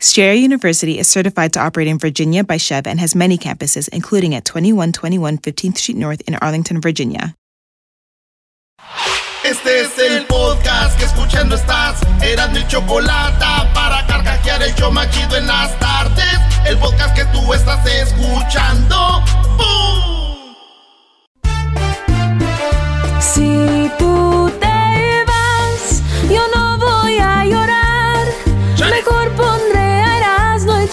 Strayer University is certified to operate in Virginia by Chev and has many campuses, including at 2121 15th Street North in Arlington, Virginia. Este es el podcast que escuchando estás. Eran mi chocolate para carcajear el yo machido en las tardes. El podcast que tú estás escuchando. ¡Bum! Si tú te vas, yo no voy a llorar. Mejor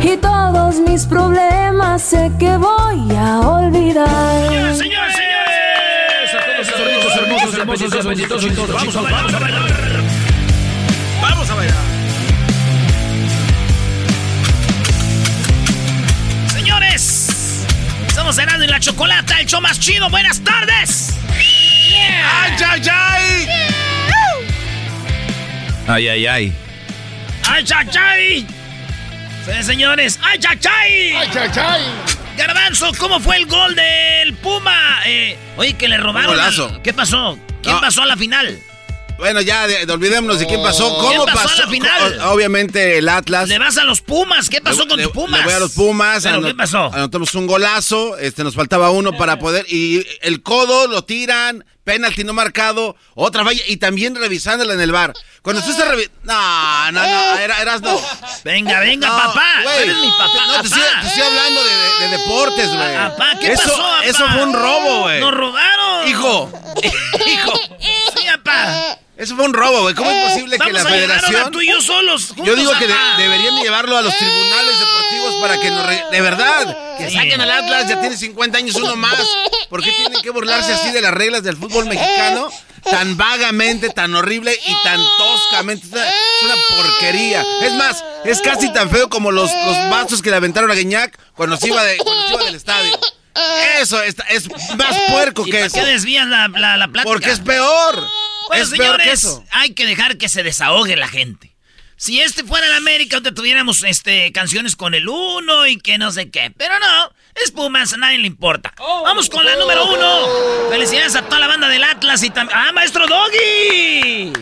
Y todos mis problemas sé que voy a olvidar. Señores, señores, señores. A todos esos ricos, hermosos, hermosos, apetitosos, Vamos a bailar, vamos a bailar. Vamos a bailar. Señores, somos Herando y la Chocolata, el show más chido. Buenas tardes. ¡Ay, ay, ay! Ay, ay, ay. ¡Ay, ay, ay! Sí, señores, ¡ay, ay, ay! ¡Ay, ay, ay! Garbanzo, ¿cómo fue el gol del Puma? Eh, oye, que le robaron. Un golazo. al- ¿Qué pasó? ¿Quién No. pasó a la final? Bueno, ya de- de olvidémonos de quién pasó. ¿Cómo ¿Quién pasó a la final? O- Obviamente el Atlas. Le vas a los Pumas. ¿Qué pasó Le- con le- tus Pumas? le voy a los Pumas. ¿Pero anot- qué pasó? Anotamos un golazo. Este, nos faltaba uno para poder. Y el codo lo tiran. Penalti no marcado. Otra falla. Y también revisándola en el bar. Cuando estuviste revisando. No, no, no. Era, eras no. Venga, venga, No, papá. Tú eres mi papá. No, te estoy, te estoy hablando de deportes, güey. Papá, ¿qué eso, pasó, papá? Eso fue un robo, güey. Nos robaron. Hijo. Hijo. Sí, papá. Eso fue un robo, güey. ¿Cómo es posible que la a federación... tú y yo solos. Yo digo que de- deberían de llevarlo a los tribunales deportivos para que nos... re- De verdad, que saquen al Atlas, ya tiene 50 años uno más. ¿Por qué tienen que burlarse así de las reglas del fútbol mexicano? Tan vagamente, tan horrible y tan toscamente. Es una, es una porquería. Es más, es casi tan feo como los, los vasos que le aventaron a Guiñac cuando se iba, de, cuando se iba del estadio. Eso está- es más puerco ¿Y que eso. qué desvías la, la, la plática? Porque es peor. Bueno, es peor que señores, eso. hay que dejar que se desahogue la gente. Si este fuera el América, donde tuviéramos este, canciones con el uno y que no sé qué. Pero no, es Pumas, a nadie le importa. Vamos con la número uno. Felicidades a toda la banda del Atlas y también... ¡Ah, maestro Doggy!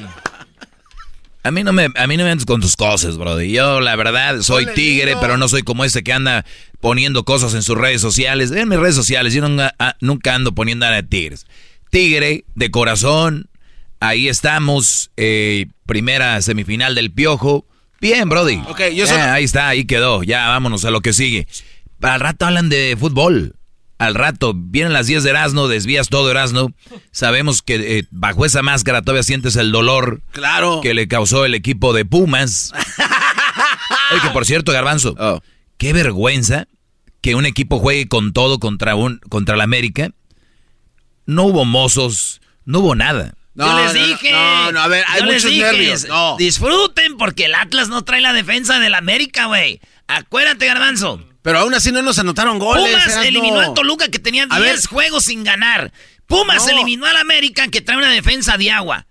A mí no me, a mí no me andes con tus cosas, brody. Yo, la verdad, soy tigre, pero no soy como este que anda poniendo cosas en sus redes sociales. En mis redes sociales, yo nunca, ah, nunca ando poniendo nada de tigres. Tigre, de corazón, ahí estamos. eh, primera semifinal del Piojo. Bien, brody. Ok, yo solo- ahí está, ahí quedó. Ya, vámonos a lo que sigue. Al rato hablan de fútbol. Al rato vienen las 10 de Erasmo, desvías todo Erasmo. Sabemos que eh, bajo esa máscara todavía sientes el dolor Claro. que le causó el equipo de Pumas. Oye, que por cierto, Garbanzo, Oh. qué vergüenza que un equipo juegue con todo contra un contra el América. No hubo mozos, no hubo nada. No, yo les no, dije. No, no, a ver, hay muchos dije, nervios. No. Disfruten porque el Atlas no trae la defensa del América, güey. Acuérdate, Garbanzo. Pero aún así no nos anotaron goles. Pumas eliminó al Toluca que tenía A 10 ver. juegos sin ganar. Pumas No. eliminó al América que trae una defensa de agua.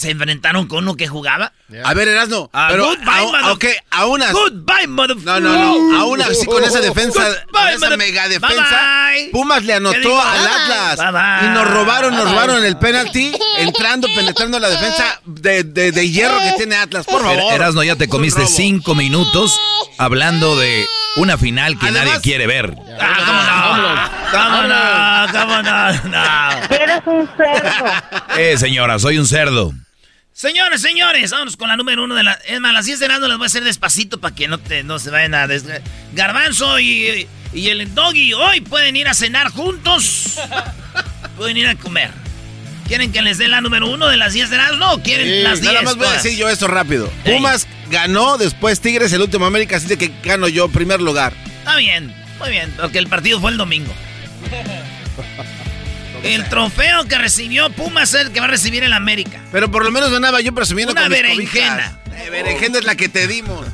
Se enfrentaron con uno que jugaba. A ver, Erasno, Ah, pero goodbye, a, mother- ok, aún así, Goodbye, motherfucker. no, no, no, aún así con esa defensa, Goodbye, con esa mega defensa, bye. Pumas le ¿Qué anotó al. Atlas Bye, bye. y nos robaron, nos Bye, robaron el penalti, entrando, penetrando la defensa de, de- de hierro que tiene Atlas, por favor. Erasno, ya te comiste cinco minutos hablando de una final que Además- nadie quiere ver. Ah, ¿cómo no? ¿Cómo no? ¿Cómo no? No. Eres un cerdo. Eh, señora, soy un cerdo. Señores, señores, vámonos con la número uno de la... Es más, las 10 de las voy a hacer despacito para que no, te, no se vayan a... des- Garbanzo y, y el Doggy hoy pueden ir a cenar juntos. pueden ir a comer. ¿Quieren que les dé la número uno de las 10 de Erasmo o quieren Sí, las 10? Nada más voy a decir yo esto rápido. Ey. Pumas ganó, después Tigres el último América, así de que gano yo primer lugar. Está bien, muy bien, porque el partido fue el domingo. El trofeo que recibió Pumas es el que va a recibir el América. Pero por lo menos ganaba yo presumiendo Una con berenjena. Eh, berenjena es la que te dimos.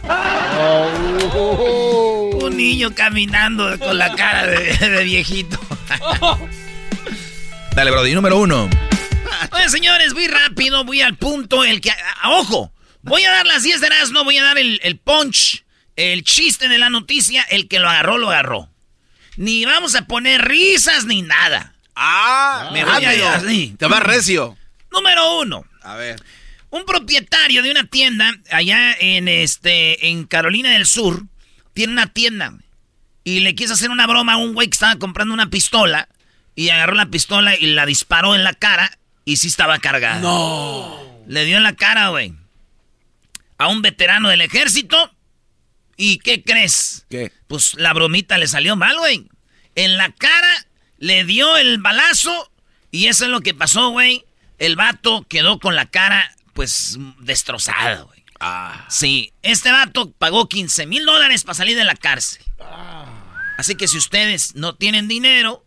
Un niño caminando con la cara de, de viejito. Dale, Brody, número uno. Oye, señores, voy rápido, voy al punto. El que. a- ojo, voy a dar las 10 de no voy a dar el, el punch, el chiste de la noticia. El que lo agarró, lo agarró. Ni vamos a poner risas ni nada. Ah, Me voy a- rápido. así. Te va recio. Número uno. A ver. Un propietario de una tienda allá en este en Carolina del Sur tiene una tienda y le quiso hacer una broma a un güey que estaba comprando una pistola y agarró la pistola y la disparó en la cara y sí estaba cargada. No. Le dio en la cara, güey. A un veterano del ejército. ¿Y qué crees? ¿Qué? Pues la bromita le salió mal, güey. En la cara le dio el balazo y eso es lo que pasó, güey. El vato quedó con la cara, pues, destrozada, güey. Ah. Sí, este vato pagó 15 mil dólares para salir de la cárcel. Así que si ustedes no tienen dinero,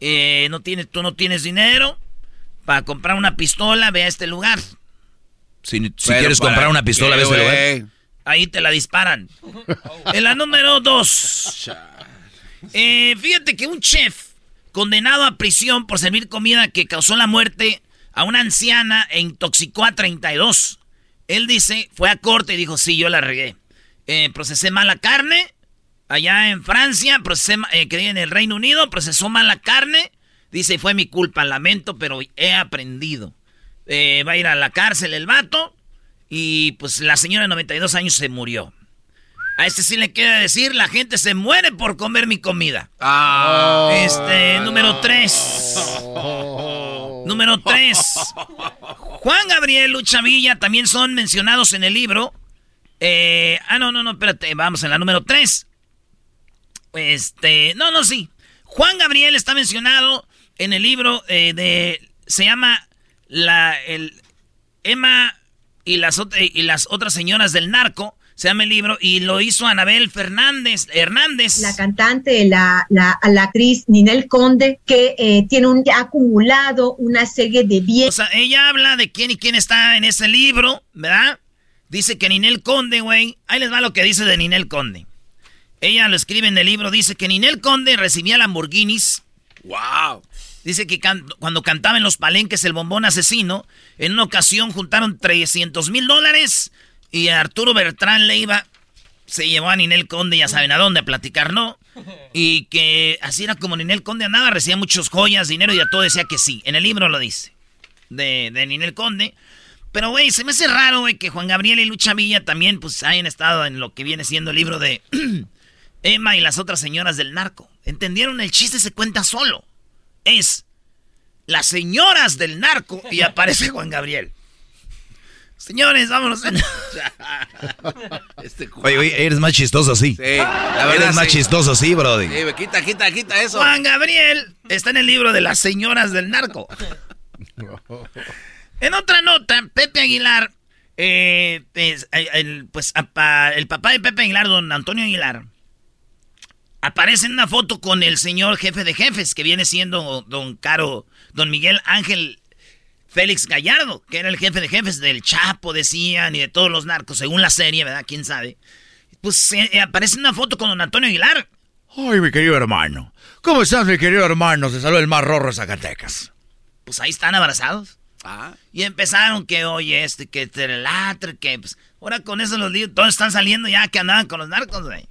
eh, no tienes, tú no tienes dinero para comprar una pistola, ve a este lugar. Si, quieres comprar una pistola, qué, ves el lugar. Ahí te la disparan. En la número dos. Eh, fíjate que un chef condenado a prisión por servir comida que causó la muerte a una anciana e intoxicó a 32. Él dice, fue a corte y dijo, sí, yo la regué. Eh, procesé mala carne allá en Francia, procesé, eh, en el Reino Unido, procesó mala carne. Dice, fue mi culpa, lamento, pero he aprendido. Eh, va a ir a la cárcel el vato. Y pues la señora de 92 años se murió. A este sí le queda decir, la gente se muere por comer mi comida. Ah. Este, número 3. Número 3. Juan Gabriel, Lucha Villa también son mencionados en el libro. Eh, ah, no, no, no, espérate, vamos en la número 3. Este, no, no, sí. Juan Gabriel está mencionado en el libro eh, de. Se llama la, el, Emma y las, y las otras señoras del narco. Se llama el libro y lo hizo Anabel Fernández, Hernández. La cantante, la, la, la actriz Ninel Conde, que eh, tiene un, ya acumulado una serie de O bienes. sea, ella habla de quién y quién está en ese libro, ¿verdad? Dice que Ninel Conde, güey. Ahí les va lo que dice de Ninel Conde. Ella lo escribe en el libro. Dice que Ninel Conde recibía Lamborghinis. Wow. Dice que can- cuando cantaba en los palenques el bombón asesino, en una ocasión juntaron 300 mil dólares y Arturo Bertrán Leiva se llevó a Ninel Conde, ya saben a dónde, a platicar, ¿no? Y que así era como Ninel Conde andaba, recibía muchas joyas, dinero y a todo decía que sí. En el libro lo dice, de, de Ninel Conde. Pero, güey, se me hace raro, güey, que Juan Gabriel y Lucha Villa también, pues, hayan estado en lo que viene siendo el libro de Emma y las otras señoras del narco. ¿Entendieron? El chiste se cuenta solo. Es las señoras del narco y aparece Juan Gabriel. Señores, vámonos. Este Oye, oye, eres más chistoso así. Sí, la verdad. Eres más sí. chistoso así, Brody. Sí, quita, quita, quita eso. Juan Gabriel está en el libro de las señoras del narco. En otra nota, Pepe Aguilar, eh, pues, eh, el, pues, apa- el papá de Pepe Aguilar, don Antonio Aguilar, aparece en una foto con el señor jefe de jefes, que viene siendo don Caro, don Miguel Ángel Félix Gallardo, que era el jefe de jefes del Chapo, decían, y de todos los narcos, según la serie, ¿verdad? ¿Quién sabe? Pues eh, eh, aparece una foto con don Antonio Aguilar. Ay, mi querido hermano. ¿Cómo estás, mi querido hermano? Se saluda el más rorro de Zacatecas. Pues ahí están abrazados. Ah. Y empezaron que, oye, este, que telelatre, que pues, ahora con eso los líos, todos están saliendo ya que andaban con los narcos, güey.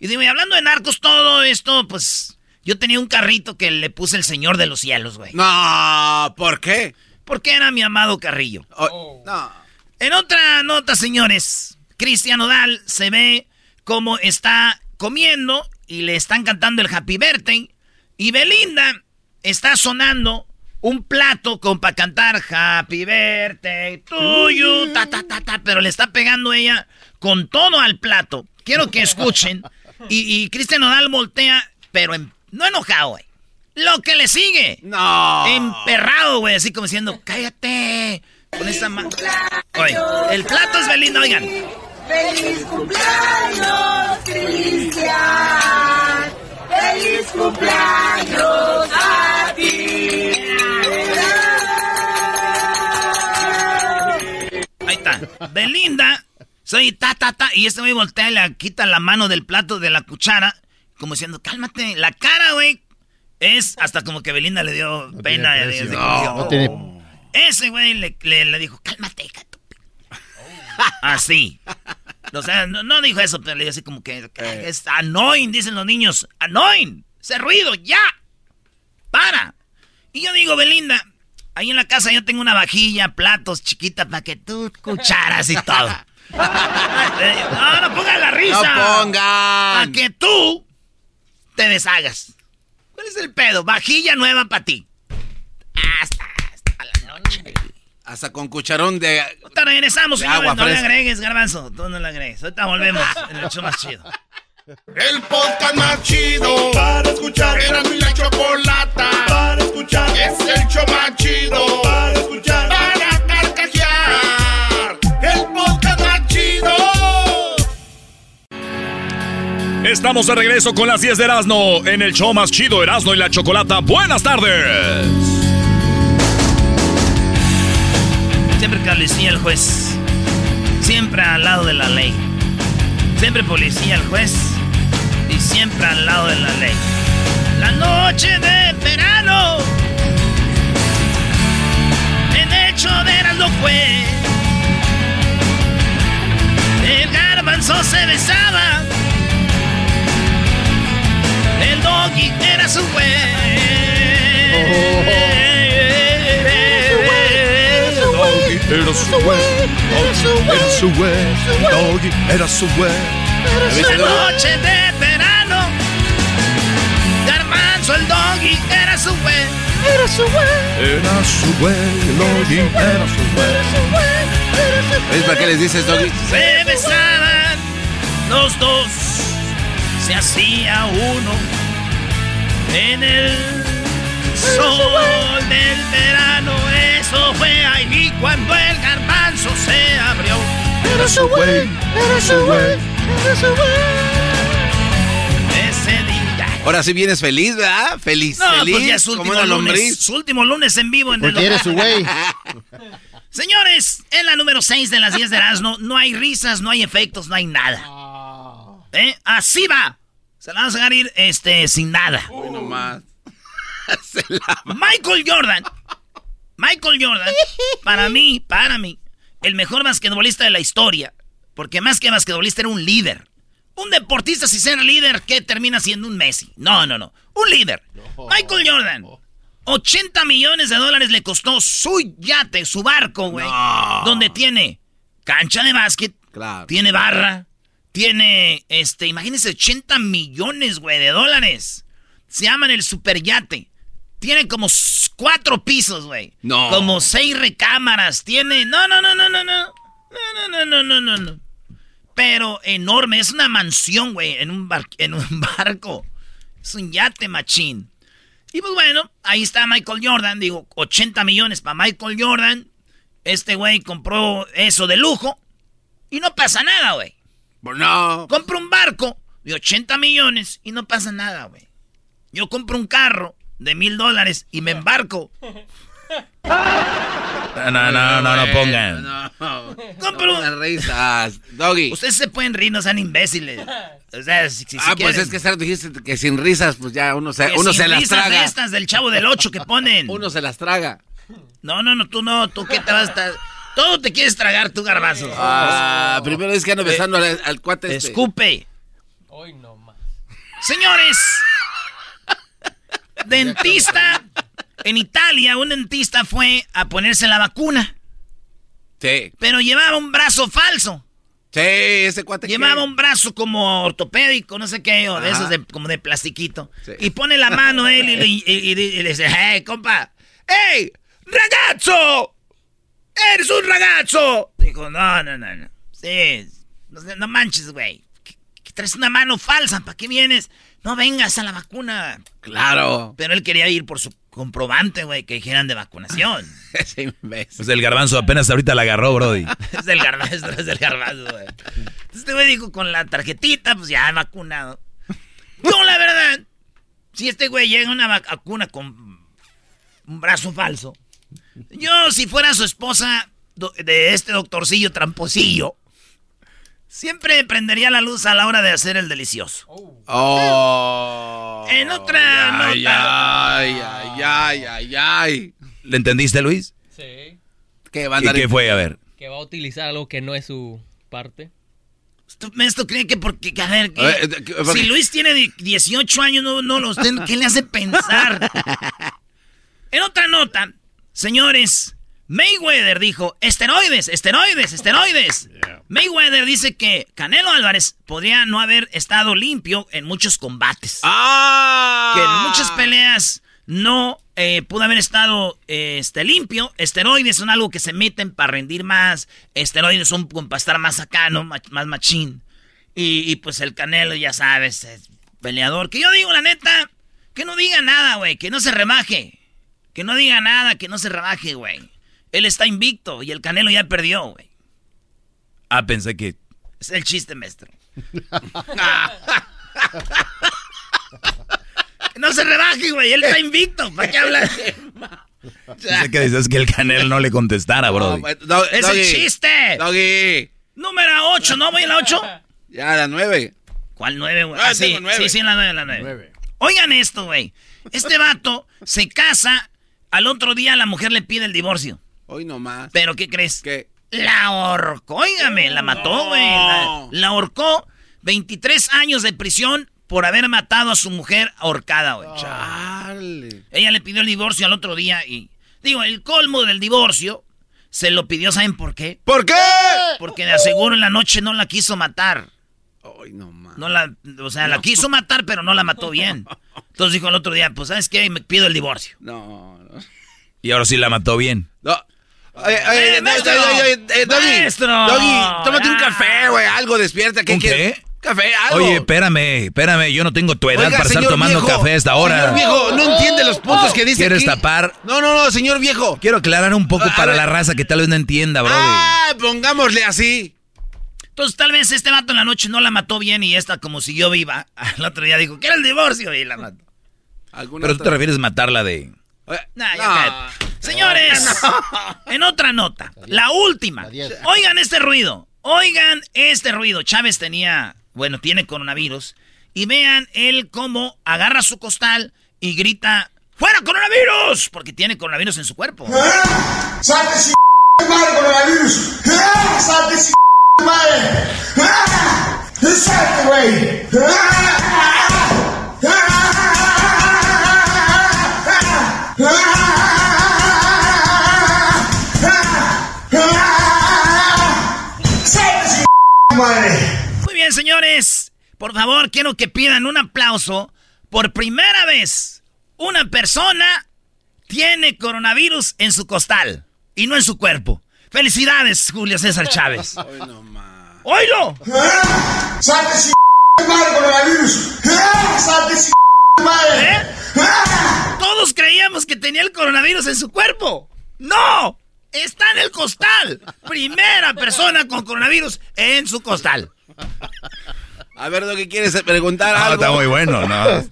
Y digo, y hablando de narcos, todo esto, pues, yo tenía un carrito que le puse el Señor de los Cielos, güey. No, ¿por qué? Porque era mi amado Carrillo. Oh, No. En otra nota, señores, Cristian Odal se ve como está comiendo y le están cantando el Happy Birthday. Y Belinda está sonando un plato con para cantar Happy Birthday to you, ta, ta, ta, ta, pero le está pegando ella con todo al plato. Quiero que escuchen. Y, y Cristian Odal voltea, pero en- no enojado, güey. Lo que le sigue. No. Emperrado, güey, así como diciendo, cállate. Con esa mano. Oye, el plato es Belinda, oigan. ¡Feliz cumpleaños, Cristian! ¡Feliz cumpleaños a ti! Ahí está. Belinda, soy ta, ta, ta. Y este güey voltea y le quita la mano del plato de la cuchara, como diciendo, cálmate. La cara, güey, es hasta como que Belinda le dio pena. tiene precio. No, tiene- Ese güey le, le- le dijo, cálmate, gato. Así. O sea, no, no dijo eso, pero le dijo así como que es annoying, dicen los niños. Annoying. Ese ruido, ya. Para. Y yo digo, Belinda, ahí en la casa yo tengo una vajilla, platos chiquita para que tú cucharas y todo. no, no pongan la risa. No pongan. Para que tú te deshagas. ¿Cuál es el pedo? Vajilla nueva para ti. Hasta, hasta la noche. Hasta con cucharón de. Ahorita regresamos, De señores. agua no le agregues, garbanzo. Tú no le agregues. Ahorita volvemos en el show más chido. El podcast más chido para escuchar. Era mi la chocolata para escuchar. Es el show más chido para escuchar. Estamos de regreso con las 10 de Erasmo en el show más chido Erasmo y la Chocolata. Buenas tardes. Siempre policía el juez. Siempre al lado de la ley. Siempre policía el juez. Y siempre al lado de la ley. La noche de verano. En el show de Erasmo fue. El garbanzo se besaba. Doggy era su güey. Era su güey. Era su güey. Doggy, era su güey. La noche de verano. Garbanzo el doggy era su güey. Era su güey. Era su güey. Doggy, era su güey. ¿Ves para qué les dices, Doggy? Se besaban los dos. Se hacía uno en el sol del verano. Eso fue ahí cuando el garbanzo se abrió. Era su güey. Era su güey. Era su Ese día. Ahora sí vienes feliz, ¿verdad? Feliz, No, feliz. pues ya es último lunes. Su último lunes en vivo en el Porque eres su güey. Señores, en la número 6 de las 10 de Erasmo, no hay risas, no hay efectos, no hay nada. ¿Eh? Así va. Se la van a sacar ir este, sin nada. Hoy nomás. Michael Jordan. Michael Jordan, para mí, para mí, el mejor basquetbolista de la historia. Porque más que basquetbolista era un líder. Un deportista, si ser líder, ¿qué termina siendo un Messi? No, no, no. Un líder. Michael Jordan. 80 millones de dólares le costó su yate, su barco, güey. Donde tiene cancha de básquet, Claro. tiene barra, tiene, este, imagínense, 80 millones, güey, de dólares. Se llaman el superyate. Tiene como cuatro pisos, güey. No. Como seis recámaras. Tiene, no, no, no, no, no, no. No, no, no, no, no, no. Pero enorme, es una mansión, güey, en un, bar- en un barco. Es un yate machín. Y pues bueno, ahí está Michael Jordan, digo, 80 millones para Michael Jordan. Este güey compró eso de lujo. Y no pasa nada, güey. Pues no. Compro un barco de 80 millones y no pasa nada, güey. Yo compro un carro de mil dólares y me embarco. No, no, no, no, no pongan. No. Compro No risas. Doggy. Ustedes se pueden reír, no sean imbéciles. O sea, si, si- ah, pues es que Sara, dijiste que sin risas, pues ya uno se, Que uno sin se las risas traga. estas del chavo del 8 que ponen. Uno se las traga. No, no, no, tú no, tú qué te vas a estar... Todo te quieres tragar tú, garbanzo. Ah, primero es que ando besando al, al cuate este. Escupe. Hoy no más. Señores, dentista. En Italia, un dentista fue a ponerse la vacuna, Sí, pero llevaba un brazo falso. sí, ese cuate. Llevaba que- un brazo como ortopédico, no sé qué, o de Ajá. esos de, como de plastiquito. Sí. Y pone la mano él y le, y- y- y le dice, hey, compa, hey, ragazzo, eres un ragazzo. Dijo, no, no, no, no. Sí, no, no manches, güey. Que- que Traes una mano falsa, ¿para qué vienes? No vengas a la vacuna. Claro. Pero él quería ir por su comprobante, güey, que dijeran de vacunación. Ese imbécil. Pues el garbanzo apenas ahorita la agarró, Brody. es del garbanzo, es del garbanzo, güey. Entonces este güey dijo con la tarjetita, pues ya vacunado. Yo, la verdad, si este güey llega a una vac- vacuna con un brazo falso, yo, si fuera su esposa de este doctorcillo tramposillo, siempre prendería la luz a la hora de hacer el delicioso. Oh. En otra ay, nota. Ay, ay, ay, ay, ay. ¿Le entendiste, Luis? Sí. ¿Qué va a ¿Y qué fue? A ver. Que va a utilizar algo que no es su parte. Esto, esto cree que porque, que, a ver, que- A ver, eh, que- porque- si Luis tiene die- 18 años, no, no lo usted, ¿qué le hace pensar? en otra nota, señores, Mayweather dijo, esteroides, esteroides, esteroides. Mayweather dice que Canelo Álvarez podría no haber estado limpio en muchos combates. ¡Ah! Que en muchas peleas no eh, pudo haber estado eh, este, limpio. Esteroides son algo que se meten para rendir más. Esteroides son para estar más acá, ¿no? Más machín. Y, y, pues el Canelo, ya sabes, es peleador. Que yo digo, la neta, que no diga nada, güey. Que no se rebaje. Que no diga nada, que no se rebaje, güey. Él está invicto y el Canelo ya perdió, güey. Ah, pensé que. Es el chiste, maestro. Que no se rebaje, güey. Él está invicto. ¿Para qué hablas? Pensé que decías que el canel no le contestara. No, do- ¡Es el chiste! Doggy. Número 8, ¿no? ¿Voy en la 8? Ya, a las nueve. ¿Cuál 9, güey? Ah, Ah, sí, sí, sí, en la 9, en la 9. Oigan esto, güey. Este vato se casa, al otro día la mujer le pide el divorcio. Hoy nomás. ¿Pero qué crees? ¿Qué? La ahorcó, óigame, la mató, güey. La, la ahorcó 23 años de prisión por haber matado a su mujer ahorcada, güey. Chale. Ella le pidió el divorcio al otro día y... Digo, el colmo del divorcio se lo pidió, ¿saben por qué? ¿Por qué? Porque de aseguro en la noche no la quiso matar. Hoy nomás. No la, o sea, la quiso matar, pero no la mató bien. Entonces dijo el otro día, pues, ¿sabes qué? Me pido el divorcio. No, no. Y ahora sí la mató bien. No. Oye, oye, Eh, maestro. oye, oye, eh, Doggy, Maestro. Doggy, tómate un café, güey, algo, despierta. ¿Qué ¿Un qué? Café, algo. Oye, espérame, espérame. Yo no tengo tu edad Oiga, para estar tomando viejo, café a esta hora. Señor viejo, no entiende los puntos que dice ¿Quieres aquí. tapar? No, no, no, señor viejo. Quiero aclarar un poco A para ver. la raza que tal vez no entienda, Brody. Ah, pongámosle así. Entonces tal vez este vato en la noche no la mató bien y esta como siguió viva. Al otro día dijo, ¿qué era el divorcio? Y la mató. ¿Alguna Pero tú te refieres a matarla de. Oye, Nah, ya no. cállate. Señores, en otra nota, la última. Oigan este ruido. Oigan este ruido. Chávez tenía, bueno, tiene coronavirus. Y vean él cómo agarra su costal y grita, ¡Fuera coronavirus! Porque tiene coronavirus en su cuerpo. ¡Salte si madre coronavirus! ¡Ah! ¡Salte si Muy bien, señores. Por favor, quiero que pidan un aplauso. Por primera vez, una persona tiene coronavirus en su costal y no en su cuerpo. Felicidades, Julio César Chávez. Hoy nomás. ¡Oílo! ¡Ah! ¡Salte si madre coronavirus! ¡Ah! ¡Salte si madre! ¿Eh? Todos creíamos que tenía el coronavirus en su cuerpo. ¡No! Está en el costal. Primera persona con coronavirus en su costal. A ver, ¿qué quieres preguntar Ah, algo? está muy bueno, ¿no?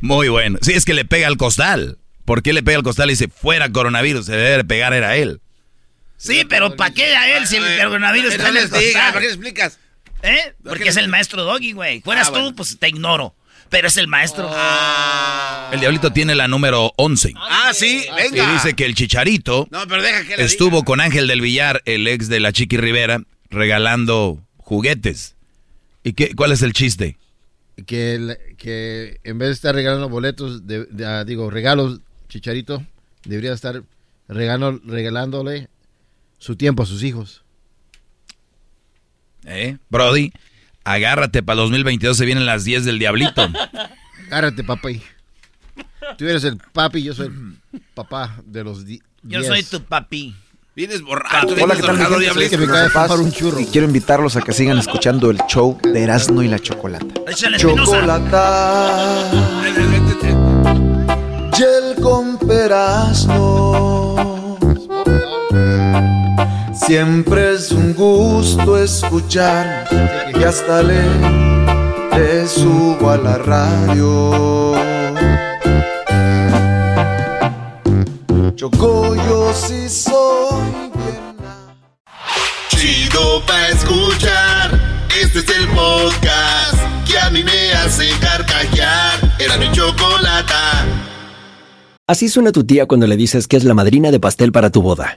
Muy bueno. Sí, es que le pega al costal. ¿Por qué le pega al costal y dice fuera coronavirus? Se debe pegar era él. Sí, pero ¿para qué a él si el Eh, coronavirus eh, está les? ¿Para qué explicas? ¿Eh? Porque es el maestro Doggy, güey. Fueras Ah, tú, pues te ignoro. pero es el maestro. El diablito tiene la número 11. Ah, sí, venga. Y dice que el chicharito No, pero deja que le estuvo con Ángel del Villar, el ex de la Chiqui Rivera, regalando juguetes. ¿Y qué, cuál es el chiste? que, el- que en vez de estar regalando boletos, de, de- ah, digo, regalos, Chicharito, debería estar regalo- regalándole su tiempo a sus hijos. ¿Eh? Brody, agárrate para 2022, se vienen las 10 del diablito. Agárrate, papi. Tú eres el papi, yo soy el papá de los di- Yo diez. soy tu papi. Vienes borracho, Hola. Soy diablito. que me cae Felipe Paz fumar un churro. Y quiero invitarlos a que sigan escuchando el show de Erasmo y la Chocolata. Chocolata. Gel con Erasmo. Siempre es un gusto escuchar y hasta le, le subo a la radio. Choco, yo sí soy bien. Chido pa' escuchar. Este es el podcast que a mí me hace carcajear. Era mi chocolata. Así suena tu tía cuando le dices que es la madrina de pastel para tu boda.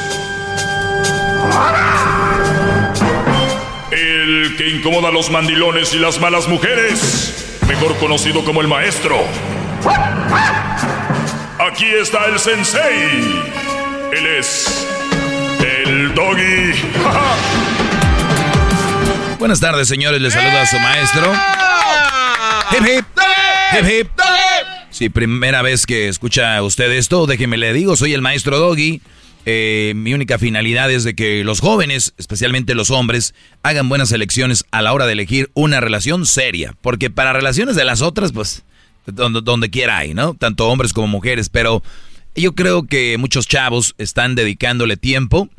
El que incomoda a los mandilones y las malas mujeres. Mejor conocido como el maestro. Aquí está el sensei. Él es el doggy. Buenas tardes, señores. Les saluda a su maestro. Hip, hip. Hip, hip. Si primera vez que escucha usted esto, déjeme le digo, soy el maestro Doggy. Eh, mi única finalidad es de que los jóvenes, especialmente los hombres, hagan buenas elecciones a la hora de elegir una relación seria. Porque para relaciones de las otras, pues, donde, donde quiera hay, ¿no? Tanto hombres como mujeres. Pero yo creo que muchos chavos están dedicándole tiempo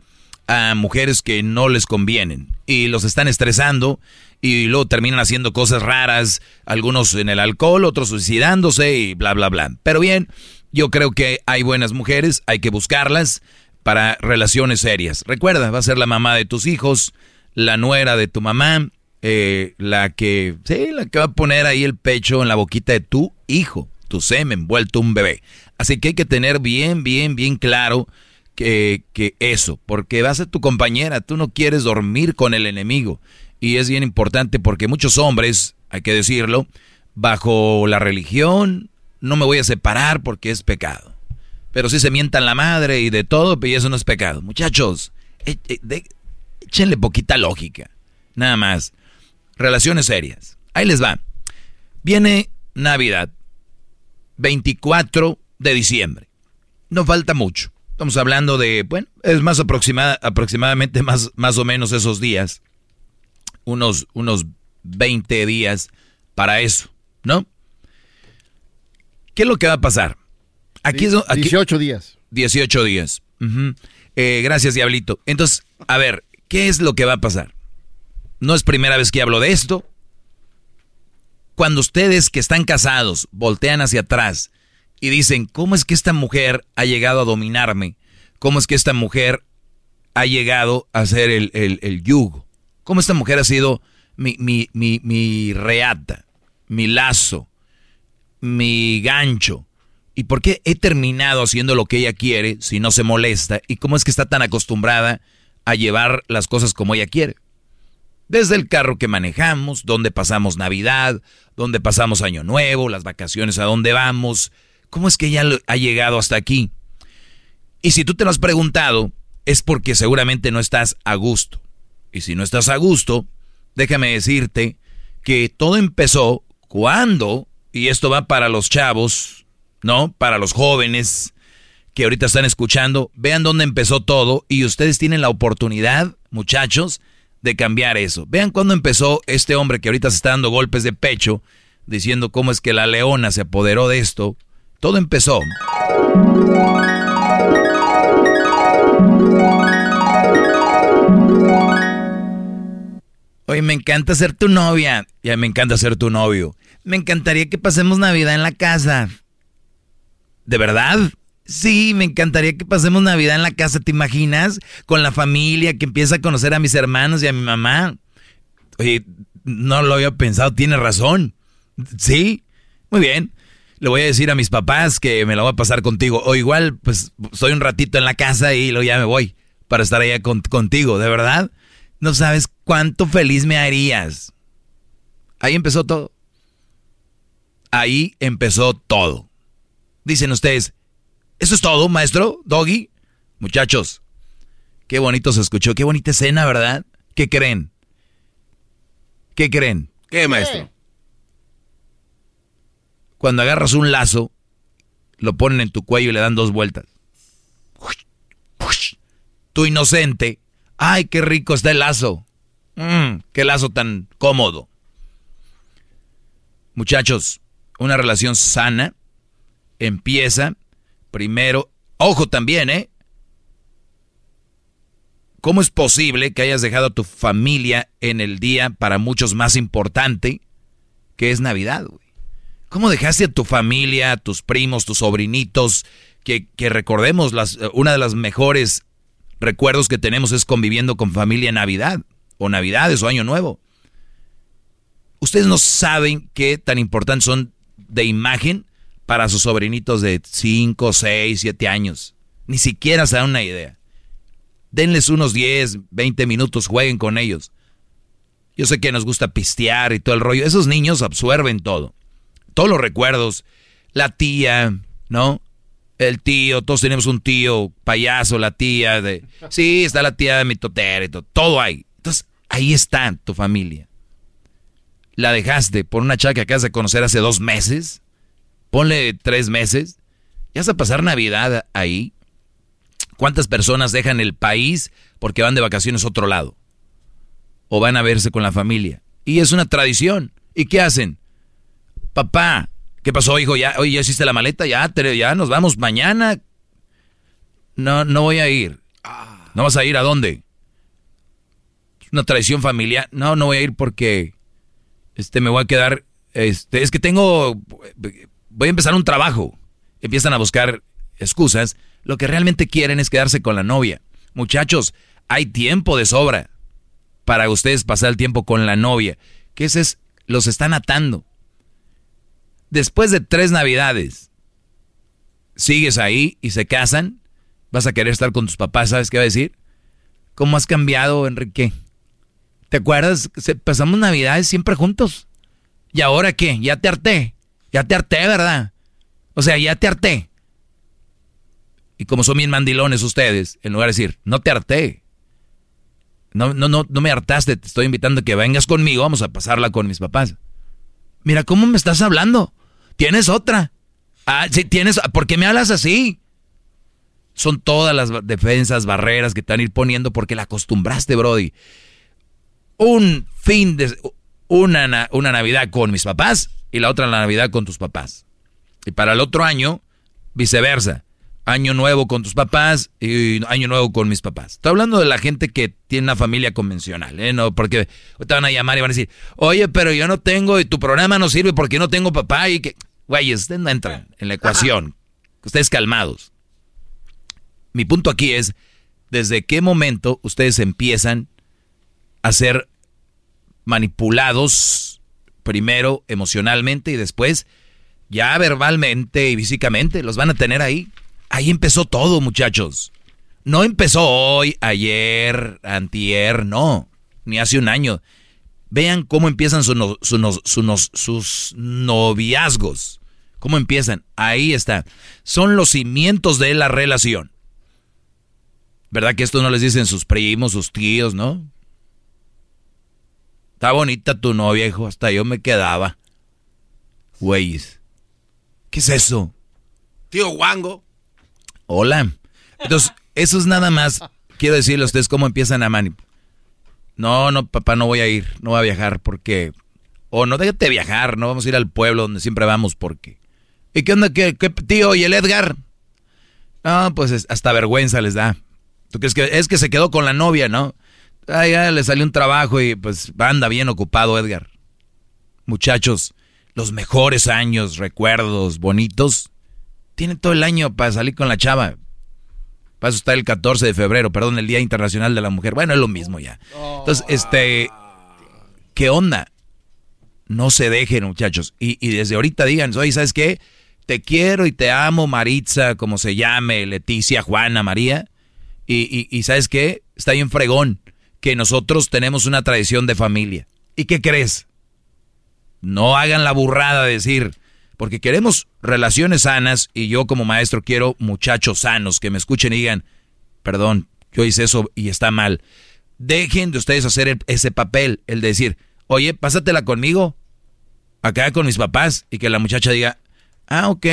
a mujeres que no les convienen y los están estresando y luego terminan haciendo cosas raras, algunos en el alcohol, otros suicidándose y bla, bla, bla. Pero bien, yo creo que hay buenas mujeres, hay que buscarlas para relaciones serias. Recuerda, va a ser la mamá de tus hijos, la nuera de tu mamá, eh, la que, sí, la que va a poner ahí el pecho en la boquita de tu hijo, tu semen, vuelto un bebé. Así que hay que tener bien, bien, bien claro que, que eso, porque va a ser tu compañera, tú no quieres dormir con el enemigo. Y es bien importante porque muchos hombres, hay que decirlo, bajo la religión, no me voy a separar porque es pecado. Pero si se mientan la madre y de todo, y eso no es pecado. Muchachos, e- e- échenle poquita lógica. Nada más. Relaciones serias. Ahí les va. Viene Navidad, 24 de diciembre. No falta mucho. Estamos hablando de, bueno, es más aproximada, aproximadamente más, más o menos esos días. Unos, unos 20 días para eso, ¿no? ¿Qué es lo que va a pasar? Aquí es aquí- 18 días. 18 días. Eh, gracias, Diablito. Entonces, a ver, ¿qué es lo que va a pasar? No es primera vez que hablo de esto. Cuando ustedes que están casados voltean hacia atrás y dicen, ¿cómo es que esta mujer ha llegado a dominarme? ¿Cómo es que esta mujer ha llegado a ser el, el, yugo? ¿Cómo esta mujer ha sido mi, mi, mi, mi reata, mi lazo, mi gancho? ¿Y por qué he terminado haciendo lo que ella quiere si no se molesta? ¿Y cómo es que está tan acostumbrada a llevar las cosas como ella quiere? Desde el carro que manejamos, donde pasamos Navidad, donde pasamos Año Nuevo, las vacaciones, a dónde vamos. ¿Cómo es que ella ha llegado hasta aquí? Y si tú te lo has preguntado, es porque seguramente no estás a gusto. Y si no estás a gusto, déjame decirte que todo empezó cuando, y esto va para los chavos, ¿no? Para los jóvenes que ahorita están escuchando, vean dónde empezó todo y ustedes tienen la oportunidad, muchachos, de cambiar eso. Vean cuándo empezó este hombre que ahorita se está dando golpes de pecho, diciendo cómo es que la leona se apoderó de esto. Todo empezó. Oye, me encanta ser tu novia. Ya me encanta ser tu novio. Me encantaría que pasemos Navidad en la casa. ¿De verdad? Sí, me encantaría que pasemos Navidad en la casa, ¿te imaginas? Con la familia, que empieza a conocer a mis hermanos y a mi mamá. Oye, no lo había pensado, tiene razón. Sí, muy bien. Le voy a decir a mis papás que me la voy a pasar contigo. O igual, pues, estoy un ratito en la casa y luego ya me voy para estar allá contigo, ¿de verdad? No sabes cuánto feliz me harías. Ahí empezó todo. Ahí empezó todo. Dicen ustedes, ¿eso es todo, maestro? Doggy. Muchachos, qué bonito se escuchó, qué bonita escena, ¿verdad? ¿Qué creen? ¿Qué creen? ¿Qué, maestro? Cuando agarras un lazo, lo ponen en tu cuello y le dan dos vueltas. Tu inocente, ay, qué rico está el lazo. Mm, qué lazo tan cómodo. Muchachos, una relación sana empieza primero, ojo también, ¿eh? ¿Cómo es posible que hayas dejado a tu familia en el día para muchos más importante que es Navidad, güey? ¿Cómo dejaste a tu familia, a tus primos, tus sobrinitos, que, que recordemos, las, una de las mejores recuerdos que tenemos es conviviendo con familia en Navidad, o Navidades, o Año Nuevo? Ustedes no saben qué tan importantes son de imagen para sus sobrinitos de 5, 6, 7 años. Ni siquiera se dan una idea. Denles unos 10, 20 minutos, jueguen con ellos. Yo sé que nos gusta pistear y todo el rollo. Esos niños absorben todo. Todos los recuerdos. La tía, ¿no? El tío, todos tenemos un tío payaso, la tía de... Sí, está la tía de mi totera y todo. Todo hay. Entonces, ahí está tu familia. La dejaste por una chava que acabas de conocer hace dos meses ponle tres meses, ya vas a pasar Navidad ahí. ¿Cuántas personas dejan el país porque van de vacaciones a otro lado? O van a verse con la familia. Y es una tradición. ¿Y qué hacen? Papá, ¿qué pasó, hijo? ¿Ya, oye, ¿ya hiciste la maleta? Ya, ya nos vamos mañana. No, no voy a ir. ¿No vas a ir a dónde? Una tradición familiar. No, no voy a ir porque este me voy a quedar este es que tengo voy a empezar un trabajo. Empiezan a buscar excusas. Lo que realmente quieren es quedarse con la novia. Muchachos, hay tiempo de sobra para ustedes pasar el tiempo con la novia. Que ese es, los están atando. Después de tres navidades, sigues ahí y se casan, vas a querer estar con tus papás, ¿sabes qué va a decir? ¿Cómo has cambiado, Enrique? ¿Te acuerdas? Pasamos navidades siempre juntos. ¿Y ahora qué? ¿Ya te harté? Ya te harté, ¿verdad? O sea, ya te harté. Y como son bien mandilones ustedes, en lugar de decir, no te harté. No, no, no, no me hartaste, te estoy invitando a que vengas conmigo, vamos a pasarla con mis papás. Mira, ¿cómo me estás hablando? ¿Tienes otra? Ah, sí, tienes, ¿por qué me hablas así? Son todas las defensas, barreras que a ir poniendo porque la acostumbraste, Brody. Un fin de, una, una Navidad con mis papás y la otra la Navidad con tus papás. Y para el otro año, viceversa. Año nuevo con tus papás y año nuevo con mis papás. Estoy hablando de la gente que tiene una familia convencional, ¿eh? No, porque te van a llamar y van a decir, oye, pero yo no tengo y tu programa no sirve porque no tengo papá y que... Güeyes, ustedes no entran en la ecuación. Ustedes calmados. Mi punto aquí es, ¿desde qué momento ustedes empiezan a ser manipulados primero emocionalmente y después ya verbalmente y físicamente? Los van a tener ahí. Ahí empezó todo, muchachos. No empezó hoy, ayer, antier, no, ni hace un año. Vean cómo empiezan su no- su sus noviazgos. ¿Cómo empiezan? Ahí está. Son los cimientos de la relación. ¿Verdad que esto no les dicen sus primos, sus tíos, no? Está bonita tu novia, hijo. Hasta yo me quedaba. Güeyes. ¿Qué es eso? Tío Wango. Hola. Entonces, eso es nada más. Quiero decirle a ustedes cómo empiezan a manipular. No, no, papá, no voy a ir. No voy a viajar porque... O no, déjate viajar. No vamos a ir al pueblo donde siempre vamos porque... ¿Y qué onda, qué, qué tío? ¿Y el Edgar? No, pues es- hasta vergüenza les da. ¿Tú crees que es que se quedó con la novia, no? Ah, ya le salió un trabajo y pues anda bien ocupado Edgar. Muchachos, los mejores años, recuerdos bonitos, tienen todo el año para salir con la chava. Para eso está el 14 de febrero, perdón, el Día Internacional de la Mujer. Bueno, es lo mismo ya. Entonces, este, ¿qué onda? No se dejen, muchachos. Y, desde ahorita digan, oye, ¿sabes qué? Te quiero y te amo, Maritza, como se llame, Leticia, Juana, María. Y, y, y ¿sabes qué? Está bien fregón que nosotros tenemos una tradición de familia. ¿Y qué crees? No hagan la burrada de decir, porque queremos relaciones sanas y yo como maestro quiero muchachos sanos que me escuchen y digan, perdón, yo hice eso y está mal. Dejen de ustedes hacer ese papel, el de decir, oye, pásatela conmigo, acá con mis papás, y que la muchacha diga, ah, ok.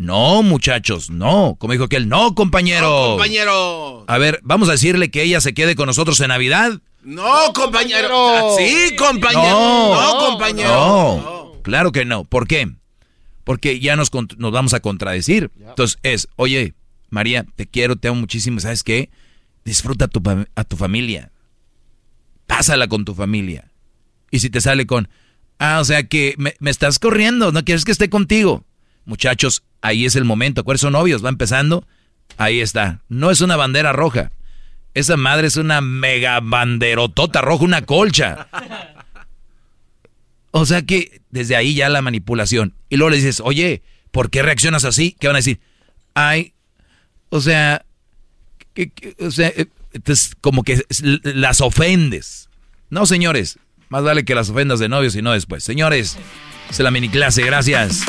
No, muchachos, no. Como dijo aquel, no, compañero. Compañero. A ver, vamos a decirle que ella se quede con nosotros en Navidad. No, compañero. Sí, compañero. No, compañero. No, claro que no. ¿Por qué? Porque ya nos, vamos a contradecir. Entonces es, oye, María, te quiero, te amo muchísimo. ¿Sabes qué? Disfruta a tu, fam- a tu familia. Pásala con tu familia. Y si te sale con, ah, o sea que me, me estás corriendo, no quieres que esté contigo. Muchachos, ahí es el momento. ¿Cuáles son novios? Va empezando. Ahí está. No es una bandera roja. Esa madre es una mega banderotota roja, una colcha. O sea que desde ahí ya la manipulación. Y luego le dices, oye, ¿por qué reaccionas así? ¿Qué van a decir? Ay, o sea, que- o sea, eh, entonces como que las ofendes. No, señores, más vale que las ofendas de novios y no después. Señores, es la mini clase, gracias.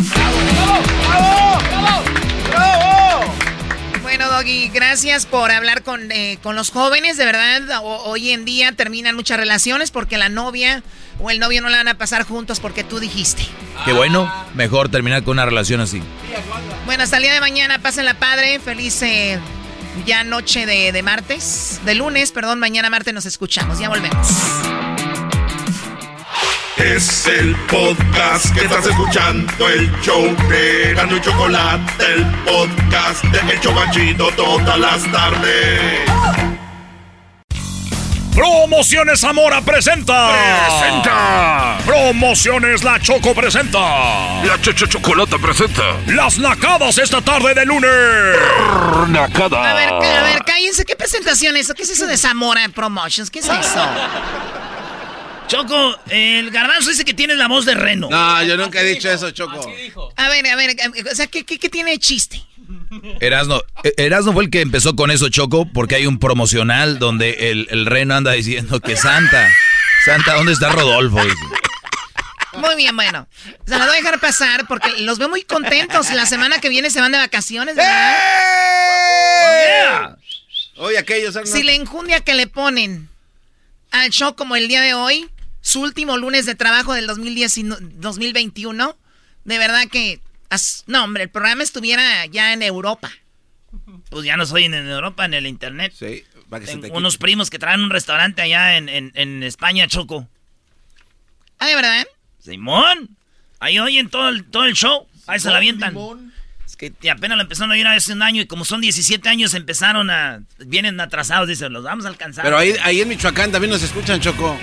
Doggy, gracias por hablar con, eh, con los jóvenes. De verdad, ho- hoy en día terminan muchas relaciones porque la novia o el novio no la van a pasar juntos porque tú dijiste. Qué bueno, mejor terminar con una relación así. Bueno, hasta el día de mañana, pásenla padre. Feliz eh, ya noche de, de martes. De lunes, perdón, mañana martes nos escuchamos. Ya volvemos. Es el podcast que estás escuchando, el show de Gano y Chocolate, el podcast de El Chobachito todas las tardes. Promociones Zamora presenta. Presenta. Promociones La Choco presenta. La Chocolata presenta. Las nacadas esta tarde de lunes. Nacada. A ver, a ver, cállense. ¿Qué presentación es eso? ¿Qué es eso de Zamora Promotions? ¿Qué es eso? Choco, el garbanzo dice que tienes la voz de reno. No, yo nunca he dicho eso, Choco. A ver, a ver, o sea, ¿qué, qué, qué tiene de chiste? Erasno, eh, Erasno fue el que empezó con eso, Choco, porque hay un promocional donde el, el reno anda diciendo que Santa, Santa, ¿dónde está Rodolfo? Dice. Muy bien, bueno. Se la voy a dejar pasar porque los veo muy contentos. La semana que viene se van de vacaciones, ¿verdad? Oye, aquellos... Si la enjundia que le ponen al show como el día de hoy, su último lunes de trabajo del 2010 y no- 2021, de verdad que... No, hombre, el programa estuviera ya en Europa. Pues ya no soy en Europa, en el internet. Sí, va que se Tengo te unos primos que traen un restaurante allá en, en- en España, Choco. Ah, ¿de verdad? Simón. Ahí oyen todo el, todo el show. Ahí se la avientan. Es que y apenas lo empezaron a oír hace un año y como son 17 años empezaron a... Vienen atrasados, dicen, los vamos a alcanzar. Pero ahí, ahí en Michoacán también nos escuchan, Choco.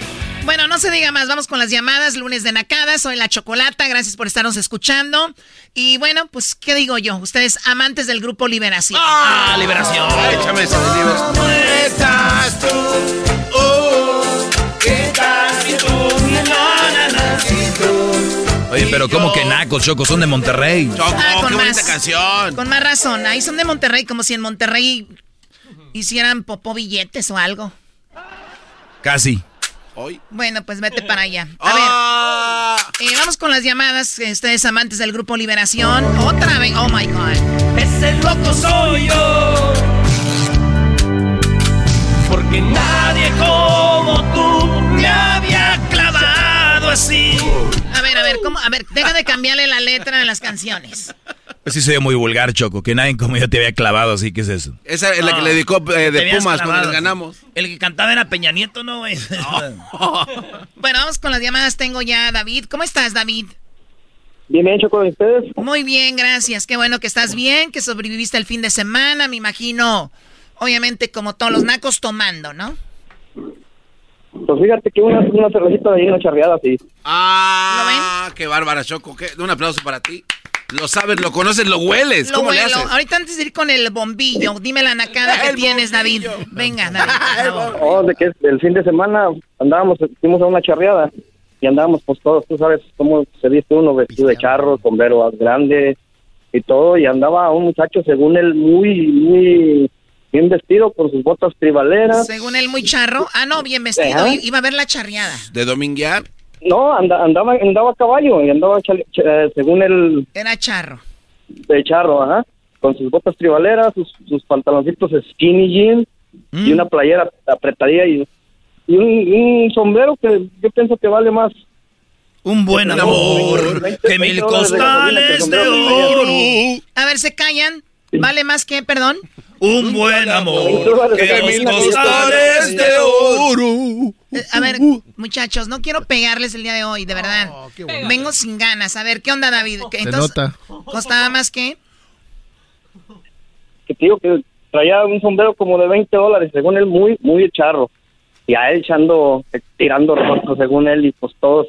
Bueno, no se diga más, vamos con las llamadas, lunes de Nakada, soy la Chocolata, gracias por estarnos escuchando. Y bueno, pues, ¿qué digo yo? Ustedes amantes del grupo Liberación. ¡Ah, Liberación! Échame ese de liberación. ¿Cómo estás tú? Oh, ¿qué tal si tú? Na, na, na, si tú? Oye, pero ¿cómo que nacos, Choco? Son de Monterrey. Choco, Ah, con qué bonita más. canción. Con más razón, ahí son de Monterrey, como si en Monterrey hicieran popó billetes o algo. Casi. Hoy. Bueno, pues vete para allá. A ver, Ah, eh, vamos con las llamadas, ustedes amantes del grupo Liberación. Otra vez, oh my God. Ese loco soy yo. Porque nadie como tú me había clavado así. A ver, a ver, ¿cómo? A ver, deja de cambiarle la letra a las canciones. Pues sí soy muy vulgar, Choco. Que nadie como yo te había clavado, así que es eso. esa es la que No. le dedicó eh, de Pumas cuando clavado. les ganamos. El que cantaba era Peña Nieto, ¿no, güey? Bueno, vamos con las llamadas. Tengo ya a David. ¿Cómo estás, David? Bien, bien, Choco, ¿y ustedes? Muy bien, gracias. Qué bueno que estás bien, que sobreviviste el fin de semana, me imagino. Obviamente, como todos los nacos, tomando, ¿no? Pues fíjate que una, una cervecita de ahí, una charreada, sí. Ah, qué bárbara, Choco. ¿Qué? Un aplauso para ti. Lo sabes, lo conoces, lo hueles. Lo ¿Cómo le huelo. haces? Ahorita antes de ir con el bombillo, dime la nacada que tienes, David. Venga, David. Oh, de que es- el fin de semana andábamos, fuimos a una charreada y andábamos pues todos, tú sabes cómo se viste uno vestido de charro, sombrero grande y todo, y andaba un muchacho según él muy, muy bien vestido con sus botas tribaleras. Según él, muy charro. Ah, no, bien vestido. Ajá. Iba a ver la charreada. ¿De dominguear? No, anda- andaba, andaba a caballo y andaba chale- ch- eh, según él Era charro. de charro, ajá, con sus botas tribaleras, sus, sus pantaloncitos skinny jeans y una playera apretadilla y, y un, un sombrero que yo pienso que vale más. Un buen amor, que mil costales de oro. A ver, ¿se callan? ¿Vale más que, perdón? Un buen amor, que mil costales de oro. Eh, A ver, muchachos, no quiero pegarles el día de hoy, de verdad. Vengo sin ganas. A ver, ¿qué onda, David? ¿Qué- Se Entonces, nota. ¿Costaba más que? Que te digo que traía un sombrero como de 20 dólares, según él, muy, muy charro. Y a él echando, tirando rostro, según él, y pues todos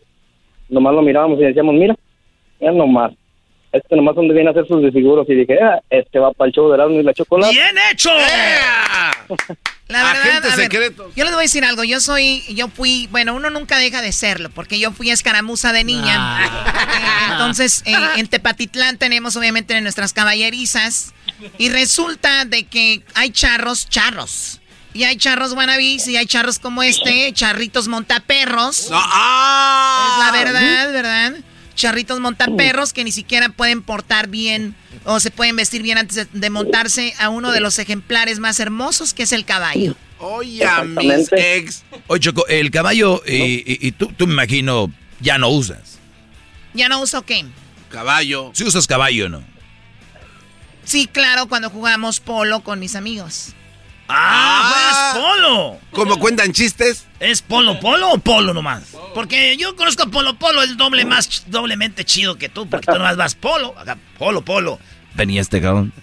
nomás lo mirábamos y decíamos, mira, ya nomás. Este nomás donde viene a hacer sus desfiguros y dije, ah, este va para el show de Erasmo y la chocolate. ¡Bien hecho! La verdad, Agente a ver, secreto. yo les voy a decir algo. Yo soy, yo fui, bueno, uno nunca deja de serlo, porque yo fui escaramuza de niña. Eh, entonces, eh, en Tepatitlán tenemos obviamente en nuestras caballerizas. Y resulta de que hay charros, charros. Y hay charros wannabis y hay charros como este, charritos montaperros. No, ah. Es la verdad, ¿verdad? Charritos montaperros que ni siquiera pueden portar bien o se pueden vestir bien antes de, de montarse a uno de los ejemplares más hermosos que es el caballo. Oye, a mis ex. Oye, Choco, el caballo, y, y- y tú, tú me imagino, ya no usas. ¿Ya no uso qué? Caballo. Si usas caballo, ¿no? Sí, claro, cuando jugamos polo con mis amigos. ¡Ah, juegas polo! ¿Cómo cuentan chistes? ¿Es polo polo o polo nomás? Porque yo conozco a Polo Polo, el doble más doblemente chido que tú, porque tú nomás vas polo, acá polo polo. Venía este cabrón.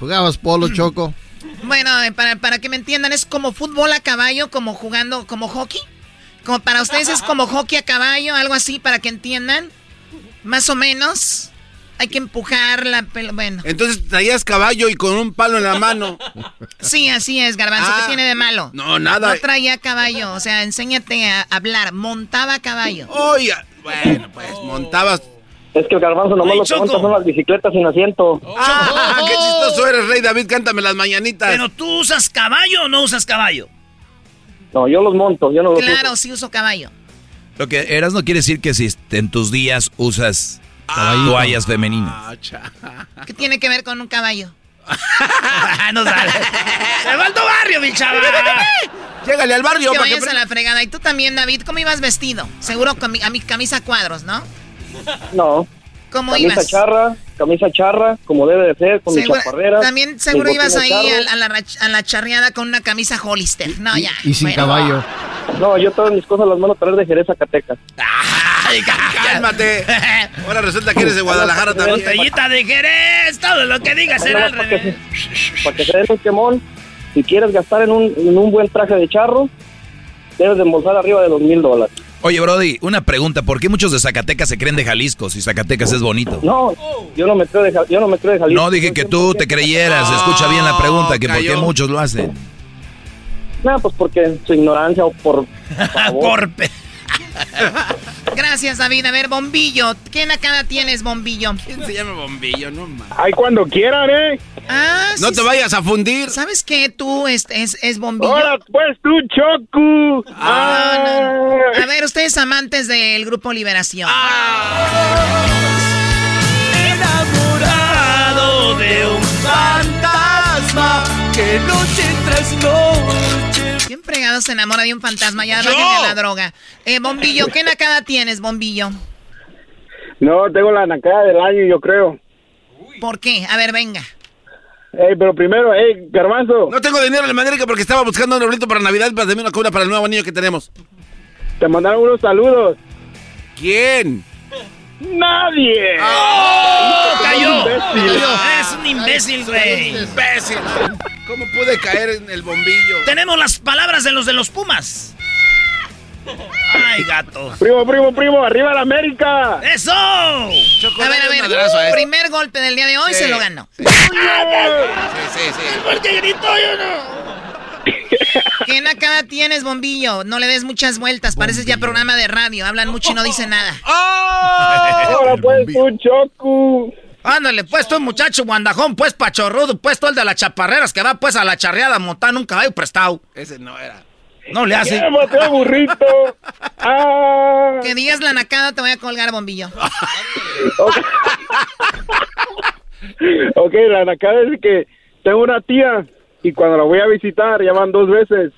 ¿Jugabas polo, Choco? Bueno, para, para que me entiendan, es como fútbol a caballo, como jugando, como hockey. Como para ustedes es como hockey a caballo, algo así, para que entiendan. Más o menos. Hay que empujar la pelota. Bueno, Entonces traías caballo y con un palo en la mano. sí, así es, Garbanzo. Ah. ¿Qué tiene de malo? No, nada. No traía caballo, o sea, enséñate a hablar. Montaba caballo. Oye, bueno, pues montabas. Es que el garbanzo nomás lo que monta son las bicicletas sin asiento. ¡Ah, qué chistoso eres, Rey David! Cántame las mañanitas. Pero tú usas caballo o no usas caballo? No, yo los monto, yo no los Claro, uso. sí uso caballo. Lo que eras no quiere decir que si en tus días usas toallas femeninas. Ah. ¿Qué tiene que ver con un caballo? no sale. ¡Se va al tu barrio, mi chava! Llégale al barrio que vayas a la fregada. Y tú también, David, ¿cómo ibas vestido? Seguro con mi, a mi camisa cuadros, ¿no? No. ¿Cómo camisa ibas? charra, camisa charra, como debe de ser, con mis Seguro- chaparreras. también seguro ibas ahí a, la, rach- a la charreada con una camisa Hollister. No, ya. Y sin Bueno. caballo. No, yo todas mis cosas las mando a traer de Jerez, Zacatecas. ¡Ay, Cálmate. Ahora resulta que eres de Guadalajara también. Botellita de Jerez, todo lo que digas será al Para que, revés. para que se den un quemón, si quieres gastar en un, en un buen traje de charro, debes de embolsar arriba de los mil dólares. Oye, Brody, una pregunta. ¿Por qué muchos de Zacatecas se creen de Jalisco si Zacatecas es bonito? No, yo no me creo de, yo no me creo de Jalisco. No dije que tú te creyeras. Escucha bien la pregunta, que por qué muchos lo hacen. No, pues porque su ignorancia o por favor. Gracias, David. A ver, Bombillo. ¿Qué nacada tienes, Bombillo? ¿Quién se llama Bombillo? No mames. Ay, cuando quieran, ¿eh? Ah, No te vayas a fundir. ¿Sabes qué? Tú es, es, es Bombillo. Ahora, pues tú, Choco. Ah, A ver, ustedes amantes del Grupo Liberación. Enamorado de un fantasma que noche tras noche. ¿Quién fregado se enamora de un fantasma? Ya bájenle la droga. Eh, Bombillo, ¿qué nacada tienes, Bombillo? No, tengo la nacada del año, yo creo. ¿Por qué? A ver, venga. Ey, pero primero, ey, Garbanzo. No tengo dinero en la América porque estaba buscando un arbolito para Navidad para darme una cobra para el nuevo niño que tenemos. Te mandaron unos saludos. ¿Quién? ¡Nadie! ¡Oh! ¡Cayó! Es un imbécil, güey. Imbécil. ¿Cómo pude caer en el bombillo? Tenemos las palabras de los de los Pumas. Ay, gato. Primo, primo, primo, arriba la América. ¡Eso! A ver, a ver. este. Primer golpe del día de hoy Sí. se lo ganó. Sí, sí, sí. Porque gritó yo no. ¿Qué nacada tienes, Bombillo? No le des muchas vueltas. Pareces ya programa de radio. Hablan mucho y no dicen nada. Ahora pues tú, Choco. Ándale, pues tú, muchacho guandajón, pues pachorrudo, pues tú el de las chaparreras que va pues a la charreada montando un caballo prestado. Ese no era. No le hace. ¡Qué Mateo burrito! ¡Ah! Que digas la nacada, te voy a colgar, Bombillo. Ok, la nacada es que tengo una tía y cuando la voy a visitar, ya van dos veces,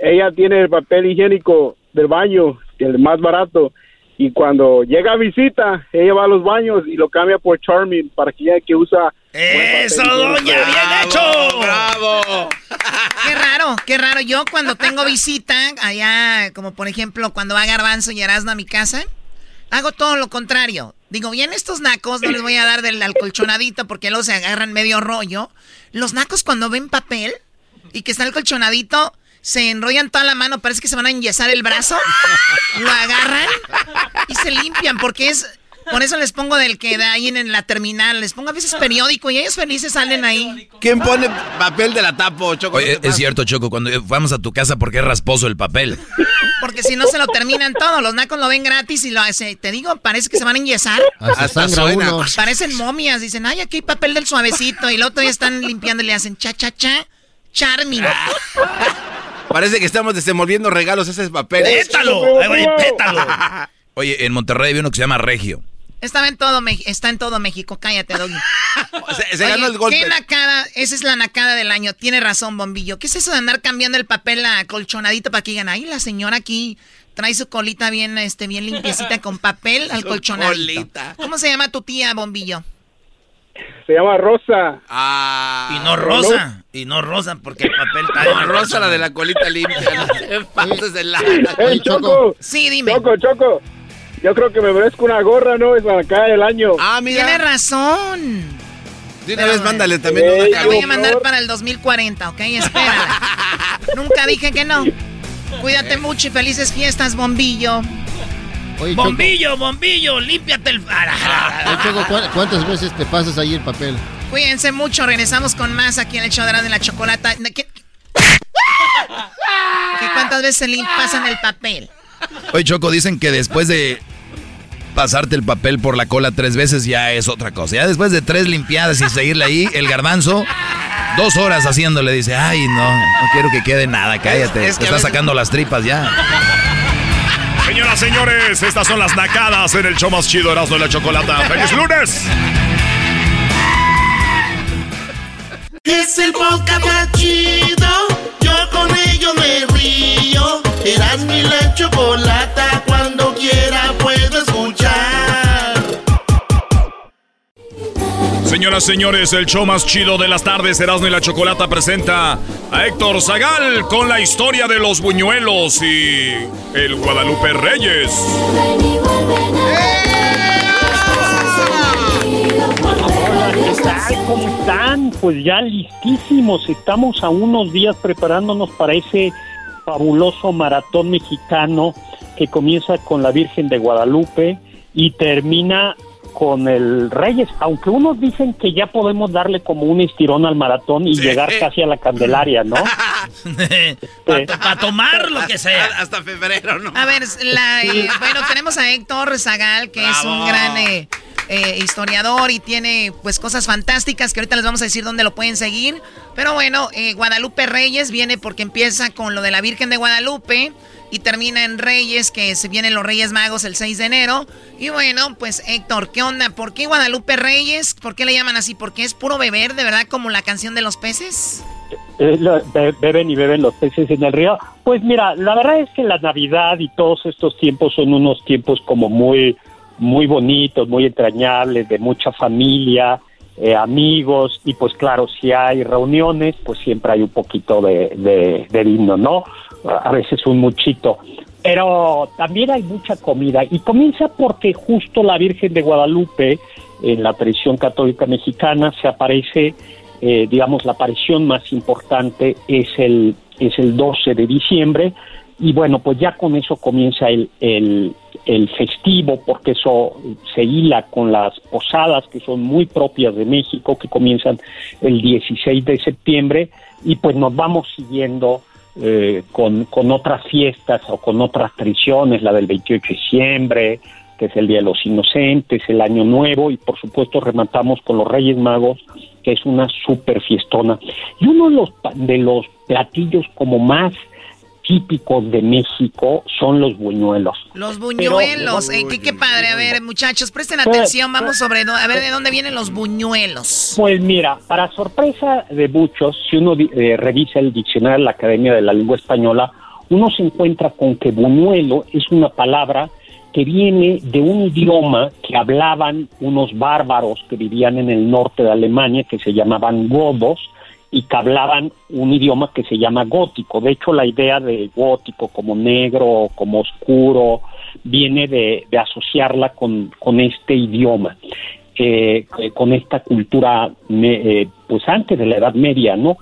ella tiene el papel higiénico del baño, el más barato, y cuando llega a visita, ella va a los baños y lo cambia por Charming para que ella que usa... ¡Eso, doña! ¡Bien hecho! ¡Bravo! Qué raro, qué raro. Yo cuando tengo visita, allá, como por ejemplo, cuando va Garbanzo y Erasmo a mi casa, hago todo lo contrario. Digo, bien, estos nacos no les voy a dar del alcolchonadito porque luego se agarran medio rollo. Los nacos cuando ven papel y que está el colchonadito, se enrollan toda la mano, parece que se van a enyesar el brazo, lo agarran y se limpian porque es... Por eso les pongo del que da ahí en, la terminal, les pongo a veces periódico y ellos felices salen ahí. ¿Quién pone papel de la tapo, Choco? Oye, ¿Qué te es cierto, Choco, cuando vamos a tu casa, ¿por qué es rasposo el papel? Porque si no se lo terminan todo, los nacos lo ven gratis y lo hace. Te digo, parece que se van a enyesar. Hasta Hasta uno. Parecen momias, dicen, ay, aquí hay papel del suavecito. Y el otro ya están limpiando y le hacen cha, cha, cha, charming. Parece que estamos desenvolviendo regalos ese es papel. ¡Pétalo! Pétalo! Oye, en Monterrey hay uno que se llama Regio. Estaba en todo, Me- está en todo México, cállate, Doggy. Se, se Oye, ganó el golpe. ¿Qué nacada? Esa es la nacada del año. Tiene razón, Bombillo. ¿Qué es eso de andar cambiando el papel a colchonadito para que digan, ay, la señora aquí trae su colita bien, este, bien limpiecita con papel al colchonadito? colita. ¿Cómo se llama tu tía, Bombillo? Se llama Rosa. Ah. Y no rosa. Y no rosa porque el papel está No, el Rosa, la de la colita limpia. Pases de lana. ¡Ey, Choco! Sí, dime. Choco, Choco. Yo creo que me merezco una gorra, ¿no? Es la nacada del año. Ah, mira. Tiene razón. De una Pero, vez mándale también Ey, una Te voy a mandar para el 2040, ¿ok? Espera. Nunca dije que no. Cuídate mucho y felices fiestas, Bombillo. Oye, Choco, Bombillo, bombillo, límpiate el. oye, Choco, ¿cu- ¿cuántas veces te pasas ahí el papel? Cuídense mucho. Regresamos con más aquí en el show de la chocolata. ¿Qué? ¿Qué cuántas veces se lim- pasan el papel? Oye, Choco, dicen que después de pasarte el papel por la cola tres veces ya es otra cosa. Ya después de tres limpiadas y seguirle ahí, el garbanzo, dos horas haciéndole, dice, ay, no, no quiero que quede nada, cállate. Es- te está veces- sacando las tripas ya. Señoras, señores, estas son las nacadas en el show más chido Erasmo y la Chocolata. ¡Feliz lunes! Es el podcast más chido. Yo con ello me río. Eras mi la chocolata. Señoras, señores, el show más chido de las tardes, Erasmo y la Chocolata presenta a Héctor Zagal con la historia de los buñuelos y el Guadalupe Reyes. ¿qué tal? ¿Cómo están? Pues ya listísimos. Estamos a unos días preparándonos para ese fabuloso maratón mexicano que comienza con la Virgen de Guadalupe y termina con el Reyes, aunque unos dicen que ya podemos darle como un estirón al maratón y llegar casi a la Candelaria, ¿no? Para tomar lo que sea. Hasta febrero, ¿no? A ver, la, eh, bueno, tenemos a Héctor Zagal, que es un gran eh, eh, historiador y tiene pues cosas fantásticas que ahorita les vamos a decir dónde lo pueden seguir. Pero bueno, eh, Guadalupe Reyes viene porque empieza con lo de la Virgen de Guadalupe y termina en Reyes, que se vienen los Reyes Magos el 6 de enero. Y bueno, pues Héctor, ¿qué onda? ¿Por qué Guadalupe Reyes? ¿Por qué le llaman así? ¿Porque es puro beber, de verdad, como la canción de los peces? Eh, beben y beben los peces en el río. Pues mira, la verdad es que la Navidad y todos estos tiempos son unos tiempos como muy, muy bonitos, muy entrañables, de mucha familia, eh, amigos y pues claro, si hay reuniones, pues siempre hay un poquito de, de, de vino, ¿no? A veces un muchito. Pero también hay mucha comida y comienza porque justo la Virgen de Guadalupe en la tradición católica mexicana se aparece eh, digamos, la aparición más importante es el, es el 12 de diciembre y bueno, pues ya con eso comienza el, el, festivo porque eso se hila con las posadas que son muy propias de México que comienzan el 16 de septiembre y pues nos vamos siguiendo eh, con, con otras fiestas o con otras tradiciones, la del 28 de diciembre, que es el Día de los Inocentes, el Año Nuevo y por supuesto rematamos con los Reyes Magos, que es una super fiestona. Y uno de los, de los platillos como más típicos de México son los buñuelos. Los buñuelos. Eh, qué, qué padre. A ver, muchachos, presten atención. Vamos sobre... do- A ver, ¿de dónde vienen los buñuelos? Pues mira, para sorpresa de muchos, si uno eh, revisa el diccionario de la Academia de la Lengua Española, uno se encuentra con que buñuelo es una palabra que viene de un idioma que hablaban unos bárbaros que vivían en el norte de Alemania, que se llamaban godos, y que hablaban un idioma que se llama gótico. De hecho, la idea de gótico como negro, como oscuro, viene de, de asociarla con, con este idioma, eh, eh, con esta cultura, eh, pues antes de la Edad Media, ¿no?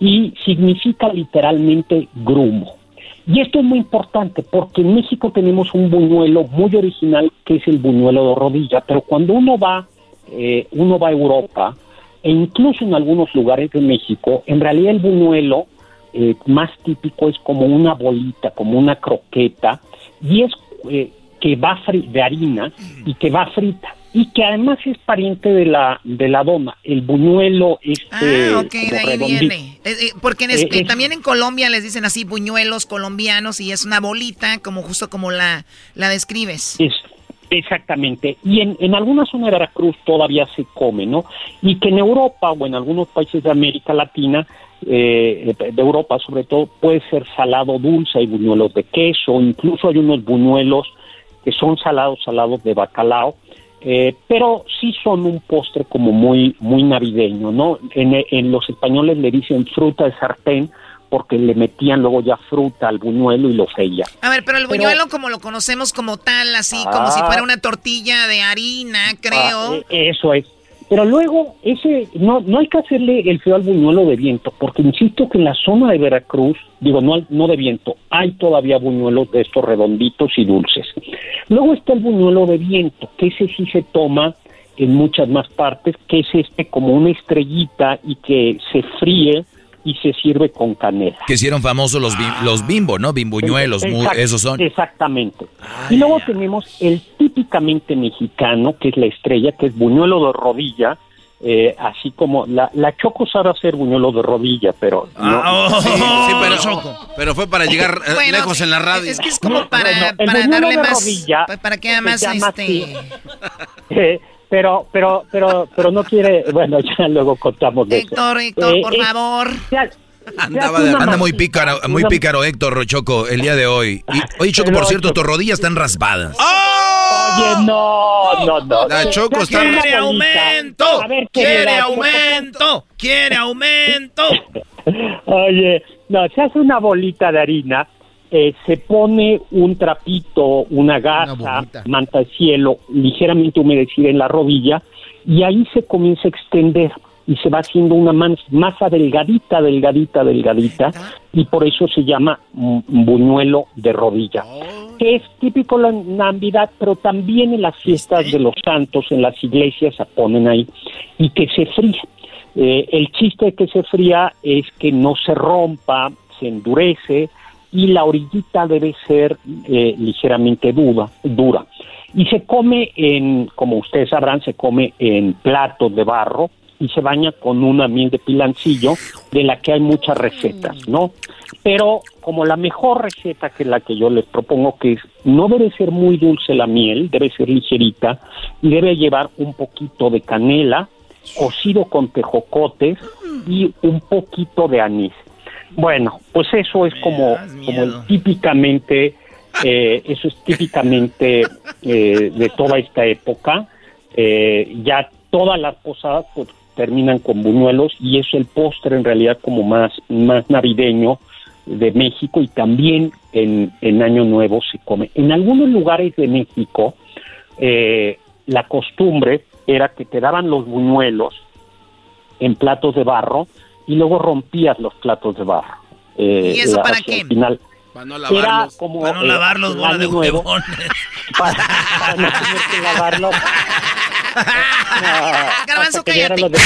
Y significa literalmente grumo. Y esto es muy importante porque en México tenemos un buñuelo muy original que es el buñuelo de rodilla, pero cuando uno va, eh, uno va a Europa e incluso en algunos lugares de México, en realidad el buñuelo eh, más típico es como una bolita, como una croqueta, y es eh, que va fri- de harina y que va frita y que además es pariente de la de la dona. El buñuelo este Ah, ok, como de ahí viene. Eh, eh, porque en es- Eh, eh, es- también en Colombia les dicen así buñuelos colombianos y es una bolita, como justo como la, la describes. Es, exactamente. Y en, en alguna zona de Veracruz todavía se come, ¿no? Y que en Europa o en algunos países de América Latina, eh, de Europa sobre todo, puede ser salado dulce, hay buñuelos de queso, incluso hay unos buñuelos que son salados, salados de bacalao, eh, pero sí son un postre como muy, muy navideño, ¿no? En, en los españoles le dicen fruta de sartén porque le metían luego ya fruta al buñuelo y lo freían. A ver, pero el Pero- buñuelo como lo conocemos como tal, así como si Ah. fuera una tortilla de harina, creo. Ah, eh, eso es. Pero luego, ese no, no hay que hacerle el feo al buñuelo de viento, porque insisto que en la zona de Veracruz, digo, no, al- no de viento, hay todavía buñuelos de estos redonditos y dulces. Luego está el buñuelo de viento, que ese sí se toma en muchas más partes, que es este como una estrellita y que se fríe y se sirve con canela. Que hicieron famosos los, bim- los bimbo, ¿no? Bimbuñuelos, Exact- esos son. Exactamente. y luego tenemos el típicamente mexicano, que es la estrella, que es buñuelo de rodilla, eh, así como la, la Choco sabe hacer buñuelo de rodilla, pero no. Sí, sí, pero, pero fue para llegar eh, Bueno, lejos en la radio. Es que es como para, el para darle más, rodilla pa- para que más este... pero, pero, pero, pero no quiere, bueno, ya luego contamos de eso. Héctor, Héctor, Eh, por eh, favor. Andaba de- anda muy pícaro, muy pícaro Héctor Rochoco el día de hoy. Y, oye, Choco, por cierto, tus rodillas están raspadas. Oye, no, no, no. La Choco está- ¡Quiere aumento! A ver, ¡Quiere aumento! ¡Quiere aumento! Oye, no, se hace una bolita de harina, eh, se pone un trapito, una gasa, manta de cielo, ligeramente humedecida en la rodilla, y ahí se comienza a extender. y se va haciendo una masa delgadita, delgadita, delgadita, y por eso se llama mm, buñuelo de rodilla, que es típico la Navidad, pero también en las fiestas de los santos, en las iglesias se ponen ahí, y que se fría. Eh, el chiste de que se fría es que no se rompa, se endurece, y la orillita debe ser eh, ligeramente dura, dura. Y se come en, como ustedes sabrán, se come en platos de barro y se baña con una miel de pilancillo, de la que hay muchas recetas, ¿no? Pero como la mejor receta que la que yo les propongo, que es, no debe ser muy dulce la miel, debe ser ligerita y debe llevar un poquito de canela, cocido con tejocotes y un poquito de anís. Bueno, pues eso es como, como típicamente, eh, eso es típicamente eh, de toda esta época. Eh, ya todas las posadas pues, terminan con buñuelos y es el postre en realidad como más, más navideño de México y también en, en Año Nuevo se come. En algunos lugares de México eh, la costumbre era que te daban los buñuelos en platos de barro y luego rompías los platos de barro. Eh, ¿Y eso la- para qué? final. Para no Era lavarlos. como, Para no eh, lavarlos, bola de nuevo, huevones. para, para no tener que lavarlos. No, llegaran los de-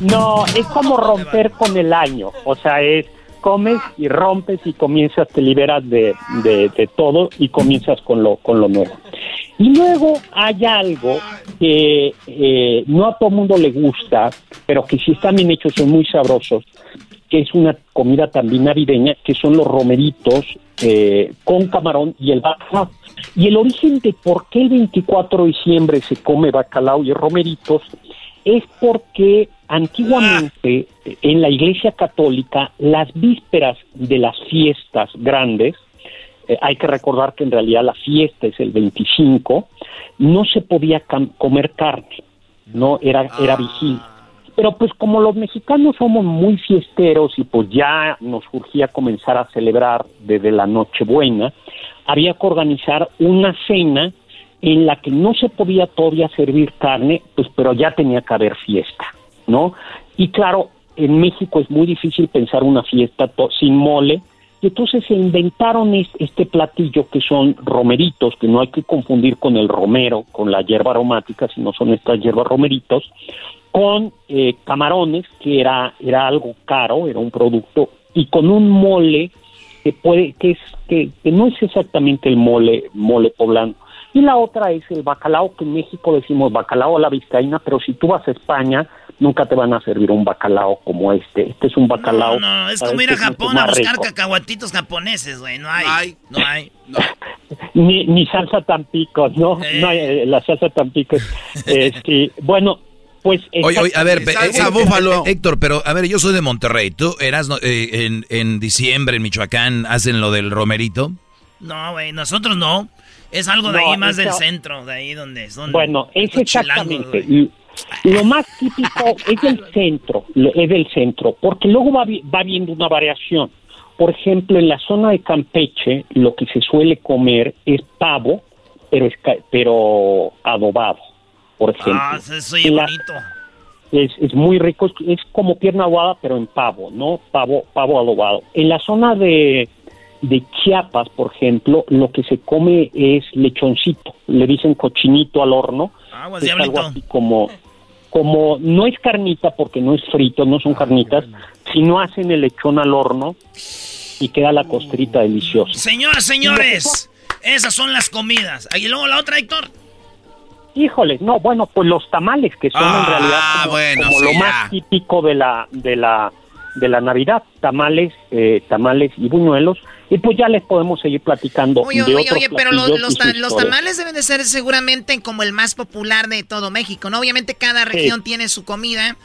No, es como romper con el año. O sea, es comes y rompes y comienzas, te liberas de, de, todo y comienzas con lo, con lo nuevo. Y luego hay algo que eh, no a todo mundo le gusta, pero que si están bien hechos son muy sabrosos, que es una comida también navideña, que son los romeritos eh, con camarón y el bacalao. Y el origen de por qué el 24 de diciembre se come bacalao y romeritos es porque antiguamente en la Iglesia Católica las vísperas de las fiestas grandes, eh, hay que recordar que en realidad la fiesta es el 25, no se podía comer carne, no era era vigilia. Pero pues como los mexicanos somos muy fiesteros y pues ya nos surgía comenzar a celebrar desde la Nochebuena, había que organizar una cena en la que no se podía todavía servir carne, pues pero ya tenía que haber fiesta, ¿no? Y claro, en México es muy difícil pensar una fiesta sin mole, y entonces se inventaron es- este platillo que son romeritos, que no hay que confundir con el romero, con la hierba aromática, sino son estas hierbas romeritos, con eh, camarones, que era, era algo caro, era un producto, y con un mole que puede, que es, que, que no es exactamente el mole, mole poblano. Y la otra es el bacalao, que en México decimos bacalao a la vizcaína, pero si tú vas a España, nunca te van a servir un bacalao como este. Este es un bacalao. No, no, es como ir a mucho Japón a buscar rico. cacahuatitos japoneses, güey. No hay. No hay. ni, ni salsa Tampico, ¿no? Eh. no eh, la salsa Tampico. es- Este, bueno, pues... Oye, oye, a ver, Salsa eh, búfalo. eh, Héctor, pero a ver, yo soy de Monterrey. ¿Tú eras no, eh, en, en diciembre en Michoacán hacen lo del romerito? No, güey, nosotros no. Es algo de No, ahí más del centro, de ahí donde son. Bueno, es chilangos, exactamente. Lo más típico es del centro, lo- es del centro, porque luego va, va viendo una variación. Por ejemplo, en la zona de Campeche, lo que se suele comer es pavo, pero, es pero adobado, por ejemplo. Ah, eso la- bonito. es, es muy rico, es, es como pierna adobada, pero en pavo, ¿no? Pavo, pavo adobado. En la zona de, de Chiapas, por ejemplo, lo que se come es lechoncito, le dicen cochinito al horno. Aguas, es algo así como, como, no es carnita porque no es frito, no son carnitas, sino hacen el lechón al horno y queda la costrita deliciosa. Señoras, señores, esas son las comidas. Y luego la otra, Héctor. Híjole, no, bueno, pues los tamales que son en realidad como, bueno, como sí, lo ya. más típico de la de la de la Navidad, tamales, eh, tamales y buñuelos, y pues ya les podemos seguir platicando Oye, de oye, otros oye, pero los, los ta- los tamales deben de ser seguramente como el más popular de todo México, ¿no? Obviamente cada Sí. región tiene su comida,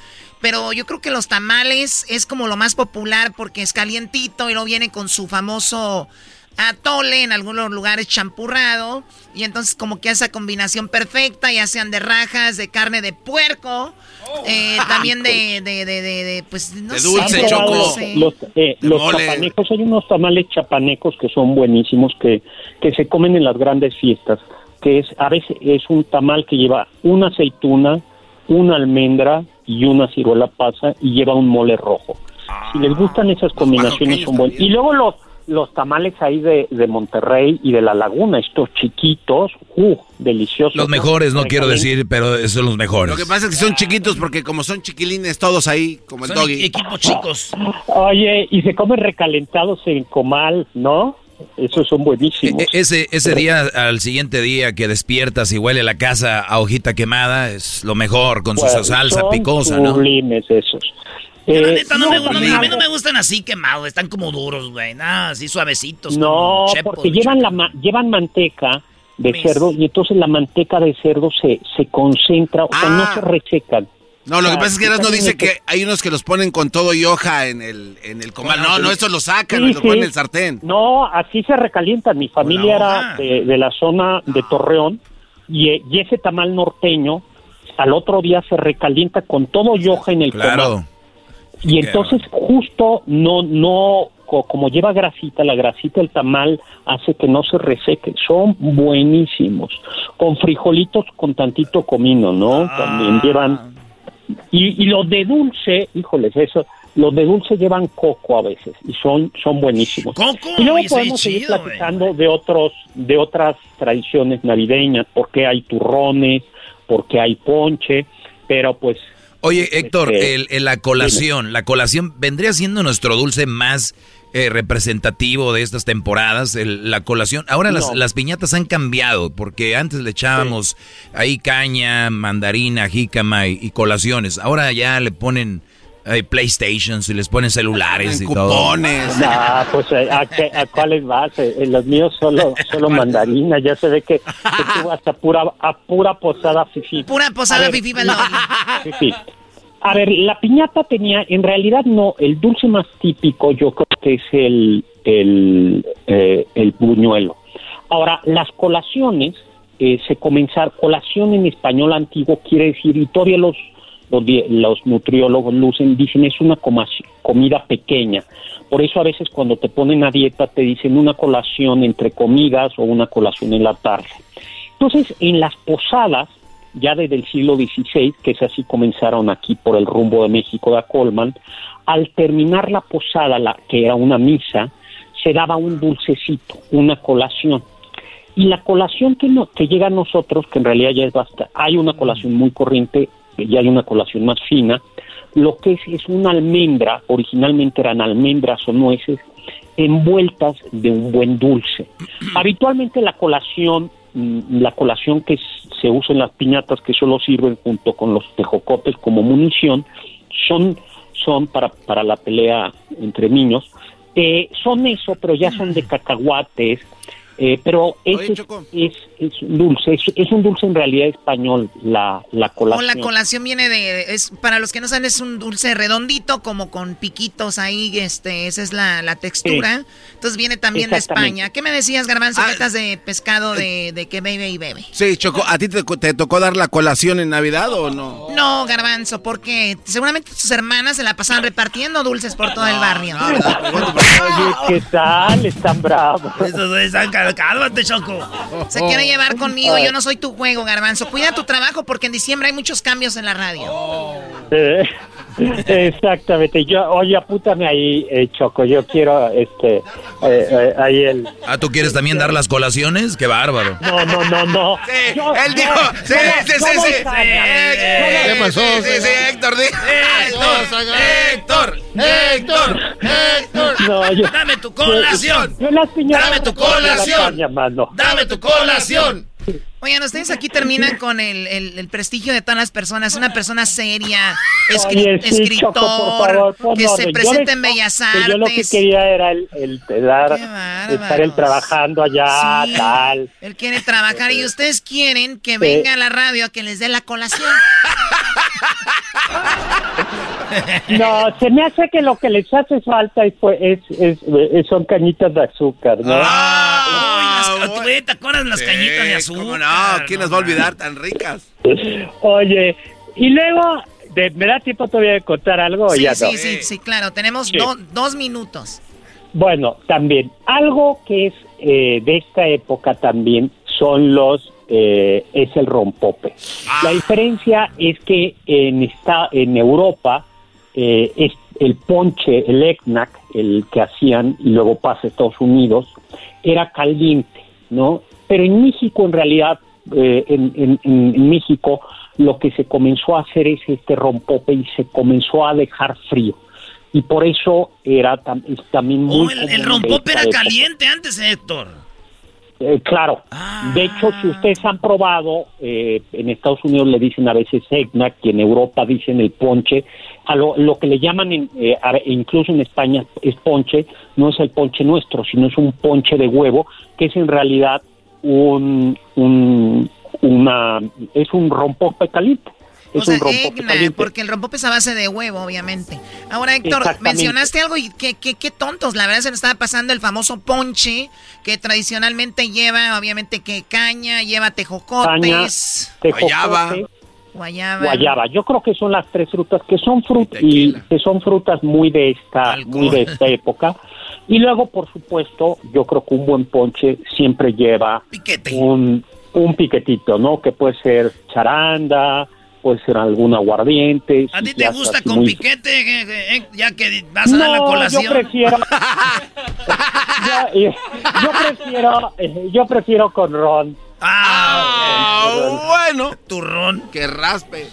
pero yo creo que los tamales es como lo más popular porque es calientito y luego viene con su famoso atole, en algunos lugares champurrado, y entonces como que esa combinación perfecta, ya sean de rajas, de carne de puerco, eh, también de, de, de, de, de, pues, no De sé, dulce, no sé. Los, eh, los chapanecos, hay unos tamales chapanecos que son buenísimos, que, que se comen en las grandes fiestas, que es, a veces es un tamal que lleva una aceituna, una almendra, y una ciruela pasa y lleva un mole rojo. Si les gustan esas combinaciones son buenas. Y luego los los tamales ahí de, de Monterrey y de la Laguna, estos chiquitos, uh, deliciosos. Los mejores, no quiero decir, pero son los mejores. Lo que pasa es que son chiquitos porque como son chiquilines todos ahí, como el Son doggy. equipos chicos. Oye, y se comen recalentados en comal, ¿no? Esos son buenísimos. E- ese ese día, al siguiente día que despiertas y huele la casa a hojita quemada, es lo mejor, con su salsa son picosa, ¿no? sublimes esos. Pero la Eh, neta, no, me, no, no me- a mí no me gustan así quemados, están como duros, güey. Nada, así suavecitos. No, porque llevan la ma- llevan manteca de cerdo y entonces la manteca de cerdo se, se concentra, o sea, Ah. no se resecan. No, lo que Ah, pasa es que sí, también dice que hay unos que los ponen con todo y hoja en el, en el comal. No, no, eso lo sacan, Sí, lo ponen en sí. el sartén. No, así se recalientan. Mi familia era de, de la zona de Torreón y, eh, y ese tamal norteño al otro día se recalienta con todo y hoja en el Claro. comal. Y entonces justo no, no, co- como lleva grasita, la grasita del tamal hace que no se reseque. Son buenísimos. Con frijolitos con tantito comino, ¿no? También llevan... Y, y los de dulce, híjoles, eso, los de dulce llevan coco a veces y son, son buenísimos. y luego podemos seguir chido, platicando de otros, de otras tradiciones navideñas, porque hay turrones, porque hay ponche, pero pues Oye, Héctor, Este, el, el- la colación, la colación vendría siendo nuestro dulce más eh, representativo de estas temporadas, el- la colación. Ahora las, No. las piñatas han cambiado, porque antes le echábamos ahí caña, mandarina, jícama y, y colaciones. Ahora ya le ponen eh, PlayStations y les ponen celulares y todo. Nah, pues ¿a, qué- a cuáles vas? Eh, eh, los míos solo, solo mandarina, ya se ve que, que tú vas a pura, a pura posada fifi. Pura posada A pelón. Sí, sí. A ver, la piñata tenía, en realidad no, el dulce más típico yo creo que es el, el, eh, el buñuelo. Ahora, las colaciones, eh, se comenzar, colación en español antiguo quiere decir, y todavía los, los, nutriólogos lucen, dicen es una comida pequeña. Por eso a veces cuando te ponen a dieta te dicen una colación entre comidas o una colación en la tarde. Entonces, en las posadas, ya desde el siglo XVI, que es así comenzaron aquí por el rumbo de México de Colman, al terminar la posada, la, que era una misa, se daba un dulcecito, una colación. Y la colación que, no, que llega a nosotros, que en realidad ya es basta, hay una colación muy corriente y hay una colación más fina, lo que es es una almendra, originalmente eran almendras o nueces, envueltas de un buen dulce. Habitualmente la colación, mm, la colación que se usa en las piñatas, que solo sirven junto con los tejocotes como munición, son, son para, para la pelea entre niños, eh, son eso, pero ya son de cacahuates, eh, pero ese es, es, es un dulce, es, es un dulce en realidad español, la, la O colación. la colación viene de, es para los que no saben, es un dulce redondito, como con piquitos ahí, este, esa es la, la textura. Entonces viene también de. España. ¿Qué me decías, Garbanzo? ¿Qué estás de pescado de, de que bebe y bebe? Sí, Choco, ¿a ti te, te tocó dar la colación en Navidad o no? No, Garbanzo, porque seguramente tus hermanas se la pasaban repartiendo dulces por todo el barrio. Oye, ¿qué tal? Están bravos. Están cal- cálmate, Choco. Se quiere llevar conmigo, yo no soy tu juego, Garbanzo. Cuida tu trabajo porque en diciembre hay muchos cambios en la radio. Exactamente. Yo, oye, apúntame ahí, eh, Choco. Yo quiero, este, eh, eh, ahí el. Ah, ¿tú quieres también dar las colaciones? ¡Qué bárbaro! No, no, no, no. Sí, él dijo, sí, sí, sí, sí. ¿Qué pasó, Sí, sí, sí, Héctor, di. Héctor, Héctor, Héctor. No, yo- Dame tu colación. Yo las piñatas Dame tu colación. están llamando. Dame tu colación. Oigan, ustedes aquí terminan con el, el- el prestigio de todas las personas. Una persona seria, escri- Oye, sí, escritor, Choco, por favor, pon que se presenta en Bellas que Artes. Yo lo que quería era el, dar, estar él trabajando allá, Sí. tal. Él quiere trabajar y ustedes quieren que venga a la radio a que les dé la colación. No, se me hace que lo que les hace falta es, pues, es, es- es- son cañitas de azúcar, ¿no? Ay, las, güey, ¿te acuerdas las cañitas de azúcar? ¿Cómo no? ¿Quién las va a olvidar tan ricas? Oye, y luego, ¿de- ¿me da tiempo todavía de contar algo Sí, ya sí, no? sí, sí, claro. Tenemos Sí. do- dos minutos. Bueno, también, algo que es eh, de esta época también son los eh, es el rompope. La diferencia es que en esta en Europa eh, es el ponche, el ECNAC, el que hacían y luego pasa a Estados Unidos, era caliente, ¿no? Pero en México, en realidad, eh, en, en- en México, lo que se comenzó a hacer es este rompope y se comenzó a dejar frío. Y por eso era tam- es también muy Oh, el, rompope era caliente antes, Héctor. Eh, claro. De hecho, si ustedes han probado, eh, en Estados Unidos le dicen a veces eggnog y en Europa dicen el ponche. A lo, lo que le llaman, en, eh, a- incluso en España, es ponche, no es el ponche nuestro, sino es un ponche de huevo, que es en realidad un, un una es un rompope caliente. O Es sea, un rompope porque el rompope es a base de huevo, obviamente. Ahora, Héctor, mencionaste algo y qué, qué, qué tontos. La verdad se nos estaba pasando el famoso ponche, que tradicionalmente lleva, obviamente, que caña, lleva Caña, tejocotes. tejocote, Guayaba. guayaba. Yo creo que son las tres frutas que son frutas y que son frutas muy de esta muy de esta época. Y luego, por supuesto, yo creo que un buen ponche siempre lleva un un piquetito, ¿no? Que puede ser charanda, puede ser algún aguardiente. ¿A ti te gusta con muy- piquete, eh, eh, ya que vas a dar la No, colación? yo prefiero. yo, eh, yo prefiero, eh, yo prefiero con ron. Ah, bueno. Turrón. Que raspe.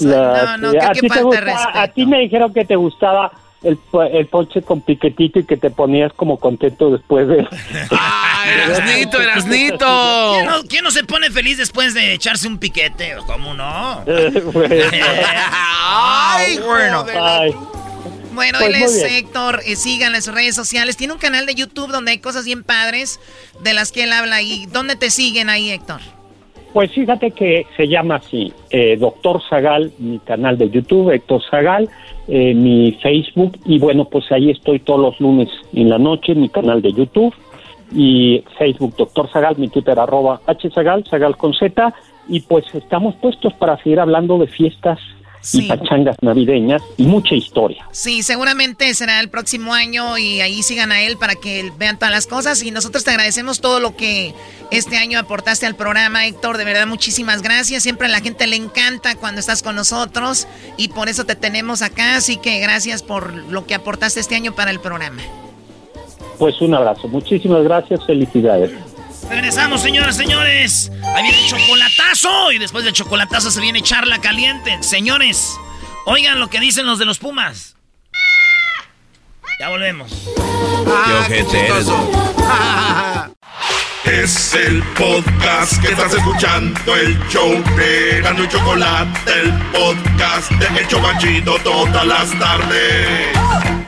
No, sí, que- a, que ti gusta- a ti me dijeron que te gustaba el, el ponche con piquetito y que te ponías como contento después de... ¡Ah, Erasnito, Erasnito! ¿Quién no, quién no se pone feliz después de echarse un piquete? ¿Cómo no? Ay, bueno. Ay. Bueno, Pues él es. Héctor, eh, síganlo en sus redes sociales. Tiene un canal de YouTube donde hay cosas bien padres de las que él habla. ¿Y dónde te siguen ahí, Héctor? Pues fíjate que se llama así, eh, Doctor Zagal, mi canal de YouTube, Héctor Zagal, eh, mi Facebook, y bueno, pues ahí estoy todos los lunes en la noche, mi canal de YouTube, y Facebook Doctor Zagal, mi Twitter arroba hzagal, Zagal con Z, y pues estamos puestos para seguir hablando de fiestas y pachangas navideñas y mucha historia. Sí, seguramente será el próximo año y ahí sigan a él para que vean todas las cosas. Y nosotros te agradecemos todo lo que este año aportaste al programa, Héctor. De verdad, muchísimas gracias. Siempre a la gente le encanta cuando estás con nosotros y por eso te tenemos acá. Así que gracias por lo que aportaste este año para el programa. Pues un abrazo, muchísimas gracias, felicidades. Regresamos, señoras, señores. Ahí viene el chocolatazo. Y después del chocolatazo se viene charla caliente. Señores, oigan lo que dicen los de los Pumas. Ya volvemos. Qué ojete eres. Es el podcast que estás escuchando, el show de Gano y Chocolate, el podcast de El Chobachito todas las tardes.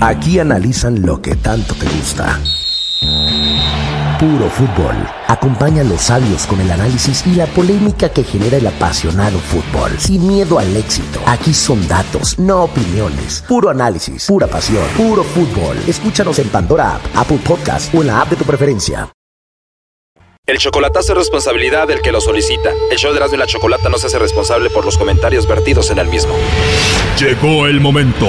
Aquí analizan lo que tanto te gusta. Puro fútbol. Acompaña a los sabios con el análisis y la polémica que genera el apasionado fútbol. Sin miedo al éxito. Aquí son datos, no opiniones. Puro análisis, pura pasión, puro fútbol. Escúchanos en Pandora App, Apple Podcast o en la app de tu preferencia. El chocolatazo es responsabilidad del que lo solicita. El show de Erasmo y la Chocolata no se hace responsable por los comentarios vertidos en el mismo. Llegó el momento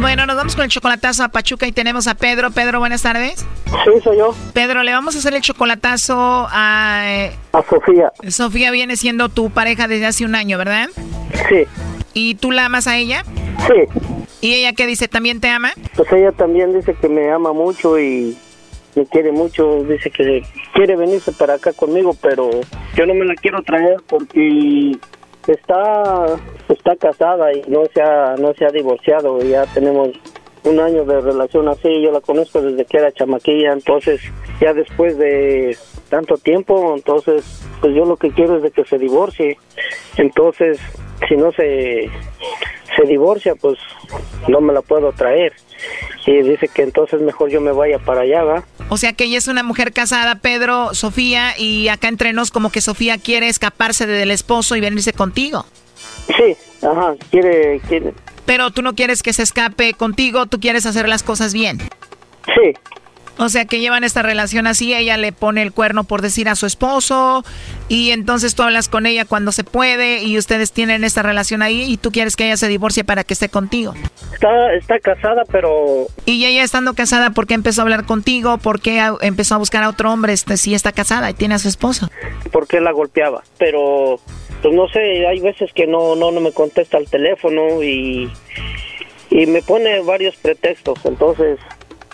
Bueno, nos vamos con el chocolatazo a Pachuca y tenemos a Pedro. Pedro, buenas tardes. Sí, soy yo. Pedro, le vamos a hacer el chocolatazo a... eh, A Sofía. Sofía viene siendo tu pareja desde hace un año, ¿verdad? Sí. ¿Y tú la amas a ella? Sí. ¿Y ella qué dice? ¿También te ama? Pues ella también dice que me ama mucho y me quiere mucho. Dice que quiere venirse para acá conmigo, pero yo no me la quiero traer porque está está casada y no se ha, no se ha divorciado. Ya tenemos un año de relación así. Yo la conozco desde que era chamaquilla. Entonces, ya después de tanto tiempo, entonces, pues yo lo que quiero es de que se divorcie. Entonces, si no se, se divorcia, pues no me la puedo traer. Y dice que entonces mejor yo me vaya para allá, ¿va? O sea que ella es una mujer casada, Pedro, Sofía, y acá entre nos como que Sofía quiere escaparse del esposo y venirse contigo. Sí, ajá, quiere, quiere. Pero tú no quieres que se escape contigo, tú quieres hacer las cosas bien. Sí. O sea que llevan esta relación así, ella le pone el cuerno por decir a su esposo y entonces tú hablas con ella cuando se puede y ustedes tienen esta relación ahí y tú quieres que ella se divorcie para que esté contigo. Está, está casada, pero Y ella estando casada, ¿por qué empezó a hablar contigo? ¿Por qué empezó a buscar a otro hombre este, si está casada y tiene a su esposo? porque la golpeaba. Pero, pues no sé, hay veces que no, no, no me contesta el teléfono y, y me pone varios pretextos. Entonces,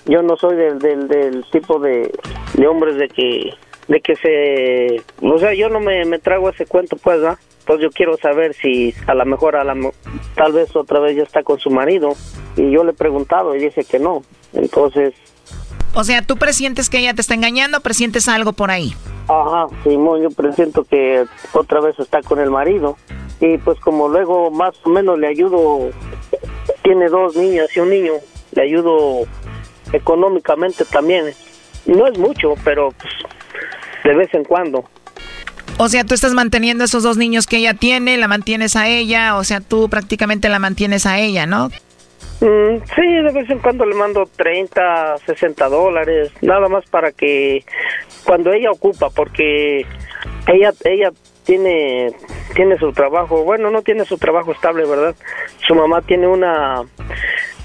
yo no soy del, del, del tipo de, de hombres de que, de que se... O sea, yo no me, me trago ese cuento, pues, ¿va? Pues yo quiero saber si a lo mejor, a la, tal vez otra vez ya está con su marido. Y yo le he preguntado y dice que no. Entonces, O sea, ¿tú presientes que ella te está engañando presientes algo por ahí? Ajá, Simón, yo presiento que otra vez está con el marido. Y pues como luego más o menos le ayudo, tiene dos niñas y un niño, le ayudo económicamente también. No es mucho, pero pues, de vez en cuando. O sea, tú estás manteniendo esos dos niños que ella tiene, la mantienes a ella, o sea, tú prácticamente la mantienes a ella, ¿no? Mm, sí, de vez en cuando le mando 30, 60 dólares, nada más para que cuando ella ocupa, porque ella ella tiene tiene su trabajo, bueno, no tiene su trabajo estable, ¿verdad? Su mamá tiene una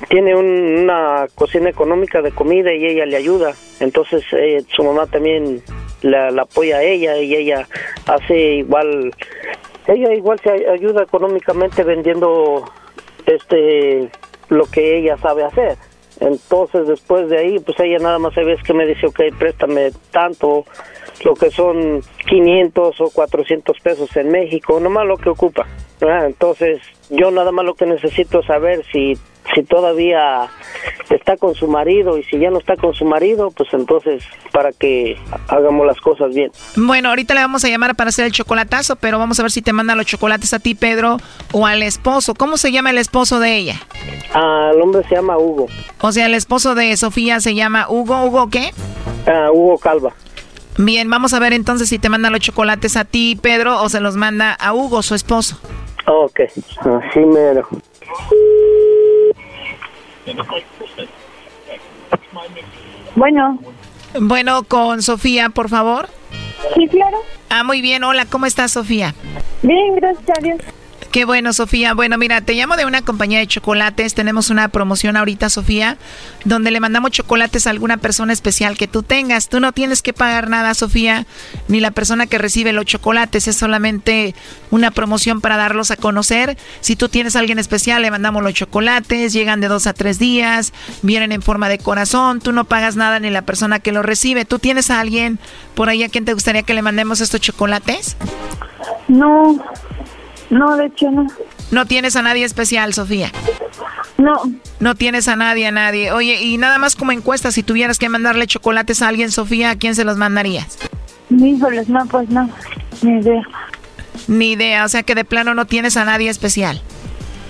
tiene un- una cocina económica de comida y ella le ayuda, entonces eh, su mamá también la, la apoya a ella y ella hace igual ella igual se ay- ayuda económicamente vendiendo este lo que ella sabe hacer. Entonces después de ahí, pues ella nada más se ve que me dice, ok, préstame tanto, lo que son 500 o 400 pesos en México, nomás lo que ocupa. Entonces yo nada más lo que necesito es saber si, si todavía está con su marido y si ya no está con su marido, pues entonces para que hagamos las cosas bien. Bueno, ahorita le vamos a llamar para hacer el chocolatazo, pero vamos a ver si te manda los chocolates a ti, Pedro, o al esposo. ¿Cómo se llama el esposo de ella? Ah, el hombre se llama Hugo, O sea, el esposo de Sofía se llama Hugo. ¿Hugo qué? Ah, Hugo Calva. Bien, vamos a ver entonces si te manda los chocolates a ti, Pedro, o se los manda a Hugo, su esposo. Ok, así mero. Bueno. Bueno, con Sofía, por favor. Sí, claro. Ah, muy bien. Hola, ¿cómo estás, Sofía? Bien, gracias a Dios. Qué bueno, Sofía. Bueno, mira, te llamo de una compañía de chocolates. Tenemos una promoción ahorita, Sofía, donde le mandamos chocolates a alguna persona especial que tú tengas. Tú no tienes que pagar nada, Sofía, ni la persona que recibe los chocolates. Es solamente una promoción para darlos a conocer. Si tú tienes a alguien especial, le mandamos los chocolates. Llegan de dos a tres días. Vienen en forma de corazón. Tú no pagas nada ni la persona que los recibe. ¿Tú tienes a alguien por ahí a quien te gustaría que le mandemos estos chocolates? No, no, de hecho no. No tienes a nadie especial, Sofía. No. No tienes a nadie, a nadie. Oye, y nada más como encuesta, si tuvieras que mandarle chocolates a alguien, Sofía, ¿a quién se los mandarías? Híjoles, no, pues no. Ni idea. Ni idea, o sea que de plano no tienes a nadie especial.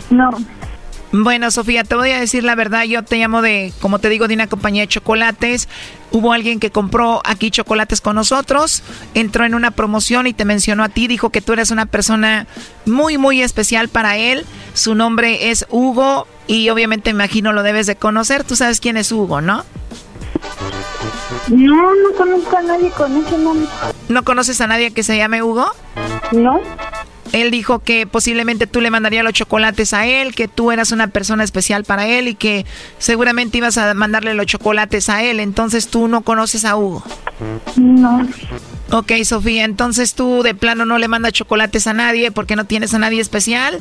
No. Bueno, Sofía, te voy a decir la verdad, yo te llamo de, como te digo, de una compañía de chocolates. Hubo alguien que compró aquí chocolates con nosotros, entró en una promoción y te mencionó a ti, dijo que tú eres una persona muy, muy especial para él. Su nombre es Hugo y obviamente imagino lo debes de conocer. Tú sabes quién es Hugo, ¿no? No, no conozco a nadie con ese nombre. ¿No conoces a nadie que se llame Hugo? No. Él dijo que posiblemente tú le mandarías los chocolates a él, que tú eras una persona especial para él y que seguramente ibas a mandarle los chocolates a él. Entonces tú no conoces a Hugo. No. Ok, Sofía, entonces tú de plano no le mandas chocolates a nadie porque no tienes a nadie especial.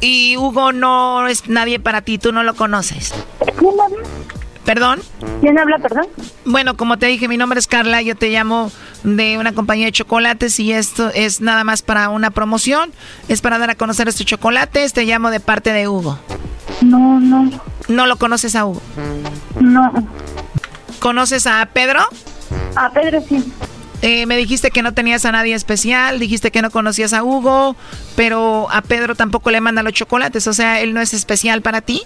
Y Hugo no es nadie para ti, tú no lo conoces. ¿Perdón? ¿Quién habla, perdón? Bueno, como te dije, mi nombre es Carla, yo te llamo de una compañía de chocolates y esto es nada más para una promoción, es para dar a conocer estos chocolates, te llamo de parte de Hugo. No, no. ¿No lo conoces a Hugo? No. ¿Conoces a Pedro? A Pedro sí. Eh, me dijiste que no tenías a nadie especial, dijiste que no conocías a Hugo, pero a Pedro tampoco le manda los chocolates, o sea, él no es especial para ti.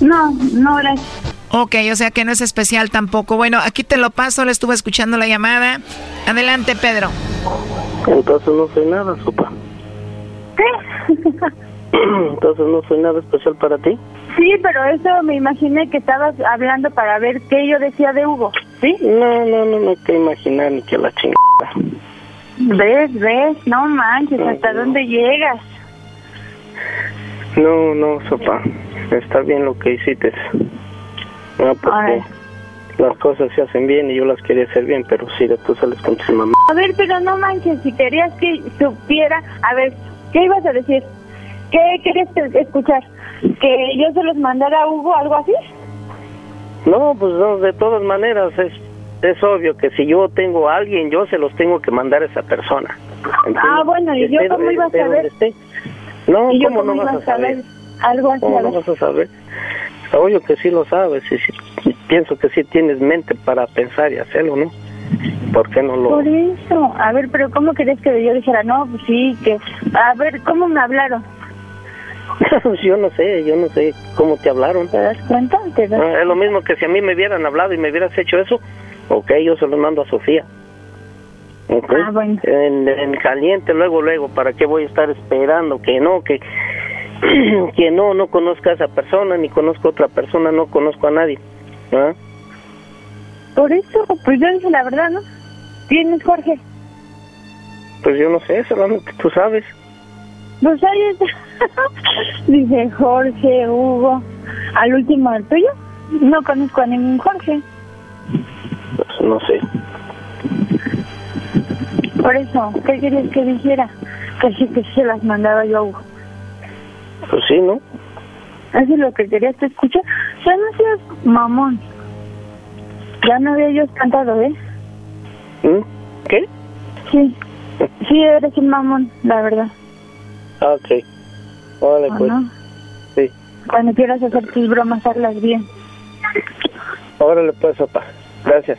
No, no, gracias. Ok, o sea que no es especial tampoco. Bueno, aquí te lo paso, le estuve escuchando la llamada. Adelante, Pedro. Entonces no soy nada, sopa. ¿Qué? Entonces no soy nada especial para ti. Sí, pero eso me imaginé que estabas hablando para ver qué yo decía de Hugo, ¿sí? No, no, no, no hay que imaginar ni que la chingada. ¿Ves, ves? No manches, ¿hasta dónde llegas? No, no, sopa. Está bien lo que hiciste. No, porque las cosas se hacen bien y yo las quería hacer bien, pero si de tú sales con tu mamá. A ver, pero no manches, si querías que supiera... A ver, ¿qué ibas a decir? ¿Qué querías que- escuchar? ¿Que yo se los mandara a Hugo, algo así? No, pues no, de todas maneras es, es obvio que si yo tengo a alguien, yo se los tengo que mandar a esa persona. ¿entiendes? Ah, bueno, ¿y yo cómo iba a saber? No, ¿Y yo ¿cómo no iba vas a saber? Algo así, ¿Cómo no vas a saber? Obvio que sí lo sabes y sí- pienso que sí tienes mente para pensar y hacerlo, ¿no? ¿Por qué no lo...? Por eso, a ver, pero ¿cómo querías que yo dijera? No, pues sí, que... A ver, ¿cómo me hablaron? yo no sé, yo no sé cómo te hablaron. ¿Te das cuenta? ¿Te das Ah, es lo mismo que si a mí me hubieran hablado y me hubieras hecho eso, ok, yo se lo mando a Sofía. Ok. Ah, bueno. En, en caliente, luego, luego, ¿para qué voy a estar esperando que no, que, que no, no conozca a esa persona, ni conozco a otra persona, no conozco a nadie? ¿Ah? Por eso, pues yo dije la verdad, ¿no? ¿Quién es Jorge? Pues yo no sé, solamente tú sabes. Pues ahí está. Dice Jorge, Hugo. ¿Al último el tuyo? No conozco a ningún Jorge. Pues no sé. Por eso, ¿qué querías que dijera? Que sí, que se las mandaba yo a Hugo. Pues sí, ¿no? Eso es lo que querías que escuchar. Ya no seas mamón. Ya no había yo cantado, ¿eh? ¿Mm? ¿Qué? Sí. Sí, eres un mamón, la verdad. Ah, ok. Vale, ¿O pues. no? Sí. Cuando quieras hacer tus bromas, hazlas bien. Órale, pues, sopa. Gracias.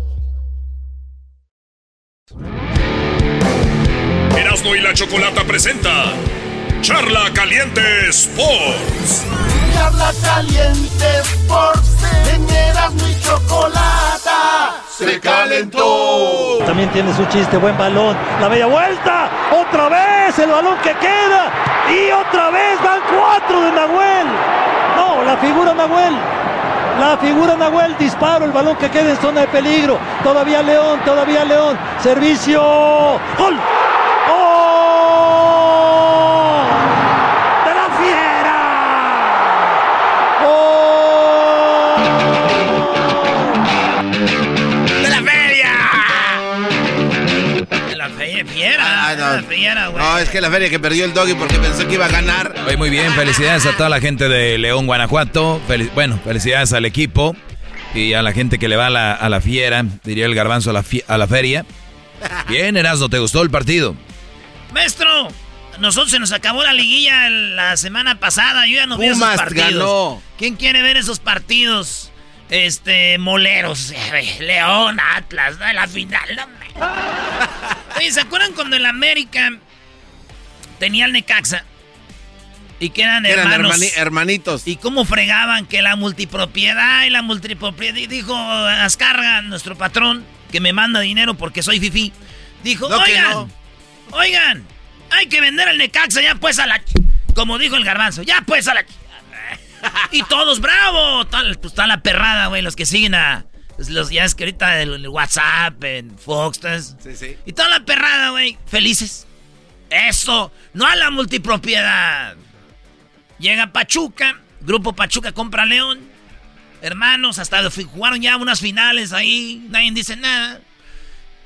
Erasno y la chocolata presenta Charla Caliente Sports. Charla caliente Sports en Erasmo y Chocolata se calentó. También tiene su chiste, buen balón. La media vuelta. Otra vez el balón que queda. Y otra vez van cuatro de Nahuel. No, la figura Nahuel. La figura Nahuel, disparo, el balón que queda en zona de peligro. Todavía León, todavía León. Servicio. ¡Gol! No. fiera, güey. No, es que la feria que perdió el doggy porque pensó que iba a ganar. Oye, muy bien, felicidades a toda la gente de León, Guanajuato. Fel- bueno, felicidades al equipo y a la gente que le va a la, a la fiera, diría el garbanzo, a la, a la feria. Bien, Erasmo, ¿te gustó el partido? Maestro, nosotros se nos acabó la liguilla la semana pasada. Yo ya no vi esos Pumas partidos. ganó. ¿Quién quiere ver esos partidos? Este, moleros. León, Atlas, la final. Oye, ¿se acuerdan cuando el América tenía el Necaxa? Y que eran Eran hermanos. hermani- hermanitos. Y cómo fregaban que la multipropiedad y la multipropiedad. y Dijo Ascarga, nuestro patrón, que me manda dinero porque soy fifi. Dijo, No, oigan, no. oigan, hay que vender el Necaxa ya pues a la... ch-". Como dijo el garbanzo, ya pues a la... ch-". Y todos, bravo. Tal, pues está la perrada, güey, los que siguen a... Los ya es que ahorita en el WhatsApp, en Fox. Sí, sí. Y toda la perrada, güey, felices. Eso, no a la multipropiedad. Llega Pachuca, Grupo Pachuca compra León. Hermanos, hasta jugaron ya unas finales ahí, nadie dice nada.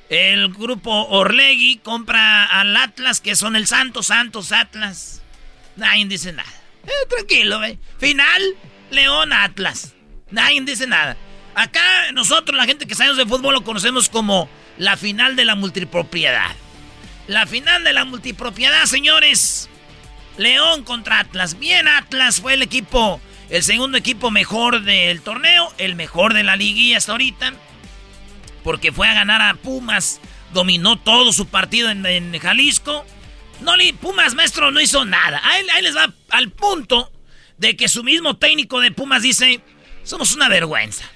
El grupo Orlegui compra al Atlas, que son el Santos, Santos, Atlas. Nadie dice nada. Eh, tranquilo, güey. Final, León, Atlas. Nadie dice nada. Acá nosotros, la gente que sabemos de fútbol, lo conocemos como la final de la multipropiedad. La final de la multipropiedad, señores. León contra Atlas. Bien, Atlas fue el equipo, el segundo equipo mejor del torneo, el mejor de la liguilla hasta ahorita. Porque fue a ganar a Pumas, dominó todo su partido en, Jalisco. No le, Pumas, maestro, no hizo nada. Ahí les va al punto de que su mismo técnico de Pumas dice, somos una vergüenza.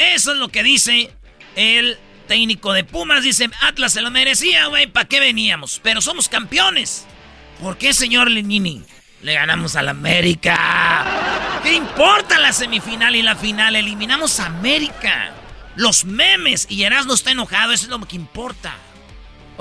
Eso es lo que dice el técnico de Pumas. Dice, Atlas se lo merecía, güey, ¿para qué veníamos? Pero somos campeones. ¿Por qué, señor Lenini? Le ganamos al América. ¿Qué importa la semifinal y la final? Eliminamos a América. Los memes y Erasmo está enojado, eso es lo que importa.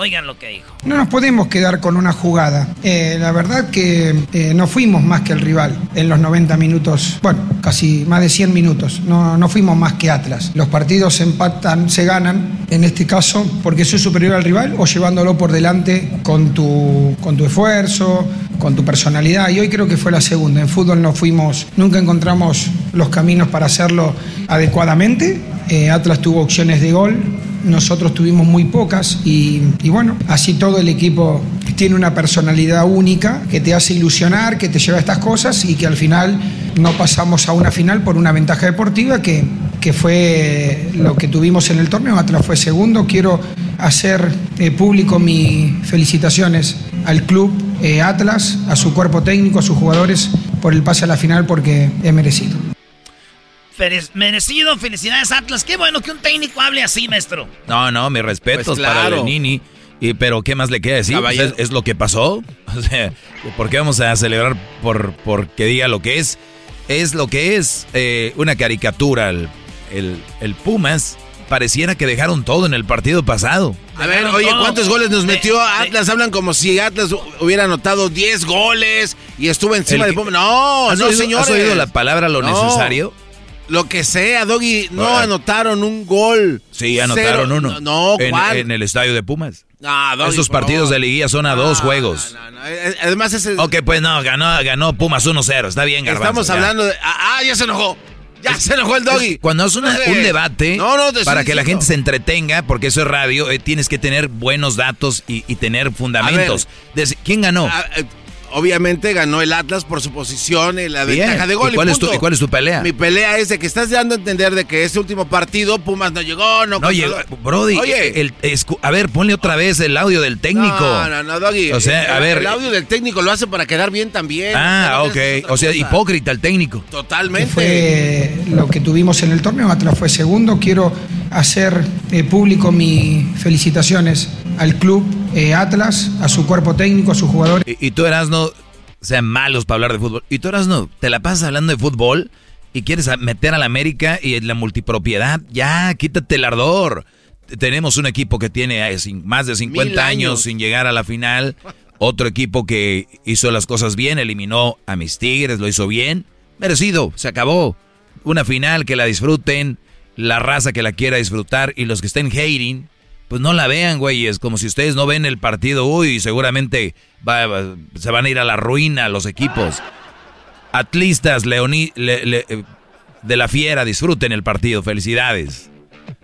Oigan lo que dijo. No nos podemos quedar con una jugada. Eh, la verdad que eh, no fuimos más que el rival en los 90 minutos, bueno, casi más de 100 minutos. No, no fuimos más que Atlas. Los partidos se empatan, se ganan, en este caso, porque soy superior al rival o llevándolo por delante con tu, con tu esfuerzo, con tu personalidad. Y hoy creo que fue la segunda. En fútbol no fuimos, nunca encontramos los caminos para hacerlo adecuadamente. Eh, Atlas tuvo opciones de gol, nosotros tuvimos muy pocas y, bueno, así todo el equipo tiene una personalidad única que te hace ilusionar, que te lleva a estas cosas y que al final no pasamos a una final por una ventaja deportiva que, que fue lo que tuvimos en el torneo. Atlas fue segundo. Quiero hacer eh, público mis felicitaciones al club eh, Atlas, a su cuerpo técnico, a sus jugadores por el pase a la final porque es merecido. Merecido, felicidades Atlas. Qué bueno que un técnico hable así, maestro. No, no, mis respetos Pues para claro. Lenini. Y, pero, ¿qué más le queda decir? Pues es, es lo que pasó. O sea, ¿por qué vamos a celebrar por, por que diga lo que es? Es lo que es eh, una caricatura. El, el- el Pumas pareciera que dejaron todo en el partido pasado. A ver, Dejaron oye, todo. ¿cuántos goles nos metió de- Atlas? Hablan como si Atlas hubiera anotado 10 goles y estuvo encima El- de Pumas. No, ¿Has no, oído- señores. ¿Has oído la palabra lo No. necesario? Lo que sea, Doggy, no Ah. anotaron un gol. Sí, anotaron Cero. uno. No, en, ¿cuál? en el estadio de Pumas. No, Doggy, Esos partidos favor. de liguilla son a dos juegos. No, no, eh, Además, ese, Ok, pues no, ganó, ganó Pumas 1-0. Está bien, Garbanzo. estamos ya. hablando de... Ah, ah, ya se enojó. Ya se enojó el Doggy. Es- Cuando una- No sé. un debate No, no, para que la gente se entretenga, porque eso es radio, eh, tienes que tener buenos datos y, y tener fundamentos. Deci- ¿Quién ganó? Ah, eh, obviamente ganó el Atlas por su posición y la Bien. ventaja de gol. ¿Y cuál es tu- punto. y cuál es tu pelea? Mi pelea es de que estás dando a entender de que ese último partido Pumas no llegó, no no, oye, controló. Brody, Oye. el- escu- a ver, ponle otra vez el audio del técnico. No, no, no, Doggy. O sea, a el, ver. El audio del técnico lo hace para quedar bien también. Ah, ok. O sea, cosa. hipócrita el técnico. Totalmente. fue lo que tuvimos en el torneo. Atlas fue segundo. Quiero hacer eh, público mis felicitaciones al club eh, Atlas, a su cuerpo técnico, a sus jugadores. Y, y tú eras no, sean malos para hablar de fútbol. Y tú eras no, te la pasas hablando de fútbol y quieres meter a la América y en la multipropiedad. Ya, quítate el ardor. Tenemos un equipo que tiene eh, más de 50 Mil años. años. sin llegar a la final. Otro equipo que hizo las cosas bien, eliminó a mis Tigres, lo hizo bien. Merecido, se acabó. Una final que la disfruten, la raza que la quiera disfrutar y los que estén hating, pues no la vean, güey. Es como si ustedes no ven el partido, uy, seguramente se van a ir a la ruina los equipos. Atlistas, Leoni, eh, de la Fiera, disfruten el partido. Felicidades.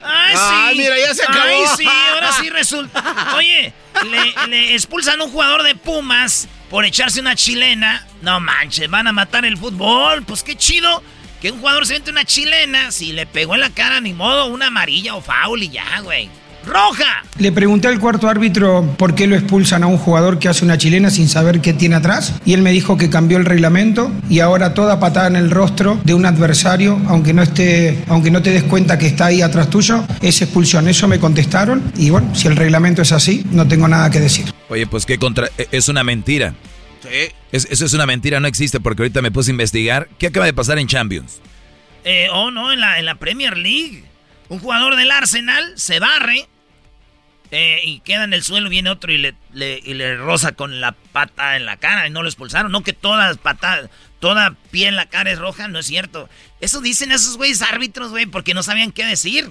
¡Ay, sí! mira, ya se acabó! ¡Ay, sí! Ahora sí resulta. Oye, le, le expulsan a un jugador de Pumas por echarse una chilena. No manches, van a matar el fútbol. Pues qué chido que un jugador se mete una chilena. Si le pegó en la cara, ni modo, una amarilla o foul y ya, güey. ¡Roja! Le pregunté al cuarto árbitro por qué lo expulsan a un jugador que hace una chilena sin saber qué tiene atrás. Y él me dijo que cambió el reglamento y ahora toda patada en el rostro de un adversario, aunque no esté, aunque no te des cuenta que está ahí atrás tuyo, es expulsión. Eso me contestaron. Y bueno, si el reglamento es así, no tengo nada que decir. Oye, pues que contra. E, es una mentira. Sí. eso es una mentira, no existe, porque ahorita me puse a investigar. ¿Qué acaba de pasar en Champions? Eh, oh, no, en la, en la Premier League. Un jugador del Arsenal se barre eh, y queda en el suelo, viene otro y le, le, roza con la pata en la cara y no lo expulsaron. No que toda pata, toda pie en la cara es roja, no es cierto. Eso dicen esos güeyes árbitros, güey, porque no sabían qué decir.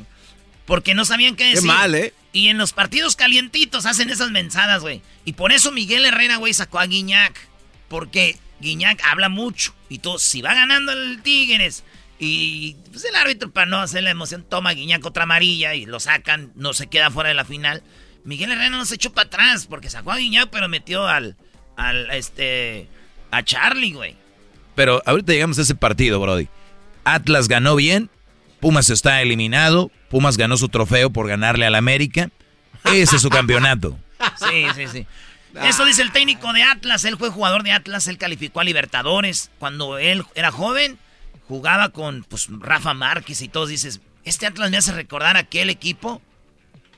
Porque no sabían qué decir. Qué mal, ¿eh? Y en los partidos calientitos hacen esas mensadas, güey. Y por eso Miguel Herrera, güey, sacó a Guiñac. Porque Guiñac habla mucho. Y todo, si va ganando el Tigres y pues el árbitro, para no hacer la emoción, toma a Guiñac otra amarilla y lo sacan, no se queda fuera de la final. Miguel Herrera no se echó para atrás porque sacó a Guiñac, pero metió al, al este, a Charlie, güey. Pero ahorita llegamos a ese partido, Brody. Atlas ganó bien, Pumas está eliminado, Pumas ganó su trofeo por ganarle al América. Ese es su campeonato. Sí, sí, sí. Eso dice el técnico de Atlas. Él fue jugador de Atlas, él calificó a Libertadores. Cuando él era joven, jugaba con pues, Rafa Márquez y todos. Dices, ¿este Atlas me hace recordar aquel equipo?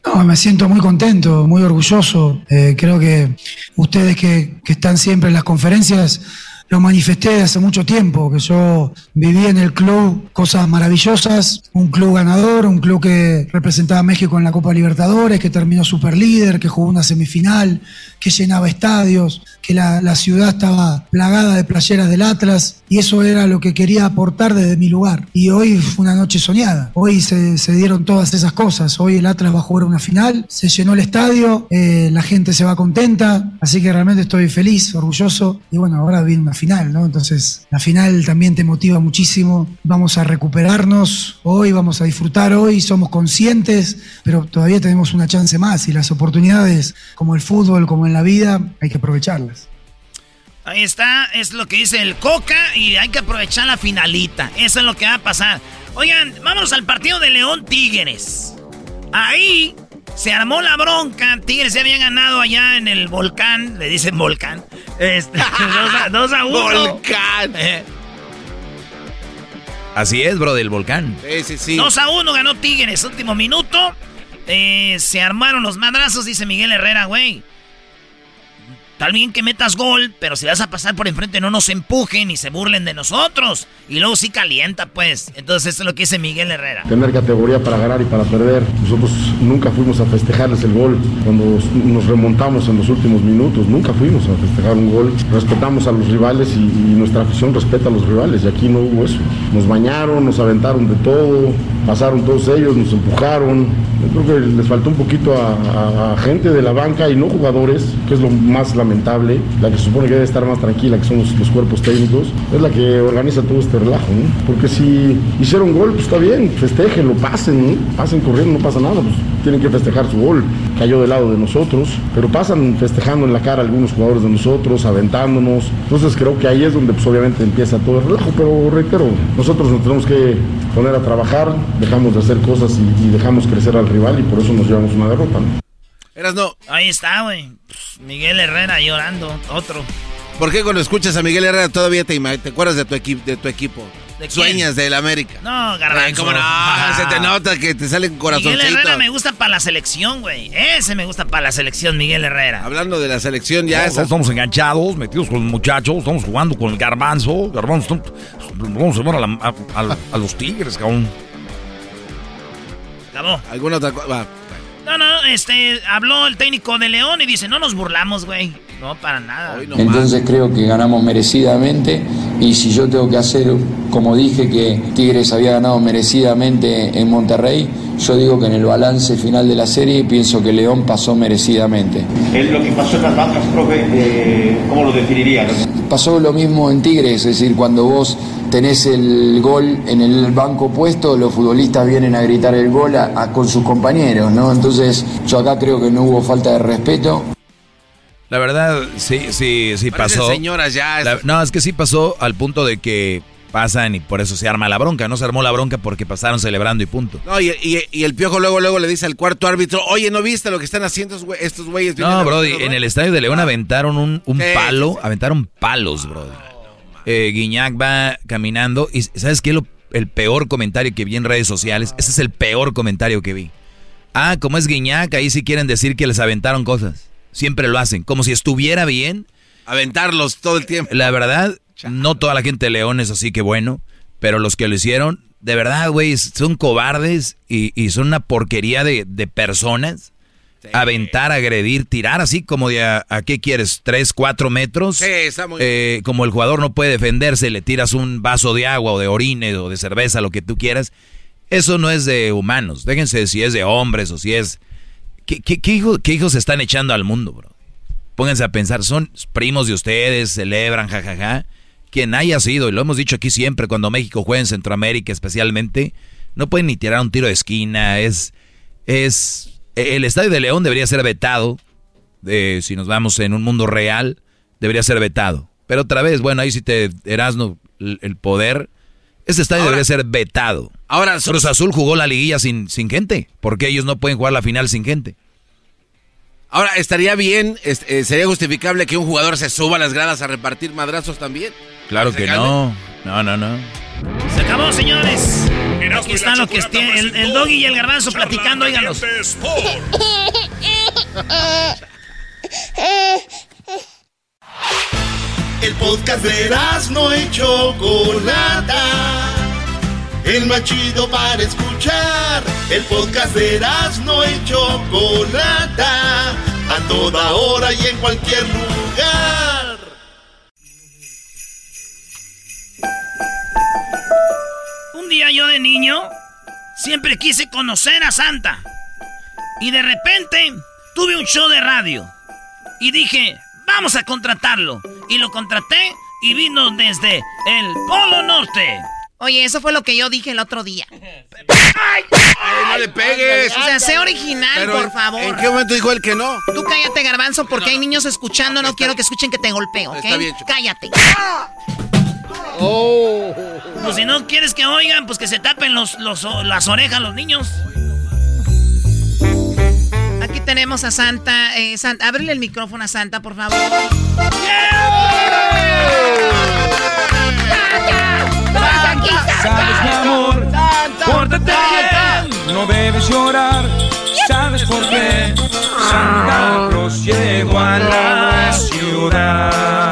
No, me siento muy contento, muy orgulloso. Eh, creo que ustedes que, que están siempre en las conferencias lo manifesté hace mucho tiempo, que yo viví en el club cosas maravillosas, un club ganador, un club que representaba a México en la Copa Libertadores, que terminó super líder, que jugó una semifinal, que llenaba estadios, que la, ciudad estaba plagada de playeras del Atlas, y eso era lo que quería aportar desde mi lugar. Y hoy fue una noche soñada, hoy se, dieron todas esas cosas, hoy el Atlas va a jugar una final, se llenó el estadio, eh, la gente se va contenta, así que realmente estoy feliz, orgulloso, y bueno, ahora viene una final, ¿no? Entonces, la final también te motiva muchísimo. Vamos a recuperarnos hoy, vamos a disfrutar hoy, somos conscientes, pero todavía tenemos una chance más y las oportunidades, como el fútbol, como en la vida, hay que aprovecharlas. Ahí está, es lo que dice el Coca y hay que aprovechar la finalita. Eso es lo que va a pasar. Oigan, vámonos al partido de León Tigres. Ahí se armó la bronca. Tigres se habían ganado allá en el volcán. Le dicen volcán. Este, 2 a 1. Volcán. Eh. Así es, bro, del volcán. Sí, sí, sí. 2 a 1 ganó Tigres. Último minuto. Eh, se armaron los madrazos, dice Miguel Herrera, güey. Tal bien que metas gol, pero si vas a pasar por enfrente no nos empujen y se burlen de nosotros. Y luego sí calienta, pues. Entonces eso es lo que dice Miguel Herrera. Tener categoría para ganar y para perder. Nosotros nunca fuimos a festejarles el gol cuando nos remontamos en los últimos minutos. Nunca fuimos a festejar un gol. Respetamos a los rivales y, nuestra afición respeta a los rivales. Y aquí no hubo eso. Nos bañaron, nos aventaron de todo. Pasaron todos ellos, nos empujaron. Yo creo que les faltó un poquito a, gente de la banca y no jugadores, que es lo más lamentable la que se supone que debe estar más tranquila, que son los, cuerpos técnicos, es la que organiza todo este relajo, Porque si hicieron gol, pues está bien, festejen, lo pasen, pasen corriendo, no pasa nada, pues tienen que festejar su gol, cayó del lado de nosotros, pero pasan festejando en la cara algunos jugadores de nosotros, aventándonos, entonces creo que ahí es donde pues obviamente empieza todo el relajo, pero reitero, nosotros nos tenemos que poner a trabajar, dejamos de hacer cosas y, dejamos crecer al rival y por eso nos llevamos una derrota, Eras no. Ahí está, güey. Miguel Herrera llorando, otro. ¿Por qué cuando escuchas a Miguel Herrera todavía te, te acuerdas de tu, equipo de tu equipo? ¿De Sueñas del América. No, garbanzo. ¿Cómo no? Se te nota que te sale un corazoncito. Miguel Herrera me gusta para la selección, güey. Ese me gusta para la selección, Miguel Herrera. Hablando de la selección, ya Estamos enganchados, metidos con los muchachos, estamos jugando con el garbanzo. Garbanzo, vamos a llevar a, los tigres, cabrón. Acabó. ¿Alguna otra cosa? No, no, este, habló el técnico de León y dice, no nos burlamos, güey. No, para nada. Entonces creo que ganamos merecidamente y si yo tengo que hacer, como dije, que Tigres había ganado merecidamente en Monterrey, yo digo que en el balance final de la serie pienso que León pasó merecidamente. lo que pasó en las bancas, profe, eh, ¿cómo lo definirías? Pasó lo mismo en Tigres, es decir, cuando vos tenés el gol en el banco puesto, los futbolistas vienen a gritar el gol a- con sus compañeros, ¿no? Entonces yo acá creo que no hubo falta de respeto. La verdad, sí, sí, sí Parecen pasó. señoras ya. La- no, es que sí pasó al punto de que pasan y por eso se arma la bronca. No se armó la bronca porque pasaron celebrando y punto. No, y, y- y el piojo luego luego le dice al cuarto árbitro, oye, ¿no viste lo que están haciendo estos güey- estos güeyes? No, Brody, en el estadio de León aventaron un, un palo, aventaron palos, Brody. Eh, Guiñac va caminando y ¿sabes qué? Lo- el peor comentario que vi en redes sociales, ese es el peor comentario que vi. Ah, como es Guiñac, ahí sí quieren decir que les aventaron cosas. Siempre lo hacen, como si estuviera bien. Aventarlos todo el tiempo. La verdad, no toda la gente de León es así que bueno, pero los que lo hicieron, de verdad, güey, son cobardes y, y son una porquería de, de personas. Aventar, agredir, tirar así como de a, a qué quieres, tres, cuatro metros. Sí, está muy Eh, como el jugador no puede defenderse, le tiras un vaso de agua o de orine o de cerveza, lo que tú quieras. Eso no es de humanos. Déjense si es de hombres o si es... ¿Qué, qué- qué hijo- qué hijos están echando al mundo, bro? Pónganse a pensar, son primos de ustedes, celebran, jajaja. Quien haya sido, y lo hemos dicho aquí siempre, cuando México juega en Centroamérica especialmente, no pueden ni tirar un tiro de esquina. Es, es, el Estadio de León debería ser vetado. eh, si nos vamos en un mundo real, debería ser vetado. Pero otra vez, bueno, ahí sí te Erasno el, poder. Este estadio debería ser vetado. Ahora, Cruz Azul jugó la liguilla sin, sin gente. porque ellos no pueden jugar la final sin gente? Ahora, estaría bien, es- eh, sería justificable que un jugador se suba a las gradas a repartir madrazos también. Claro ¿Se que no. No, no, no. Se acabó, señores. Aquí están los que tienen el, el doggy y el garbanzo platicando, óiganlos. El podcast de no y Chocolata. El más chido para escuchar. El podcast de no y Chocolata. A toda hora y en cualquier lugar. Un día yo de niño siempre quise conocer a Santa. Y de repente tuve un show de radio. Y dije, vamos a contratarlo. Y lo contraté y vino desde el Polo Norte. Oye, eso fue lo que yo dije el otro día. ¡Ay, no le pegues! O sea, sé original, Pero, por favor. ¿En qué momento dijo él que no? Tú cállate, garbanzo, porque hay niños escuchando. No quiero que escuchen que te golpeo, ¿ok? Está bien, Choco. Cállate. Pues si no quieres que oigan, pues que se tapen los, los- las orejas los niños. Aquí tenemos a Santa. Eh, San- ábrele el micrófono a Santa, por favor. Sabes, mi amor, pórtate bien, no debes llorar. ¿Sabes por qué? Santa Claus llegó a la ciudad.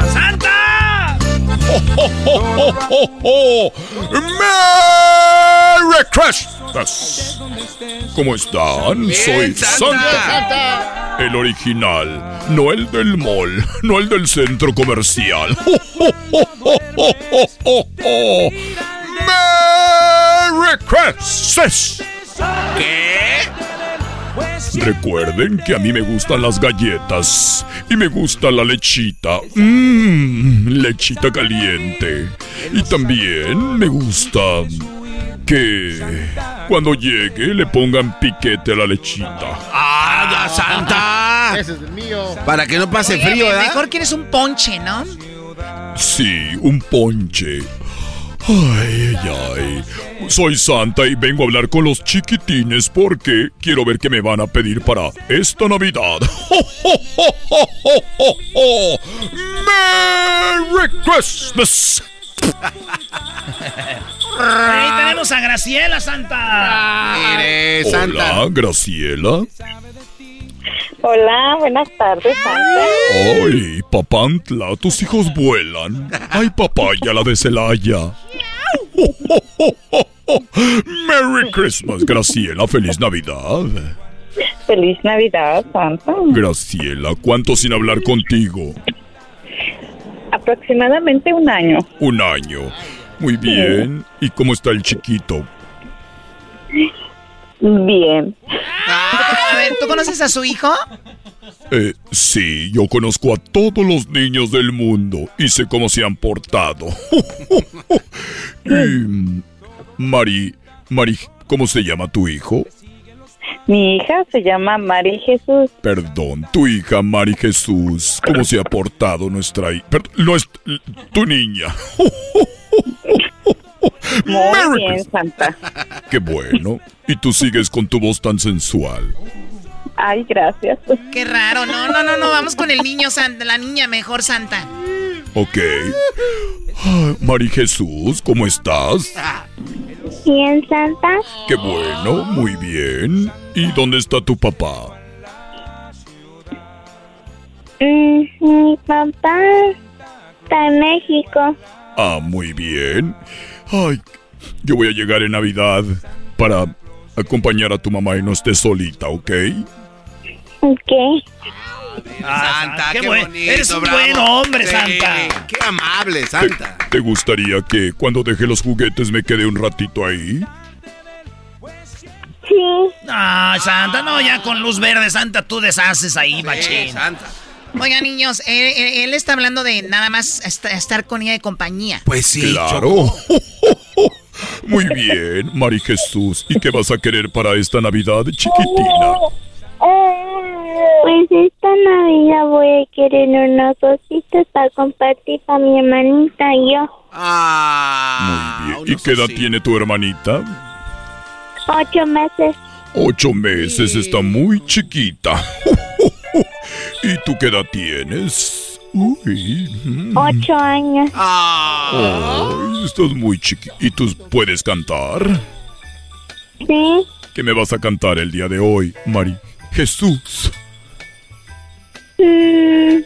¡Santa! ¡Oh, oh, oh, oh! ¡Merry Christmas! ¿Cómo están? Soy Santa. El original, no el del mall, no el del centro comercial. ¡Merry Christmas! ¿Qué? Recuerden que a mí me gustan las galletas y me gusta la lechita. Mmm, lechita caliente. Y también me gusta que cuando llegue le pongan piquete a la lechita. ¡Ah, ya, Santa! Ese es el mío. Para que no pase Oye, frío, ¿verdad? Mejor quieres un ponche, ¿no? Sí, un ponche. Ay, ay, ay. Soy Santa y vengo a hablar con los chiquitines porque quiero ver qué me van a pedir para esta Navidad. ¡Oh, oh, oh, oh, oh, oh, oh! ¡Merry Christmas! Ahí tenemos a Graciela, Santa. Mire, Hola, Graciela. Hola, buenas tardes, Santa. Ay, papantla, tus hijos vuelan. Ay, papaya, la de Celaya. Merry Christmas, Graciela. Feliz Navidad. Feliz Navidad, Santa. Graciela, ¿cuánto sin hablar contigo? Aproximadamente un año. Un año. Muy bien. ¿Y cómo está el chiquito? Bien. A ver, ¿tú conoces a su hijo? Eh, sí, yo conozco a todos los niños del mundo y sé cómo se han portado. y, Mari, Mari, ¿cómo se llama tu hijo? Mi hija se llama Mari Jesús. Perdón, tu hija Mari Jesús, ¿cómo se ha portado nuestra hija? No es tu niña. Muy bien, Santa. Qué bueno. Y tú sigues con tu voz tan sensual. Ay, gracias. Qué raro. No, no, no, no. Vamos con el niño Santa, la niña mejor Santa. Ok. Ay, Mari Jesús, ¿cómo estás? Bien, Santa. Qué bueno, muy bien. ¿Y dónde está tu papá? Mm, mi papá está en México. Ah, muy bien. Ay, yo voy a llegar en Navidad para acompañar a tu mamá y no estés solita, ¿ok? Ok. Santa, qué, bonito, Eres un bravo. buen hombre, Sí, Santa. Qué amable, Santa. ¿Te gustaría que cuando deje los juguetes me quede un ratito ahí? Sí. No, Santa, no, ya con luz verde, Santa, tú deshaces ahí, machín. Santa. Oigan, niños, él, él- él está hablando de nada más est- estar con ella de compañía. Pues sí, Claro. Muy bien, Mari Jesús. ¿Y qué vas a querer para esta Navidad, chiquitina? Pues esta Navidad voy a querer unos ositos para compartir para mi hermanita y yo. Ah, Muy bien. ¿Y qué edad tiene tu hermanita? Ocho meses. Ocho meses, está muy chiquita. ¿Y tú qué edad tienes? Uy. mm. Ocho años. Ay, estás muy chiquita. ¿Y tú puedes cantar? Sí. ¿Qué me vas a cantar el día de hoy, Mari? Jesús. Mm,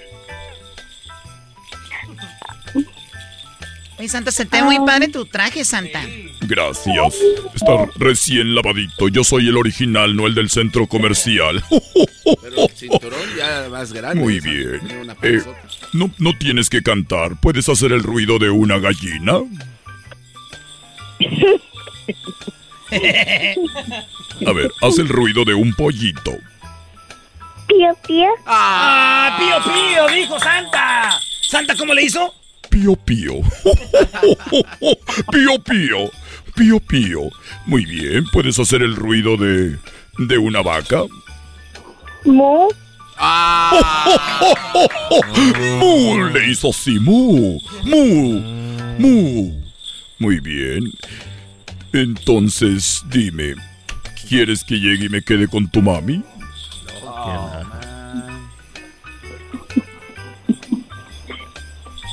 Oye, Santa, se te ve muy padre tu traje, Santa. Gracias. Está recién lavadito. Yo soy el original, no el del centro comercial. Pero el cinturón ya más grande. Muy bien. Eh, no, no tienes que cantar. ¿Puedes hacer el ruido de una gallina? A ver, haz el ruido de un pollito. Pío, pío. ¡Ah, pío, pío! Dijo Santa. ¿Santa cómo le hizo? Pío, pío. Pío, pío. Pío, pío. Muy bien, ¿puedes hacer el ruido de, de una vaca? Mu. Mu, le hizo así, mu, mu, mu. Muy bien. Entonces, dime, ¿quieres que llegue y me quede con tu mami? No,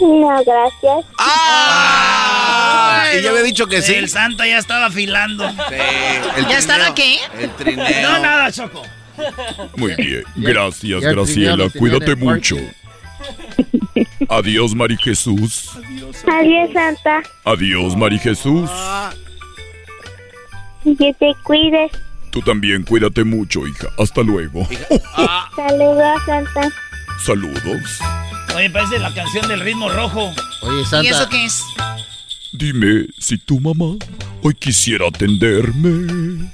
gracias. Ah, y ya había dicho que sí. El Santa ya estaba afilando. el ¿Ya estaba qué? El trineo. No, nada, Choco. Muy bien, gracias, ya Graciela. Cuídate mucho. Adiós, Mari Jesús. Adiós, Santa. Adiós, Mari Jesús. Que te cuides. Tú también cuídate mucho, hija. Hasta luego. Saludos, Santa. Saludos. Oye, parece la canción del ritmo rojo. Oye, ¿Y Santa. eso qué es? Dime si tu mamá hoy quisiera atenderme.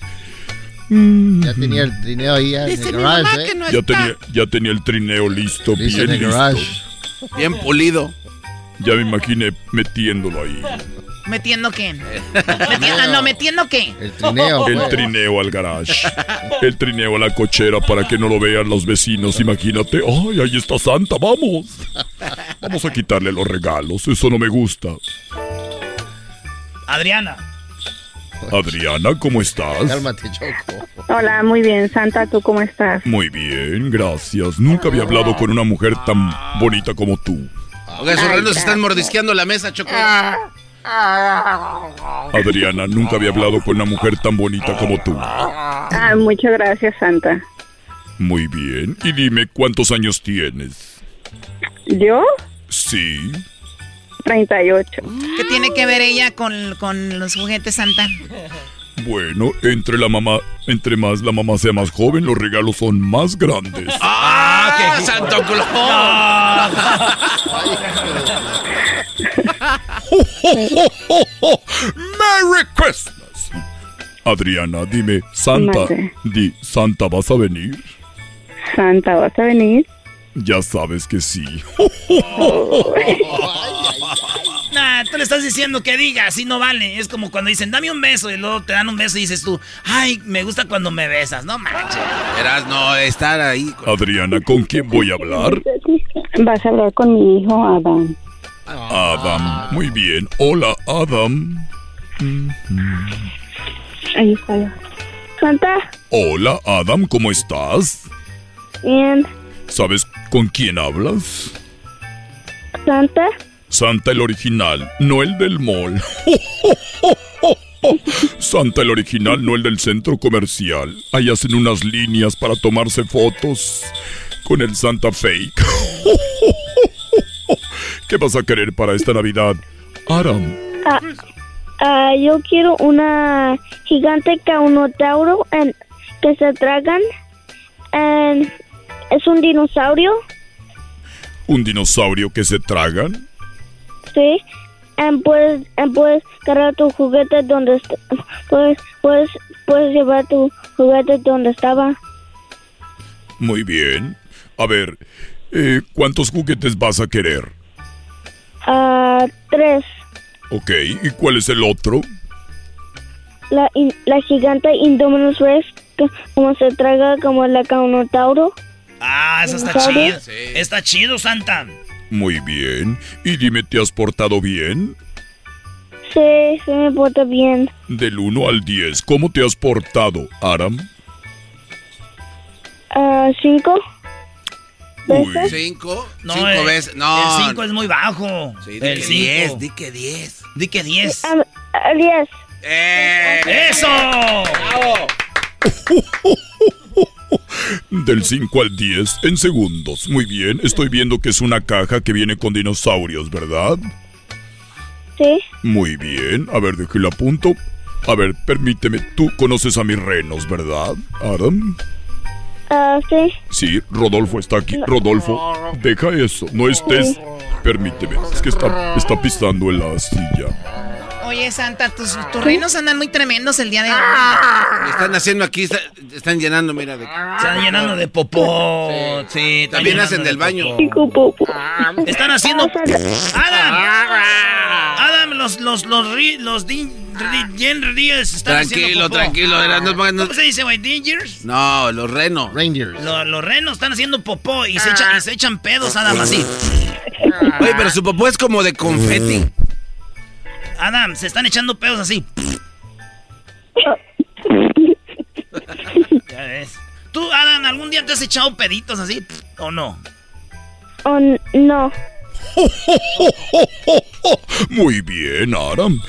Ya tenía el trineo ahí ya en el garage, ¿eh? ya, tenía, ya tenía el trineo listo, Listo en bien listo. garage. Bien pulido. Ya me imaginé metiéndolo ahí. ¿Metiendo qué? Meti- ah, no, ¿metiendo qué? El trineo. El trineo al garage. El trineo a la cochera para que no lo vean los vecinos. Imagínate. ¡Ay, ahí está Santa! ¡Vamos! Vamos a quitarle los regalos. Eso no me gusta. Adriana. Adriana, ¿cómo estás? Cálmate, Choco. Hola, muy bien, Santa. ¿Tú cómo estás? Muy bien, gracias. Nunca había hablado con una mujer tan bonita como tú. Oiga, esos renos están mordisqueando la mesa, Choco. Adriana, nunca había hablado con una mujer tan bonita como tú. Ah, muchas gracias, Santa. Muy bien. Y dime, ¿cuántos años tienes? ¿Yo? Sí. 38. ¿Qué tiene que ver ella con, con los juguetes Santa? Bueno, entre la mamá, entre más la mamá sea más joven, los regalos son más grandes. ¡Ah, qué Santo ¡Merry Christmas! Adriana, dime, Santa, di, Santa, ¿vas a venir? Santa, ¿vas a venir? Ya sabes que sí. Tú le estás diciendo que diga, así no vale. Es como cuando dicen, dame un beso, y luego te dan un beso y dices tú, ay, me gusta cuando me besas. No manches. Verás, no, estar ahí. Adriana, ¿con quién voy a hablar? Vas a hablar con mi hijo Adam. Adam. Muy bien. Hola, Adam. Ahí está. Santa, Hola, Adam, ¿cómo estás? bien. ¿Sabes con quién hablas? Santa, Santa el original, no el del mall. Santa el original, no el del centro comercial. Ahí hacen unas líneas para tomarse fotos con el Santa fake. ¿Qué vas a querer para esta Navidad? Aram, ah, ah, yo quiero una gigante caunotauro en- que se tragan. en- es un dinosaurio, ¿un dinosaurio que se tragan? Sí. En puedes, en puedes cargar tu juguete donde puedes, puedes, puedes llevar tu juguete donde estaba. Muy bien. A ver, eh, ¿cuántos juguetes vas a querer? Ah, tres. Ok, ¿y cuál es el otro? La, in- la gigante Indominus Rex, que como se traga como la Caunotauro. Ah, eso está chido. Está chido, Santa. Muy bien. Y dime, ¿te has portado bien? Sí, sí me porta bien. Del 1 al 10, ¿cómo te has portado, Aram? Ah, cinco. Uy. ¿Cinco? No, Cinco el- veces. No. El 5 es muy bajo. Sí, di el que 5. 10, di que 10. Di que 10. Ah, ah, diez. Del 5 al 10 en segundos. Muy bien, estoy viendo que es una caja que viene con dinosaurios, ¿verdad? Sí. Muy bien, a ver, déjelo a punto. A ver, permíteme, tú conoces a mis renos, ¿verdad, Adam? Ah, sí. Sí, Rodolfo está aquí. Rodolfo, deja eso, no estés... Permíteme, es que está, está pisando en la silla. Oye, Santa, tus, tus reinos andan muy tremendos el día de hoy. Me están haciendo aquí, está- están llenando, mira. De... Están llenando de popó. Sí, están También hacen de del baño. popó. Están haciendo. Adam. Adam, los los los ri- los Ríos están Tranquilo, haciendo popó. tranquilo, era- no- no- ¿Cómo se dice, güey? Dingers. No, los renos. Rangers. Lo- los renos están haciendo popó y se echan, y se echan pedos, Adam, así. Oye, pero su popó es como de confeti. Adam, se están echando pedos así. Ya ves. ¿Tú, Adam, algún día te has echado peditos así? ¿O no? Oh, no. Muy bien, Aram.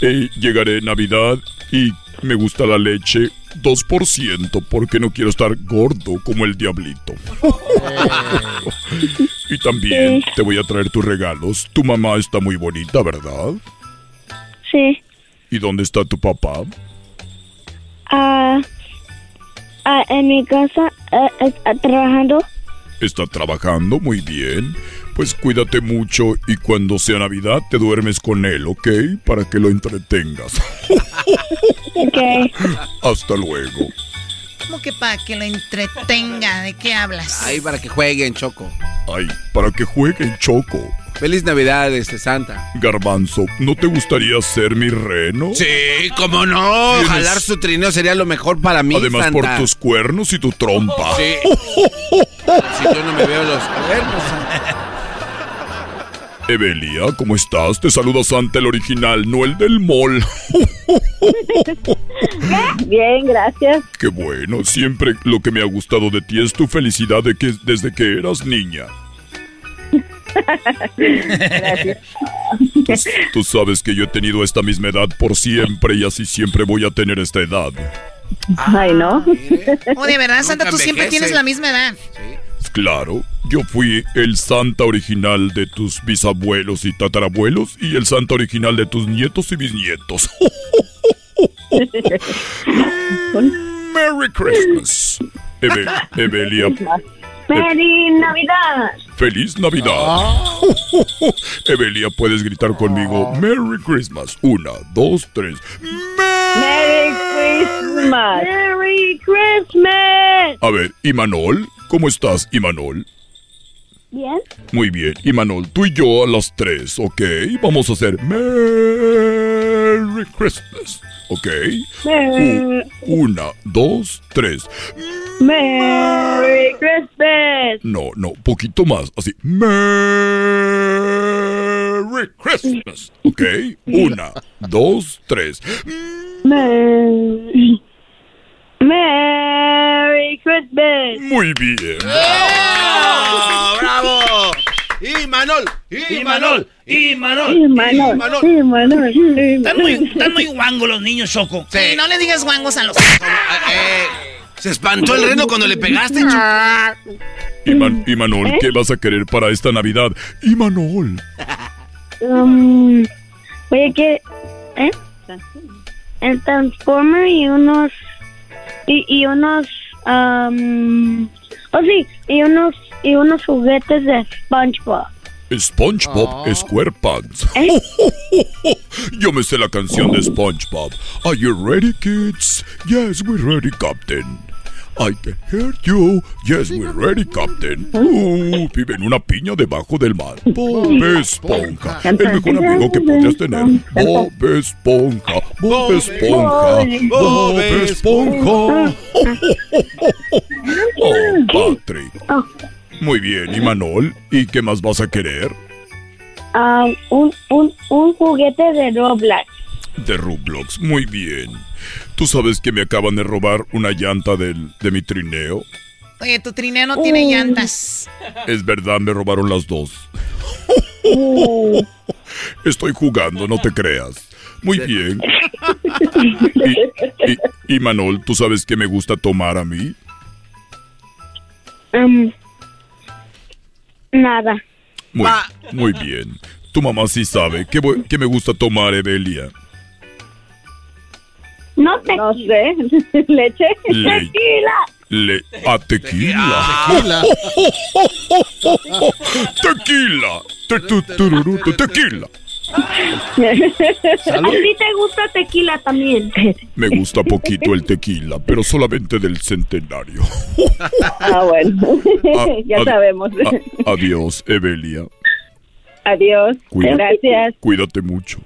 Eh, llegaré Navidad y me gusta la leche 2% porque no quiero estar gordo como el diablito. y también te voy a traer tus regalos. Tu mamá está muy bonita, ¿verdad? Sí. ¿Y dónde está tu papá? Ah, ah, en mi casa, ah, está trabajando. Está trabajando muy bien. Pues cuídate mucho y cuando sea Navidad te duermes con él, ¿ok? Para que lo entretengas. Ok. Hasta luego. ¿Cómo que para que lo entretenga? ¿De qué hablas? Ahí para que jueguen, Choco. Ay, para que jueguen Choco. Feliz Navidad, este Santa. Garbanzo, ¿no te gustaría ser mi reno? Sí, cómo no. Tienes- Jalar su trineo sería lo mejor para mí, Además Santa. por tus cuernos y tu trompa. Sí. si yo no me veo los cuernos. Evelia, ¿cómo estás? Te saluda Santa el original, no el del mall. Bien, gracias. Qué bueno, siempre lo que me ha gustado de ti es tu felicidad de que desde que eras niña. Gracias. Tú, tú sabes que yo he tenido esta misma edad por siempre y así siempre voy a tener esta edad. Ay, no. Oh, de verdad, Santa, Nunca tú siempre envejece. tienes la misma edad. Claro, yo fui el Santa original de tus bisabuelos y tatarabuelos y el Santa original de tus nietos y bisnietos. Merry Christmas. Eve- Evelia, ¡Feliz Navidad! feliz Navidad. Evelia, puedes gritar conmigo Merry Christmas. Una, dos, tres. ¡Merry Christmas. Merry Christmas. A ver, Imanol, ¿cómo estás, Imanol? Bien. Muy bien, Imanol, tú y yo a las tres, ¿ok? Vamos a hacer Merry Christmas, ¿ok? Merry, U- una, dos, tres. Merry Christmas. No, no, poquito más, así. Merry Christmas, ¿ok? Una, dos, tres. Merry, Merry Christmas. Muy bien. ¡Bravo! ¡Bravo! ¡Y Manol! ¡Y Manol! ¡Y Manol! Y Manol, y Manol, y Están muy, Manol. están muy guangos los niños, Choco. Sí, no le digas guangos a los... Eh, se espantó el reno cuando le pegaste, Choco. Iman- Imanol, ¿Eh? ¿qué vas a querer para esta Navidad? Imanol. Um, oye, que... ¿Eh? El Transformer y unos... Y, y unos... Um, oh, sí, y unos, y unos juguetes de SpongeBob. SpongeBob SquarePants. ¿Eh? Yo me sé la canción de SpongeBob. Are you ready, kids? Yes, we're ready, Captain. I can hear you. Yes, we're ready, Captain. Uh, vive en una piña debajo del mar. Bob Esponja. El mejor amigo que podrías tener. Bob Esponja. Bob Esponja. Bob Esponja. Oh, Patrick. Muy bien, ¿y Manol? ¿Y qué más vas a querer? Um, un, un, un juguete de Roblox. De Roblox, muy bien. ¿Tú sabes que me acaban de robar una llanta del, de mi trineo? Oye, tu trineo no tiene llantas. Es verdad, me robaron las dos. Estoy jugando, no te creas. Muy bien. Y, y- y, Manol, ¿tú sabes que me gusta tomar a mí? Um, nada. Muy, muy bien. Tu mamá sí sabe voy- que me gusta tomar, Evelia. No sé. ¿Leche? Le- Tequila. Le, a tequila. Tequila. tequila. Te- tu- tururú, te- tequila. ¿A ti te gusta tequila también? Me gusta poquito el tequila, pero solamente del centenario. Ah, bueno. Ah, ya ad- sabemos. a- adiós, Evelia. Adiós. Cuídate, Gracias. cuídate mucho.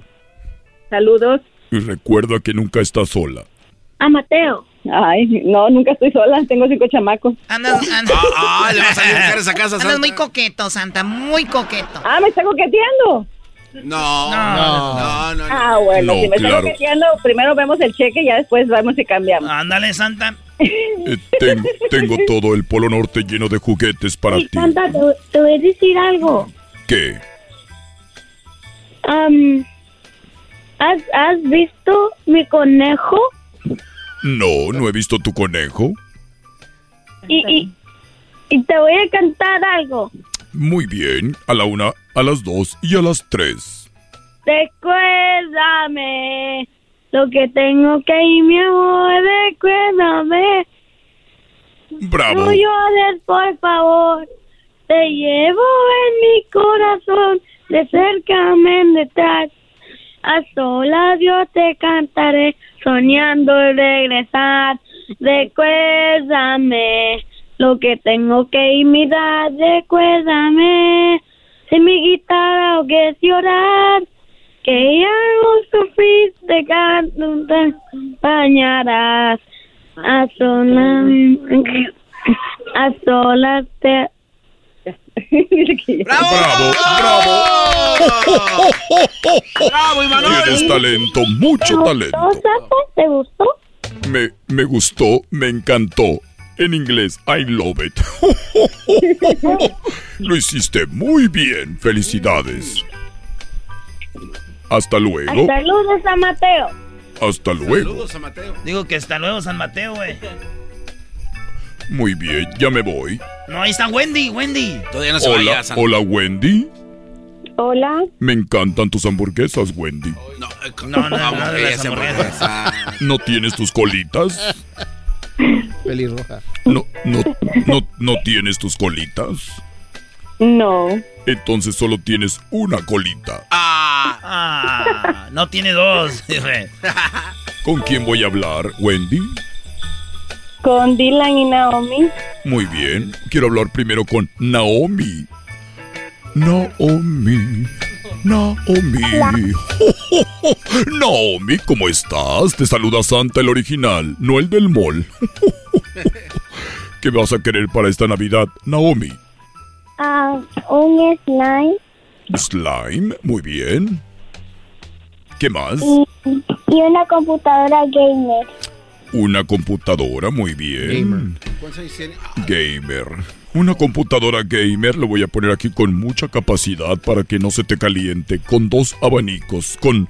Saludos. Y recuerda que nunca estás sola. A Mateo. Ay, no, nunca estoy sola. Tengo cinco chamacos. Andas, andas, Ah, le va a cara esa casa, andas Santa. muy coqueto, Santa, muy coqueto. Ah, ¿me está coqueteando? No, no, no, no. Ah, bueno, No, si me está claro. coqueteando, primero vemos el cheque y ya después vamos y cambiamos. Ándale, Santa. Eh, ten- tengo todo el Polo Norte lleno de juguetes para ti. Santa, te, te voy a decir algo. ¿Qué? Um, ¿has, ¿Has visto mi conejo? No, no he visto tu conejo. Y, y, y te voy a cantar algo. Muy bien, a la una, a las dos y a las tres. Recuérdame lo que tengo que ir, mi amor. Recuérdame. Bravo. No llores, por favor. Te llevo en mi corazón, de cerca me detrás. A solas yo te cantaré, soñando regresar. Recuérdame lo que tengo que imitar. Recuérdame si mi guitarra o que es llorar. Que ya no sufriste, canto, te acompañarás. A solas, a solas te... ¡Bravo! ¡Bravo! ¡Bravo, Imanol! Tienes talento, mucho talento. ¿Te gustó? Me, me gustó, me encantó. En inglés, I love it. Lo hiciste muy bien. Felicidades. Hasta luego. Hasta luego, San Mateo. Hasta luego. Saludos a Mateo. Digo que hasta luego, San Mateo, güey. Muy bien, ya me voy. No, ahí está Wendy, Wendy. Todavía no se Hola, vaya, hola Wendy. Hola. Me encantan tus hamburguesas, Wendy. No, eh, No, no, no, vamos, no, de las esa hamburguesa. ¿No tienes tus colitas? Pelirroja. No, no, no, no tienes tus colitas. No. Entonces solo tienes una colita. Ah, Ah, no tiene dos. ¿Con quién voy a hablar, Wendy? Con Dylan y Naomi. Muy bien. Quiero hablar primero con Naomi. Naomi. Naomi. Naomi, ¿cómo estás? Te saluda Santa el original, no el del mall. ¿Qué vas a querer para esta Navidad, Naomi? Ah, un slime Slime, muy bien. ¿Qué más? y, y una computadora gamer. Una computadora, muy bien. Gamer. Una computadora gamer lo voy a poner aquí con mucha capacidad para que no se te caliente. Con dos abanicos, con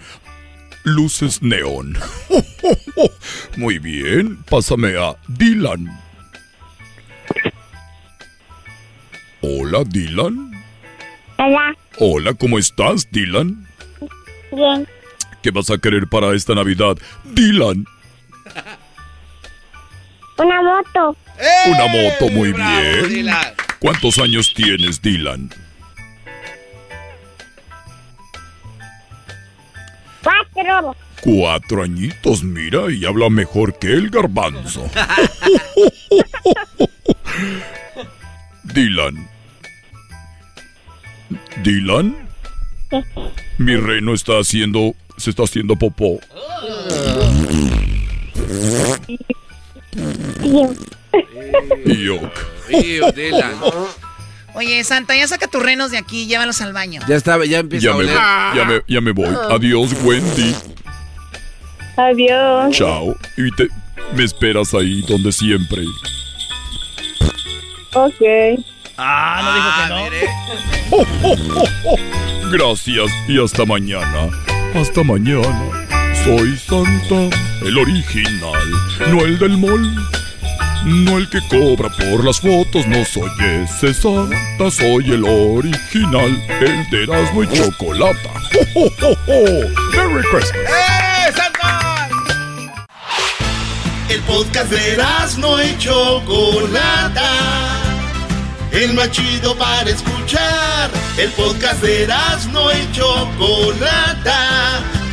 luces neón. Muy bien, pásame a Dylan. Hola, Dylan. Hola, Hola, ¿cómo estás, Dylan? bien. ¿Qué vas a querer para esta Navidad, Dylan? Una moto. Una moto, muy bien. ¿Cuántos años tienes, Dylan? Cuatro. Cuatro añitos, mira, y habla mejor que el garbanzo. Dylan. Dylan, mi reno está haciendo, se está haciendo popó. Yuck. Oye, Santa, ya saca tus renos de aquí y llévalos al baño. Ya está, ya empieza Ya a me, oler. ya me, ya me voy. Adiós, Wendy. Adiós. Chao. Y te, me esperas ahí donde siempre. Ok. Ah, no dijo que no. Gracias y hasta mañana. Hasta mañana. Soy Santa, el original, no el del mall. No el que cobra por las fotos, no soy ese Santa, soy el original, el de Erasmo y Chocolata. ¡Ho, ho, ho, ho! ¡Merry Christmas! ¡Eh, Santa! El podcast de Erasmo y Chocolata. El más chido para escuchar. El podcast de Erasmo y Chocolata.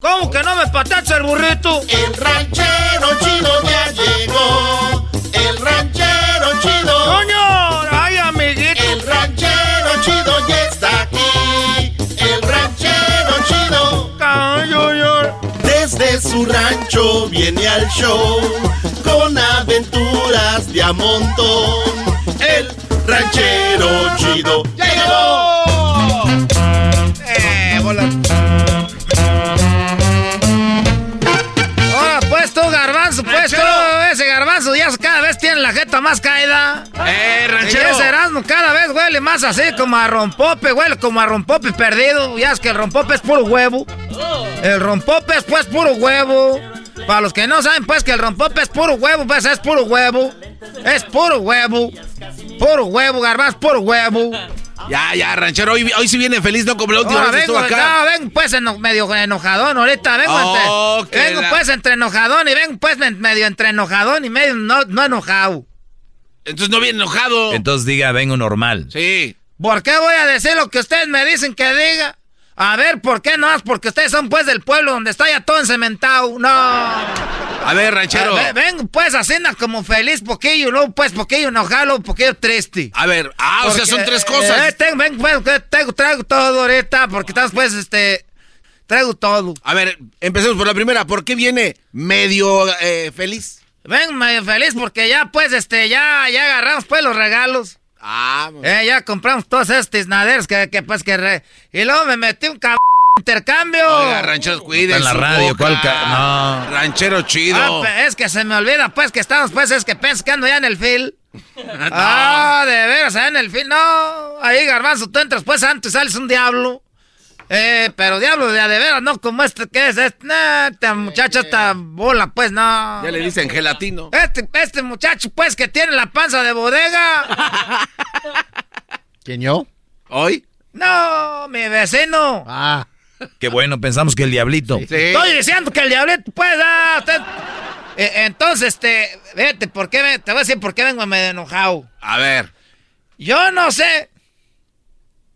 ¿Cómo que no me patacha el burrito? El ranchero chido ya llegó. El ranchero chido. ¡Coño! ¡Ay, amiguito! El ranchero chido ya está aquí. El ranchero chido. Desde su rancho viene al show. Con aventuras de a montón. El ranchero chido ya llegó. Eh, bola. Pues tú, ese garbanzo ya cada vez tiene la jeta más caída. ¡Eh, ranchero! Y ese Erasmo cada vez huele más así como a rompope, huele como a rompope perdido. Ya es que el rompope es puro huevo. El rompope es pues puro huevo. Para los que no saben, pues que el rompope es puro huevo, pues es puro huevo. Es puro huevo. Puro huevo, garbanzo, puro huevo. Ya, ya, ranchero, hoy, hoy sí viene feliz, no como la última Ahora vez vengo, acá. no, vengo pues eno- medio enojadón ahorita, vengo, Oh, entre, que vengo la- pues entre enojadón y vengo pues me- medio entre enojadón y medio no, no enojado. Entonces no viene enojado. Entonces diga, vengo normal. Sí. ¿Por qué voy a decir lo que ustedes me dicen que diga? A ver, ¿por qué no? Porque ustedes son pues del pueblo donde está ya todo encementado. No. A ver, ranchero. A ver, ven, pues, haciendo como feliz poquillo, luego pues poquillo enojado, poquillo triste. A ver, ah, o sea, son tres cosas. Eh, tengo, ven, pues, tengo, traigo todo ahorita, porque estás pues, este, traigo todo. A ver, empecemos por la primera. ¿Por qué viene medio eh, feliz? Ven, medio feliz porque ya pues, este, ya, ya agarramos pues los regalos. Ah, Eh, ya compramos todos estos naderos que, que pues que... re- Y luego me metí un cabrón intercambio. Oiga, rancheros, cuiden en la radio. ¿cuál ca- no. Ranchero chido. Ah, es que se me olvida, pues, que estamos, pues, es que pescando ya en el fil. Ah, de veras, allá en el fil. No, ahí, garbanzo, tú entras, pues, antes sales un diablo. Eh, pero diablo de a de veras, no como este que es. Este, nah, esta muchacha, esta bola, pues, no. Ya le dicen gelatino. Este, este muchacho, pues, que tiene la panza de bodega. ¿Quién yo? ¿Hoy? No, mi vecino. Ah. Qué bueno, pensamos que el diablito. Estoy diciendo que el diablito, pues, ah, usted- Eh, entonces, este, vete, ¿por qué? me- Te voy a decir por qué vengo medio enojado. A ver. Yo no sé.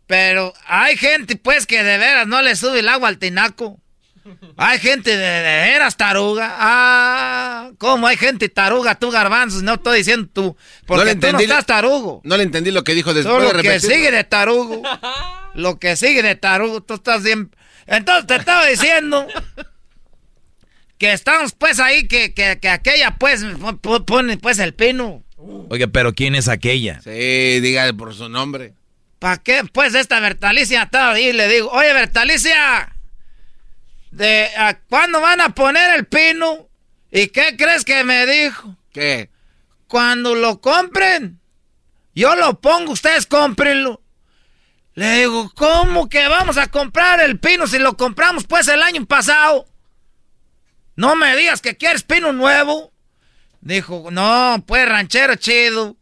Pero hay gente, pues, que de veras no le sube el agua al tinaco. Hay gente de, de veras taruga. Ah, ¿cómo hay gente taruga? Tú, garbanzos, no estoy diciendo tú. Porque le tú no entendí- estás tarugo. No le entendí lo que dijo después de lo que sigue de tarugo. Lo que sigue de tarugo, tú estás bien. Entonces te estaba diciendo que estamos pues ahí, que, que, que aquella pues pone pues el pino. Oiga, pero ¿quién es aquella? Sí, diga por su nombre. ¿Para qué? Pues esta Bertalicia estaba ahí y le digo, oye Bertalicia, ¿de a cuándo van a poner el pino? ¿Y qué crees que me dijo? ¿Qué? Cuando lo compren, yo lo pongo, ustedes cómprenlo. Le digo, ¿cómo que vamos a comprar el pino si lo compramos pues el año pasado? No me digas que quieres pino nuevo. Dijo, no, pues ranchero chido.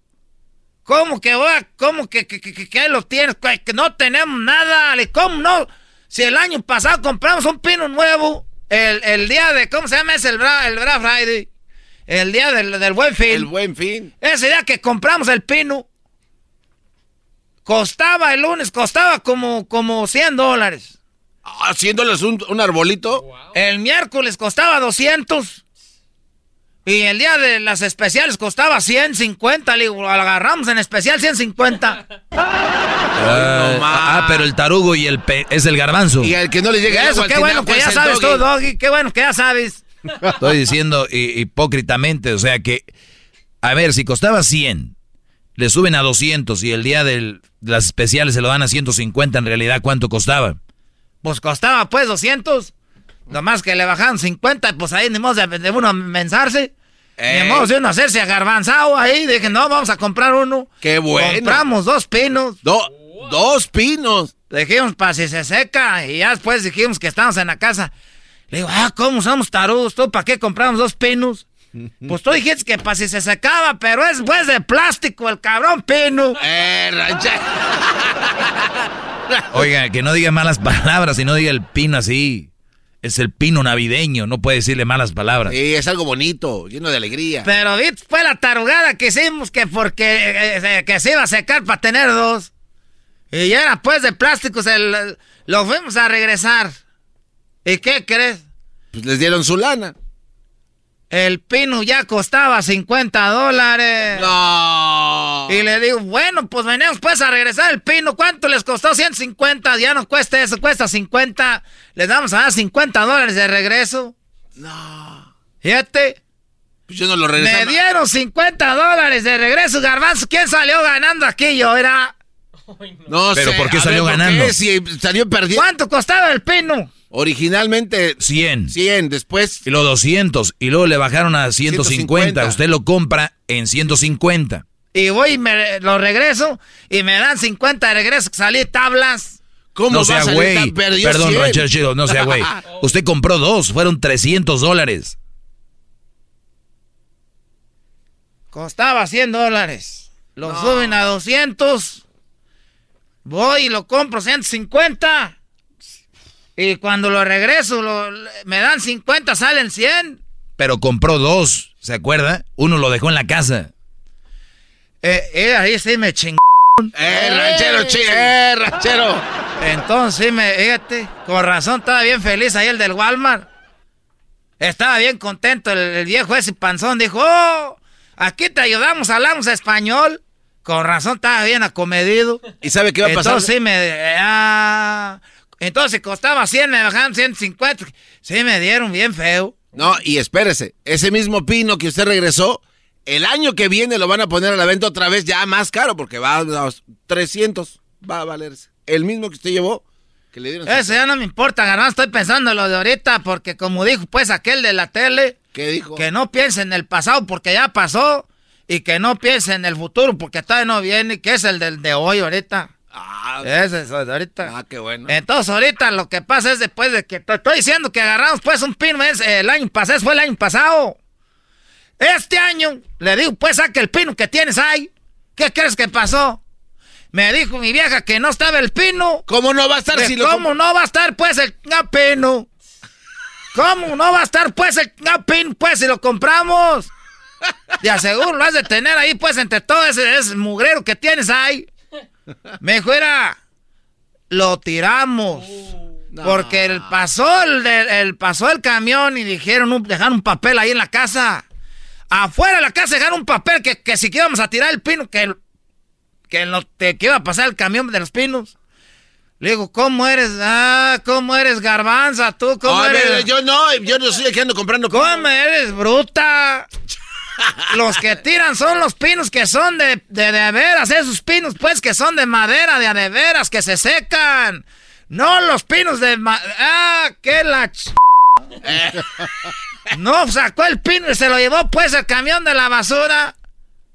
¿Cómo que voy a, cómo que, que, que, lo tienes? Que, que no tenemos nada. ¿Cómo no? Si el año pasado compramos un pino nuevo, el, el día de, ¿cómo se llama? Es el, Bra- el Black Friday. El día del, del buen fin. El buen fin. Ese día que compramos el pino, costaba el lunes, costaba como, como 100 dólares. Haciéndoles un, un arbolito. El miércoles costaba 200. Y el día de las especiales costaba 150. Le digo, lo agarramos en especial 150. Ah, ah, pero el tarugo y el pe- es el garbanzo. Y al que no le llegue el Eso, qué bueno que ya el sabes tú, doggy. Qué bueno que ya sabes. Estoy diciendo hipócritamente, o sea que, a ver, si costaba 100, le suben a 200 y el día de las especiales se lo dan a 150, en realidad, ¿cuánto costaba? Pues costaba pues 200. Nomás que le bajaron 50, pues ahí ni modo de, de uno mensarse. Ey. Ni modo de uno hacerse agarbanzado ahí. Dije, no, vamos a comprar uno. Qué bueno. Compramos dos pinos. dos pinos. Dijimos, para si se seca. Y ya después dijimos que estamos en la casa. Le digo, ah, ¿cómo somos tarudos? ¿Tú para qué compramos dos pinos? Pues tú dijiste que para si se secaba, pero es pues de plástico el cabrón pino. Eh, ranchero. Oiga, que no diga malas palabras y no diga el pino así. Es el pino navideño, no puede decirle malas palabras. Sí, es algo bonito, lleno de alegría. Pero ¿viste? fue la tarugada que hicimos que porque eh, eh, que se iba a secar para tener dos. Y ya era pues de plástico, se lo, lo fuimos a regresar. ¿Y qué crees? Pues les dieron su lana. El pino ya costaba 50 dólares. No. Y le digo, bueno, pues venimos pues a regresar el pino. ¿Cuánto les costó? 150. Ya no cuesta eso, cuesta 50. Les vamos a dar 50 dólares de regreso. No. Fíjate. Pues yo no lo regresé. Me dieron 50 dólares de regreso, garbanzo. ¿Quién salió ganando aquí? Yo era. No Pero sé, ¿por qué salió ver, ganando? qué? Si salió perdiendo. ¿Cuánto costaba el pino? Originalmente 100. 100, después Y luego 200. Y luego le bajaron a 150. 150. Usted lo compra en 150. Y voy y me lo regreso. Y me dan 50 de regreso. que Salí tablas. ¿Cómo no va sea güey. Perdón, 100? ranchero chido, no sea güey. Usted compró dos, fueron 300 dólares. Costaba 100 dólares. Lo suben a 200. Voy y lo compro 150. Y cuando lo regreso, lo- me dan 50, salen 100. Pero compró dos, ¿se acuerda? Uno lo dejó en la casa. Eh, eh, ahí sí me chingó. Eh, ranchero, chi, eh, ranchero. Entonces, sí me, fíjate, con razón estaba bien feliz ahí el del Walmart. Estaba bien contento el, el viejo ese panzón. Dijo, oh, aquí te ayudamos, hablamos español. Con razón estaba bien acomedido. ¿Y sabe qué va a pasar? Entonces sí me... ah, entonces costaba 100, me bajaron 150. Sí me dieron bien feo. No, y espérese, ese mismo pino que usted regresó, el año que viene lo van a poner a la venta otra vez ya más caro porque va a los 300, va a valerse. El mismo que usted llevó, que le dieron... Eso ya no me importa, Garbanzo, estoy pensando en lo de ahorita, porque como dijo pues aquel de la tele, ¿Qué dijo? que no piense en el pasado porque ya pasó, y que no piense en el futuro porque todavía no viene, que es el del de hoy ahorita. Ah, Ese es ahorita. ah, qué bueno. Entonces ahorita lo que pasa es después de que te estoy diciendo que agarramos pues un pino es el año pasado, fue el año pasado. Este año le digo pues saca el pino que tienes ahí. ¿Qué crees que pasó? Me dijo mi vieja que no estaba el pino. ¿Cómo no va a estar si lo ¿Cómo no va a estar pues el pino? ¿Cómo no va a estar pues el pino pues si lo compramos? De aseguro lo has de tener ahí pues entre todo ese, ese mugrero que tienes ahí. Me dijo, era, lo tiramos. Porque el pasó el, el pasó el camión y dijeron, un- dejaron un papel ahí en la casa. Afuera de la casa dejaron un papel que, que si que íbamos a tirar el pino, que, el- que, lo, que iba a pasar el camión de los pinos. Le digo, ¿cómo eres? Ah, ¿cómo eres garbanza tú? ¿Cómo eres? yo no, yo no estoy aquí ando comprando. ¿Cómo eres bruta? Los que tiran son los pinos que son de, de, de veras, esos pinos pues que son de madera, de de veras, que se secan. No los pinos de... ah, qué la... ch- No, sacó el pino y se lo llevó pues el camión de la basura.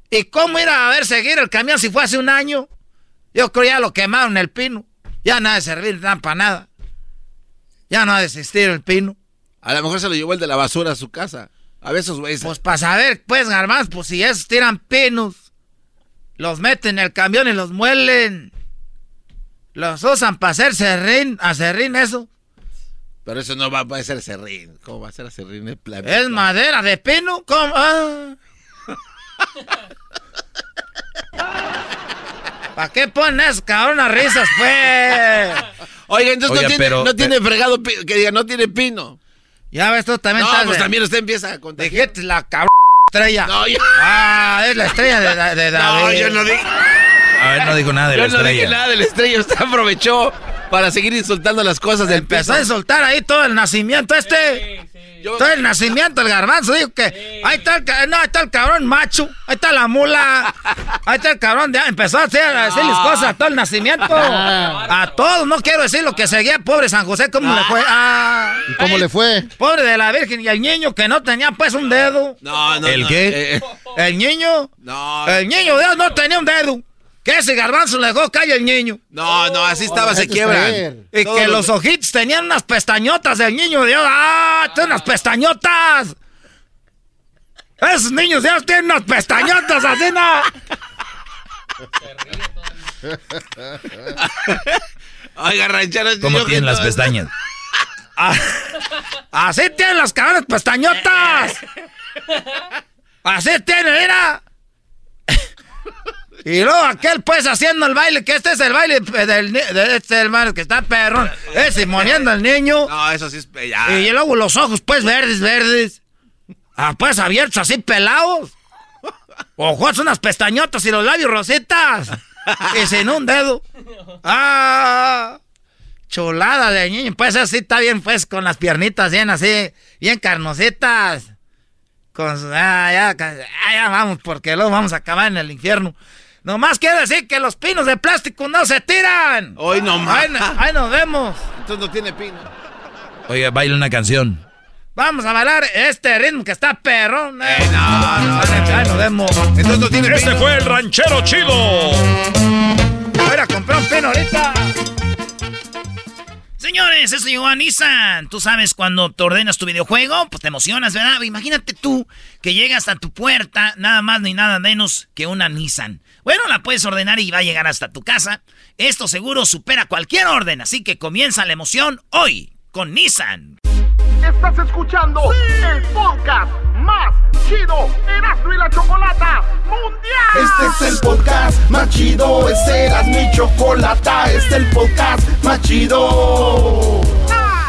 ¿Y cómo ir a ver seguir el camión si fue hace un año? Yo creo ya lo quemaron el pino. Ya nada de servir nada para nada. Ya no ha de existir el pino. A lo mejor se lo llevó el de la basura a su casa. A ver esos güeyes. Pues para saber, pues, garbanzos, pues si esos tiran pinos, los meten en el camión y los muelen. Los usan para hacer serrín, a serrín eso. Pero eso no va, va a ser serrín. ¿Cómo va a ser serrín? Es, pla- Es madera de pino, ¿cómo? Ah. ¿Para qué ponen esas cabronas risas, pues? Oiga, entonces Oiga, no, tiene, pero- no tiene fregado, que diga, no tiene pino. Ya ves, tú también No, estás pues de- también usted empieza a contar. Dijiste la cabrón estrella. No, yo- Ah, es la estrella de, de, de No, David. yo no dije, A ver, no dijo nada de yo la no dije estrella. nada de la estrella. Usted aprovechó para seguir insultando las cosas del Empezó peso. a soltar ahí todo el nacimiento este. Todo el nacimiento, el garbanzo. Dijo que ahí está el, no, ahí está el cabrón macho. Ahí está la mula. Ahí está el cabrón. de- empezó a hacer, a decirles cosas a todo el nacimiento. A todos. No quiero decir lo que seguía. Pobre San José, ¿cómo le fue? Ah, ¿Y cómo le fue? pobre de la Virgen y el niño que no tenía pues un dedo. No, no, ¿El no, qué? eh, El niño. no, El niño Dios no tenía un dedo. Que ese garbanzo le dejó calle el niño. no, no, así estaba, se traer. Y que los ojitos tenían unas pestañotas del niño Dios. ¡Ah! Tiene unas pestañotas. Esos niños Dios tienen unas pestañotas así, ¿no? Oiga, ranchero. ¿Cómo tienen las pestañas? Ah, Así tienen las cabronas pestañotas. Así tienen, mira. Y luego aquel pues haciendo el baile, que este es el baile del ni- de este hermano que está perrón. Ese moniendo al niño. No, eso sí es. ya. Y luego los ojos, pues, verdes, verdes. Ah, pues, abiertos así, pelados. Ojos, unas pestañotas y los labios rositas. Y sin un dedo. Ah, chulada de niño. Pues así está bien, pues, con las piernitas bien así, bien carnositas. Con ah, ya, ah, ya vamos, porque luego vamos a acabar en el infierno. Nomás quiero decir que los pinos de plástico no se tiran. Hoy no más. Ahí, ahí nos vemos. Entonces no tiene pino. Oiga, baila una canción. Vamos a bailar este ritmo que está perrón. Eh, no, no, Ahí nos vemos. Entonces no tiene Este pino. fue el ranchero chido. Voy a comprar un pino ahorita. Señores, eso llegó a Nissan. Tú sabes, cuando te ordenas tu videojuego, pues te emocionas, ¿verdad? Imagínate tú que llegas a tu puerta, nada más ni nada menos que una Nissan. Bueno, la puedes ordenar y va a llegar hasta tu casa. Esto seguro supera cualquier orden, así que comienza la emoción hoy con Nissan. Estás escuchando el podcast más chido Erasmo y la Chocolata Mundial. Este es el podcast más chido. Este era mi chocolata. Este es el podcast más chido.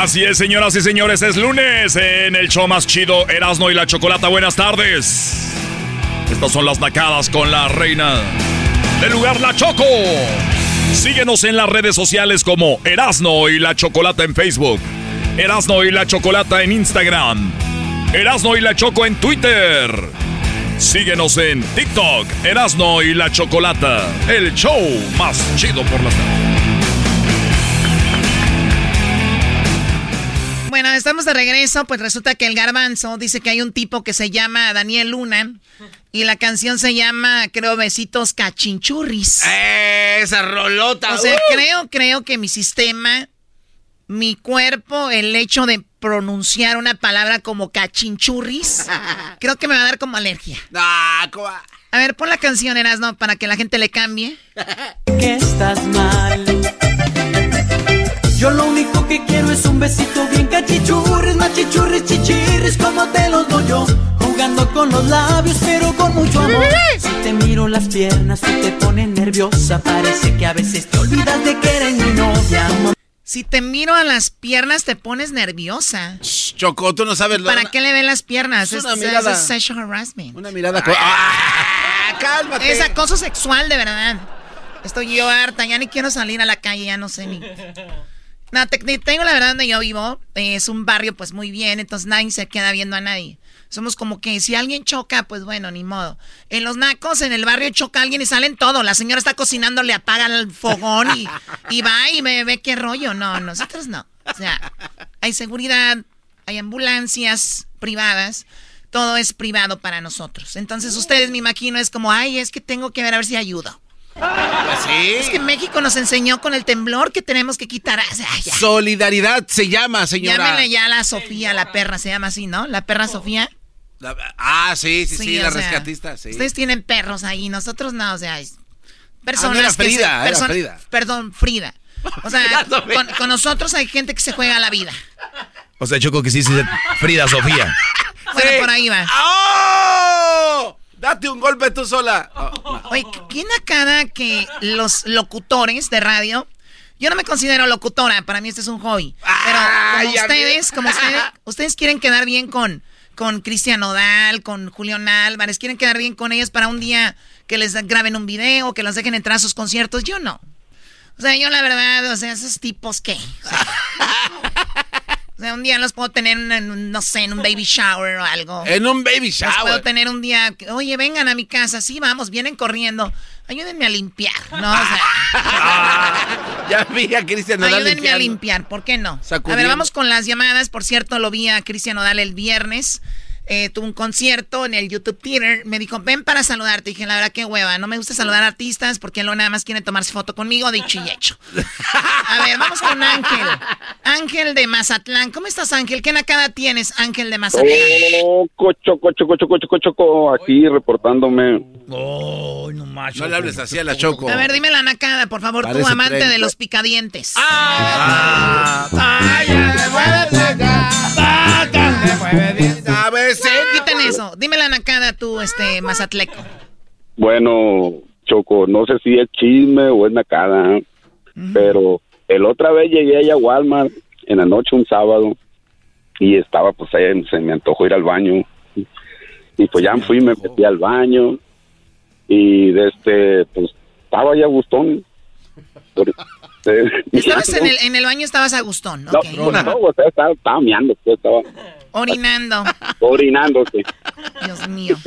Así es, señoras y señores, es lunes en el show más chido Erasno y la Chocolata. Buenas tardes. Estas son las nacadas con la reina del lugar La Choco. Síguenos en las redes sociales como Erasno y la Chocolata en Facebook, Erasno y la Chocolata en Instagram, Erasno y la Choco en Twitter. Síguenos en TikTok, Erasno y la Chocolata, el show más chido por las tardes. Bueno, estamos de regreso, pues resulta que el garbanzo dice que hay un tipo que se llama Daniel Luna y la canción se llama, creo, Besitos Cachinchurris. Esa rolota. O sea, uh. creo, creo que mi sistema, mi cuerpo, el hecho de pronunciar una palabra como cachinchurris, creo que me va a dar como alergia. Ah. A ver, pon la canción, Erasno, para que la gente le cambie. que estás mal. Yo lo es un besito bien cachichurris, machichurris, chichirris, como te los doy yo. Jugando con los labios, pero con mucho amor. Si te miro las piernas, tú te pones nerviosa. Parece que a veces te olvidas de que eres mi novia. Si te miro a las piernas, te pones nerviosa. Choco, tú no sabes lo ¿Para qué le ven las piernas? Es una Es- mirada. es sexual harassment. Una mirada. ¡Ah! ¡Cálmate! Es acoso sexual, de verdad. Estoy yo harta, ya ni quiero salir a la calle, ya no sé ni. No, te, te- tengo la verdad donde yo vivo. es un barrio, pues muy bien, entonces nadie se queda viendo a nadie. Somos como que si alguien choca, pues bueno, ni modo. En los nacos, en el barrio choca alguien y salen todo. La señora está cocinando, le apaga el fogón y, y va y me ve qué rollo. No, nosotros no. O sea, hay seguridad, hay ambulancias privadas. Todo es privado para nosotros. Entonces ustedes, me imagino, es como, ay, es que tengo que ver a ver si ayudo. Pues sí. Es que México nos enseñó con el temblor que tenemos que quitar. o sea, ya. Solidaridad se llama, señora. Llámenle ya a la Sofía, la perra, se llama así, ¿no? La perra Sofía. La- ah, sí, sí, sí, la sea, rescatista, sí. Ustedes tienen perros ahí, nosotros no, o sea, personas Ah, no era que se- Frida, perso- Frida. Perdón, Frida. O sea, con, con nosotros hay gente que se juega la vida. O sea, Choco que sí, sí, Frida Sofía. Bueno, por ahí va. ¡Oh! Date un golpe tú sola. Oh, Oye, ¿quién acá que los locutores de radio? Yo no me considero locutora, para mí este es un hobby. Pero como ustedes, como ustedes, ustedes quieren quedar bien con, con Cristian Odal, con Julián Álvarez, quieren quedar bien con ellos para un día que les graben un video, que los dejen entrar a sus conciertos. Yo no. O sea, yo la verdad, o sea, esos tipos. O sea, o sea, un día los puedo tener, en, no sé, en un baby shower o algo. En un baby Los puedo shower. tener un día, oye, vengan a mi casa, sí, vamos, vienen corriendo. Ayúdenme a limpiar, ¿no? O sea, Ya vi a Cristian Nodal ayúdenme a limpiar, ¿por qué no? A ver, vamos con las llamadas. Por cierto, lo vi a Cristian Odal el viernes. Eh, tuvo un concierto en el YouTube Theater. Me dijo, ven para saludarte. Dije, la verdad, qué hueva. No me gusta saludar a artistas porque luego nada más quieren tomarse foto conmigo, dicho y hecho. A ver, vamos con Ángel. Ángel de Mazatlán. ¿Cómo estás, Ángel? ¿Qué nacada tienes, Ángel de Mazatlán? Choco, choco, choco, choco, choco, choco, aquí reportándome. No le hables así a la Choco. A ver, dime la nacada, por favor, tú, Parece amante tren. de los picadientes. A veces. Quiten eso. Dime la nacada tú, este, Mazatleco. Bueno, Choco, no sé si es chisme o es nacada, pero el otra vez llegué allá a Walmart en la noche un sábado y estaba, pues, ahí, se me antojó ir al baño. Y pues ya fui, me metí al baño y de este, pues, estaba ya gustón. Por- eh, Estabas en el, en el baño, estabas a gustón, No, ok. no, no, o sea, estaba, estaba meando, pues, estaba Orinando. orinándose. Dios mío.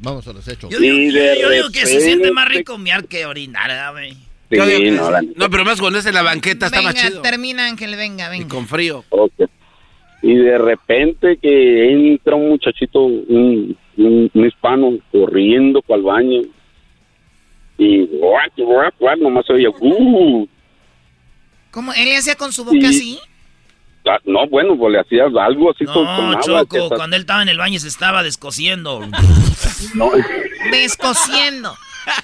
Vamos a los hechos. Yo digo, Y de yo digo que se siente más rico mear que orinar, ¿verdad, güey? Sí, que- no, pero más cuando es en la banqueta está más Venga, chido. termina, Ángel, venga, Y venga. con frío. Ok. Y de repente que entra un muchachito, un, un, un hispano, corriendo para el baño. Y guac, guac, guac, nomás se oía, "Uh". ¿Cómo? ¿Él le hacía con su boca Sí. así? Ah, No, bueno, pues le hacías algo así con No, que Choco, estás- cuando él estaba en el baño se estaba descosiendo. No, Descosiendo.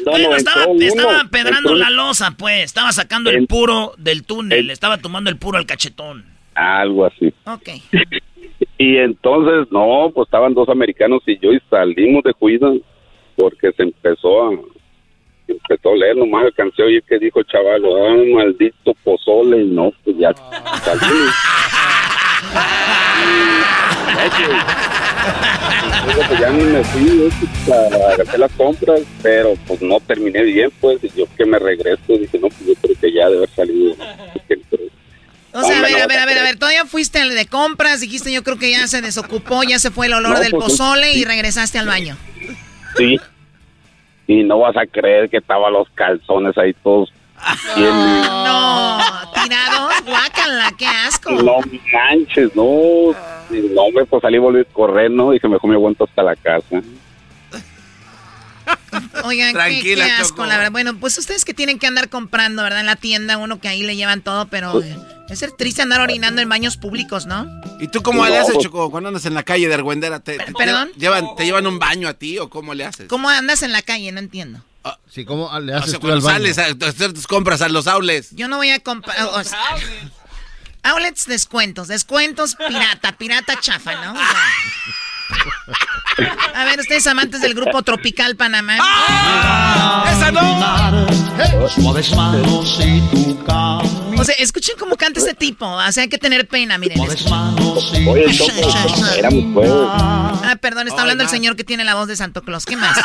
No, Bueno, no, estaba, uno, estaba pedrando entró- la losa, pues. Estaba sacando el puro del túnel. Estaba tomando el puro al cachetón. algo así. Ok. Y entonces, no, pues estaban dos americanos y yo y salimos de cuida porque se empezó a empezó a leer nomás alcancé a oír que dijo el chaval, ah, maldito pozole, y no, pues ya pues ya ni me fui eh, pues, a hacer las compras, pero pues no terminé bien, pues, y yo que me regreso, dije, no, pues yo creo que ya debe haber salido. O sea, a ver, a ver, a ver, a ver, todavía fuiste al de compras, dijiste yo creo que ya se desocupó, ya se fue el olor del pues, pozole y regresaste al baño. Sí. Y no vas a creer que estaban los calzones ahí todos. bien- No, tirados, guácala, qué asco. No manches, no. No, me pues salí volví a correr, ¿no? Dije, mejor me aguanto hasta la casa. Oigan, qué, Tranquila, qué asco, la verdad. Bueno, pues ustedes que tienen que andar comprando, ¿verdad? En la tienda, uno que ahí le llevan todo, pero eh, es ser triste andar orinando en baños públicos, ¿no? ¿Y tú cómo No, le haces, pues- Choco, cuando andas en la calle de Argüendera? ¿Te, te- ¿Perdón? llevan, ¿Te llevan un baño a ti o cómo le haces? ¿Cómo andas en la calle? No entiendo. Sí, ¿cómo le O haces sea, tú al cuando baño? sales a hacer tus compras a los outlets. Yo no voy a comprar. outlets, descuentos. Descuentos pirata, pirata chafa, ¿no? O sea. A ver, ustedes amantes del grupo Tropical Panamá. ¡Esa no! O sea, escuchen cómo canta este tipo. O sea, hay que tener pena, miren. Oye, Choco, éramos pues. Ah, perdón, está hablando el señor que tiene la voz de Santo Claus. ¿Qué más?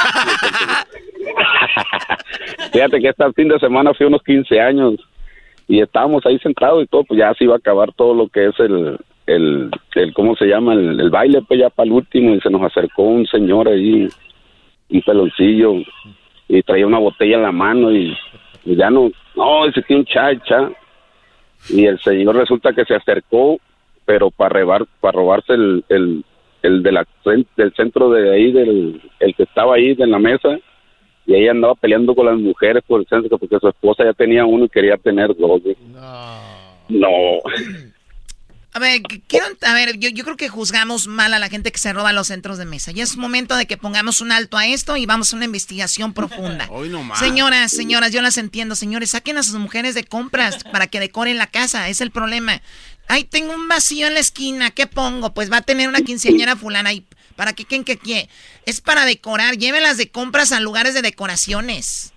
Fíjate que este fin de semana fui unos 15 años y estábamos ahí sentados y todo, pues ya se iba a acabar todo lo que es el, el, el ¿cómo se llama? El, el baile, pues ya para el último y se nos acercó un señor ahí, un peloncillo y traía una botella en la mano y, y ya no, no, ese tiene un chacha y el señor resulta que se acercó, pero para robar, para robarse el, el, el de la, del centro de ahí, del el que estaba ahí en la mesa y ella andaba peleando con las mujeres por el centro porque su esposa ya tenía uno y quería tener dos. güey. No. A ver, qu- quiero, a ver, yo, yo creo que juzgamos mal a la gente que se roba los centros de mesa. Ya es momento de que pongamos un alto a esto y vamos a una investigación profunda. Hoy no más. Señoras, señoras, yo las entiendo, señores, saquen a sus mujeres de compras para que decoren la casa, es el problema. Ay, tengo un vacío en la esquina, ¿qué pongo? Pues va a tener una quinceañera fulana y para qué, qué, qué, qué. Es para decorar, llévenlas de compras a lugares de decoraciones.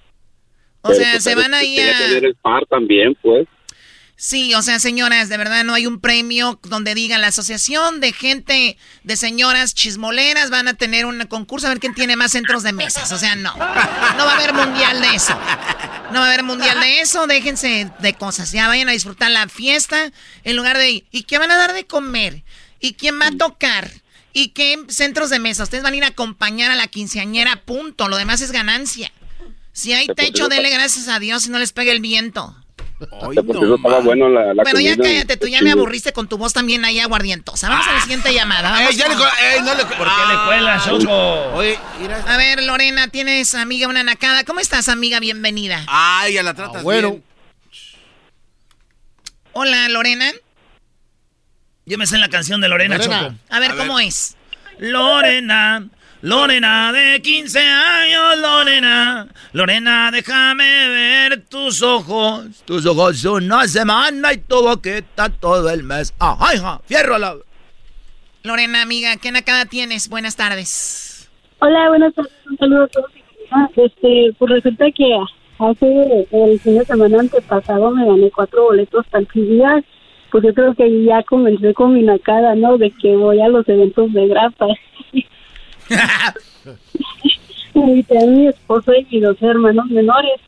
O Pero, sea, se van ahí a... tener el par también, pues. Sí, o sea, señoras, de verdad no hay un premio donde digan la asociación de gente, de señoras chismoleras van a tener un concurso a ver quién tiene más centros de mesas. O sea, no. No va a haber mundial de eso. No va a haber mundial de eso. Déjense de cosas. Ya vayan a disfrutar la fiesta en lugar de... ¿Y qué van a dar de comer? ¿Y quién va a tocar? ¿Y qué centros de mesa? Ustedes van a ir a acompañar a la quinceañera, punto. Lo demás es ganancia. Si hay techo, dele gracias a Dios y no les pegue el viento. Eso estaba bueno la, la Bueno, ya cállate, tú ya me aburriste con tu voz también ahí aguardientosa. Vamos a la siguiente llamada. Vamos Ey, ya le con- co- ey, no le ¿Por qué le cuelas, Choco? Oye. A ver, Lorena, tienes amiga una nacada. ¿Cómo estás, amiga? Bienvenida. Ay, ya la tratas bueno. bien. Hola, Lorena. Yo me sé la canción de Lorena, Lorena. Choco. A ver, A ¿cómo es? Lorena, Lorena de 15 años, Lorena. Lorena, déjame ver tus ojos. Tus ojos una semana y todo quita todo el mes. Ajá, hija, fiérrala. Lorena, amiga, ¿qué nacada tienes? Buenas tardes. Hola, buenas tardes. Un saludo a todos. Ah, Este, pues resulta que hace el fin de semana antepasado me gané cuatro boletos para el. Pues yo creo que ya comencé con mi nacada, ¿no? De que voy a los eventos de grapa. Invité a mi esposo y mis dos hermanos menores.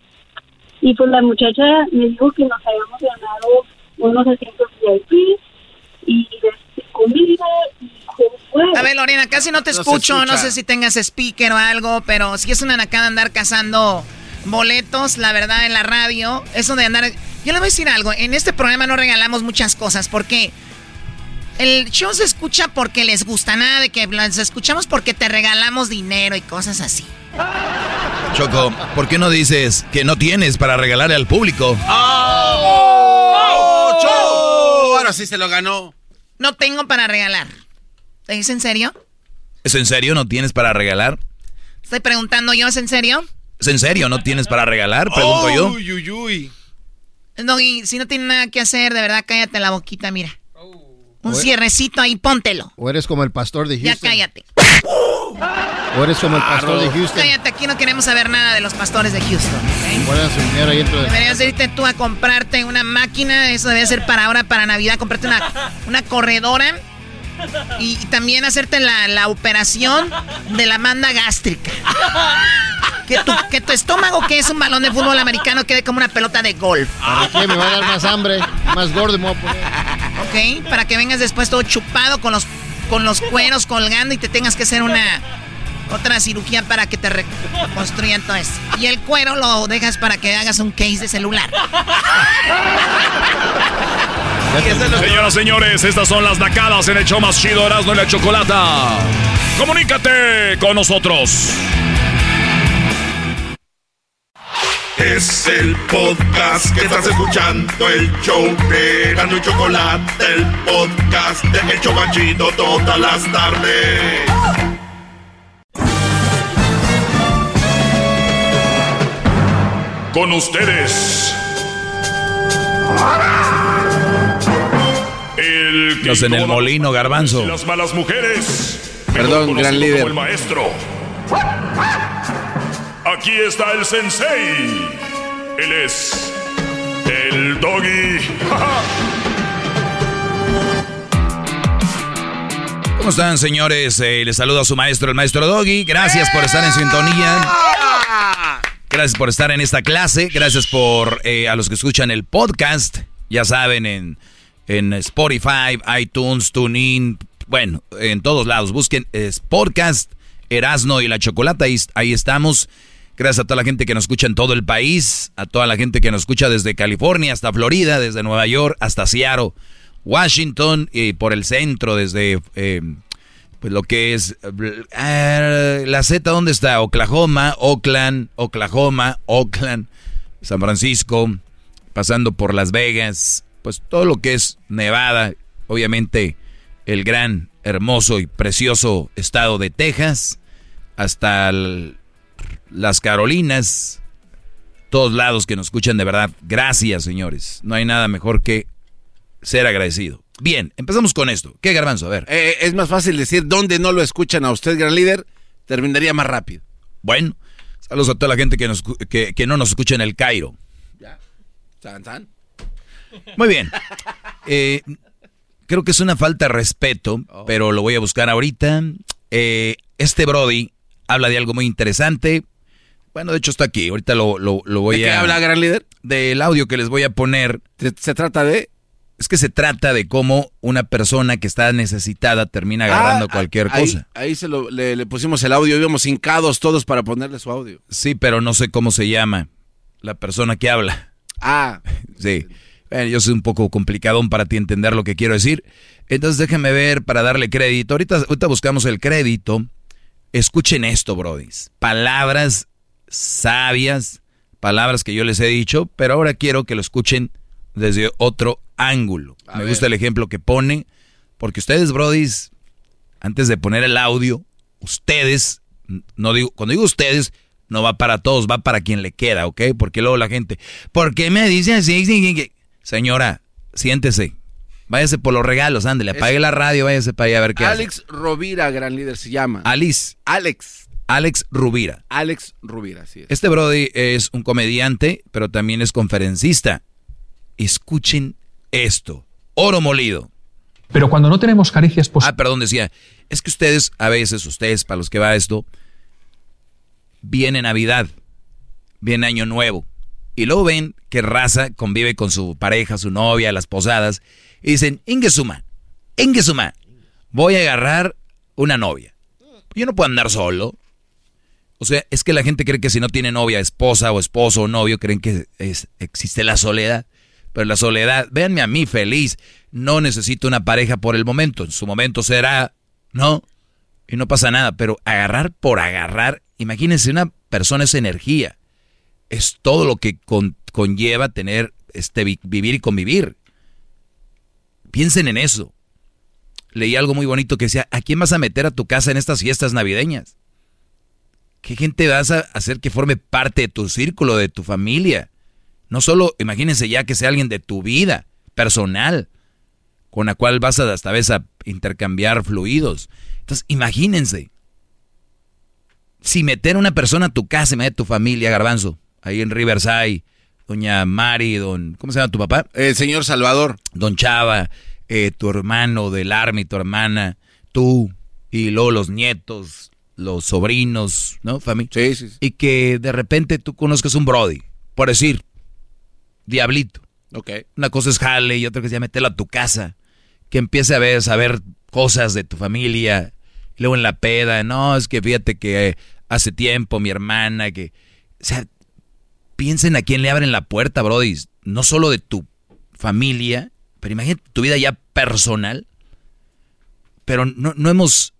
Y pues la muchacha me dijo que nos habíamos ganado unos asientos VIP y de comida y juegos. A ver, Lorena, casi no te escucho. No, sé si tengas speaker o algo, pero si es una nacada andar cazando boletos, la verdad, en la radio. Eso de andar. Yo le voy a decir algo. En este programa no regalamos muchas cosas porque El show se escucha porque les gusta, nada de que los escuchamos porque te regalamos dinero y cosas así. Choco, ¿por qué no dices que no tienes para regalarle al público? ¡Oh! ¡Oh! Ahora sí se lo ganó. No tengo para regalar. ¿Es en serio? ¿Es en serio? ¿No tienes para regalar? Estoy preguntando yo, ¿es en serio? ¿Es en serio? ¿No tienes para regalar? Pregunto yo. Uy, uy, uy. No, y si no tiene nada que hacer, de verdad, cállate la boquita, mira. Un cierrecito ahí, póntelo. O eres como el pastor de Ya Houston. cállate. O eres como el pastor de Houston. Cállate, aquí no queremos saber nada de los pastores de Houston. ¿ok? Guardan su dinero ahí dentro de... Deberías irte tú a comprarte una máquina, eso debe ser para ahora, para Navidad, comprarte una, una corredora y, y también hacerte la, la operación de la manda gástrica. Que tu, que tu estómago, que es un balón de fútbol americano, quede como una pelota de golf. ¿Para qué? Me va a dar más hambre, más gordo me voy a poner. ¿Ok? Para que vengas después todo chupado con los, con los cueros colgando y te tengas que hacer una otra cirugía para que te reconstruyan todo esto. Y el cuero lo dejas para que hagas un case de celular. Señoras, señores, estas son las nacadas en el show más chido Erasmo y la Chocolata. Comunícate con nosotros. Es el podcast que estás escuchando, el show de Gano y Chocolate, el podcast de El Chobachito todas las tardes. Con ustedes. El en el molino, garbanzo. las malas mujeres. Perdón, gran líder. como el maestro. Aquí está el sensei. Él es el doggy. ¿Cómo están, señores? Eh, les saludo a su maestro, el maestro Doggy. Gracias por estar en sintonía. Gracias por estar en esta clase. Gracias por eh, a los que escuchan el podcast. Ya saben, en, en Spotify, iTunes, TuneIn. Bueno, en todos lados. Busquen eh, podcast, Erasno y la Chocolata. Ahí, ahí estamos. Gracias a toda la gente que nos escucha en todo el país. A toda la gente que nos escucha desde California hasta Florida, desde Nueva York hasta Seattle. Washington y por el centro, desde eh, pues lo que es eh, la Z, ¿dónde está? Oklahoma, Oakland, Oklahoma, Oakland, San Francisco, pasando por Las Vegas, pues todo lo que es Nevada, obviamente el gran, hermoso y precioso estado de Texas, hasta el- las Carolinas, todos lados que nos escuchan de verdad. Gracias, señores. No hay nada mejor que ser agradecido. Bien, empezamos con esto. ¿Qué garbanzo? A ver. Eh, es más fácil decir dónde no lo escuchan a usted, gran líder. Terminaría más rápido. Bueno, saludos a toda la gente que, nos, que, que no nos escucha en el Cairo. Tan, tan. Muy bien. Eh, creo que es una falta de respeto, pero lo voy a buscar ahorita. Eh, este Brody habla de algo muy interesante. Bueno, de hecho está aquí. Ahorita lo, lo, lo voy ¿De qué a... habla, gran líder? Del audio que les voy a poner. ¿Se, trata de? Es que se trata de cómo una persona que está necesitada termina agarrando Ah, cualquier ahí- cosa. Ahí se lo, le, le pusimos el audio, íbamos hincados todos para ponerle su audio. Sí, pero no sé cómo se llama la persona que habla. Ah. Sí. Bueno, yo soy un poco complicadón para ti entender lo que quiero decir. Entonces déjenme ver para darle crédito. Ahorita, ahorita buscamos el crédito. Escuchen esto, brodis. Palabras sabias, palabras que yo les he dicho, pero ahora quiero que lo escuchen desde otro ángulo. Me gusta el ejemplo que pone, porque ustedes, brodis, antes de poner el audio, ustedes, no digo, cuando digo ustedes, no va para todos, va para quien le queda, ¿ok? Porque luego la gente, ¿por qué me dice así? Sí, sí, sí". Señora, siéntese. Váyase por los regalos, ándele, apague la radio, váyase para allá a ver qué hace. Alex Rovira, gran líder, se llama. Alice. Alex. Alex Rubira. Alex Rubira, así es. Este Brody es un comediante, pero también es conferencista. Escuchen esto. Oro molido. Pero cuando no tenemos caricias Ah, perdón, decía. Es que ustedes, a veces, ustedes, para los que va esto, viene Navidad, viene Año Nuevo. Y luego ven que raza convive con su pareja, su novia, las posadas. Y dicen, Ingesuma, Ingesuma, voy a agarrar una novia. Yo no puedo andar solo. O sea, es que la gente cree que si no tiene novia, esposa o esposo o novio, creen que existe la soledad. Pero la soledad, véanme a mí feliz. No necesito una pareja por el momento. En su momento será, ¿no? Y no pasa nada. Pero agarrar por agarrar, imagínense, una persona es energía. Es todo lo que conlleva tener, este, vivir y convivir. Piensen en eso. Leí algo muy bonito que decía, ¿a quién vas a meter a tu casa en estas fiestas navideñas? ¿Qué gente vas a hacer que forme parte de tu círculo, de tu familia? No solo, imagínense ya que sea alguien de tu vida personal, con la cual vas a hasta vez a intercambiar fluidos. Entonces, imagínense, si meter a una persona a tu casa y meter a tu familia, Garbanzo, ahí en Riverside, doña Mari, don, ¿cómo se llama tu papá? El señor Salvador. Don Chava, eh, tu hermano del army, tu hermana, tú, y luego los nietos, los sobrinos, ¿no? Familia. Sí, sí, Y que de repente tú conozcas un Brody, por decir, Diablito. Ok. Una cosa es jale y otra cosa es meterlo a tu casa. Que empiece a ver, saber cosas de tu familia. luego en la peda, no, es que fíjate que hace tiempo mi hermana, que... O sea, piensen a quién le abren la puerta, Brody. No solo de tu familia, pero imagínate tu vida ya personal. Pero no, no hemos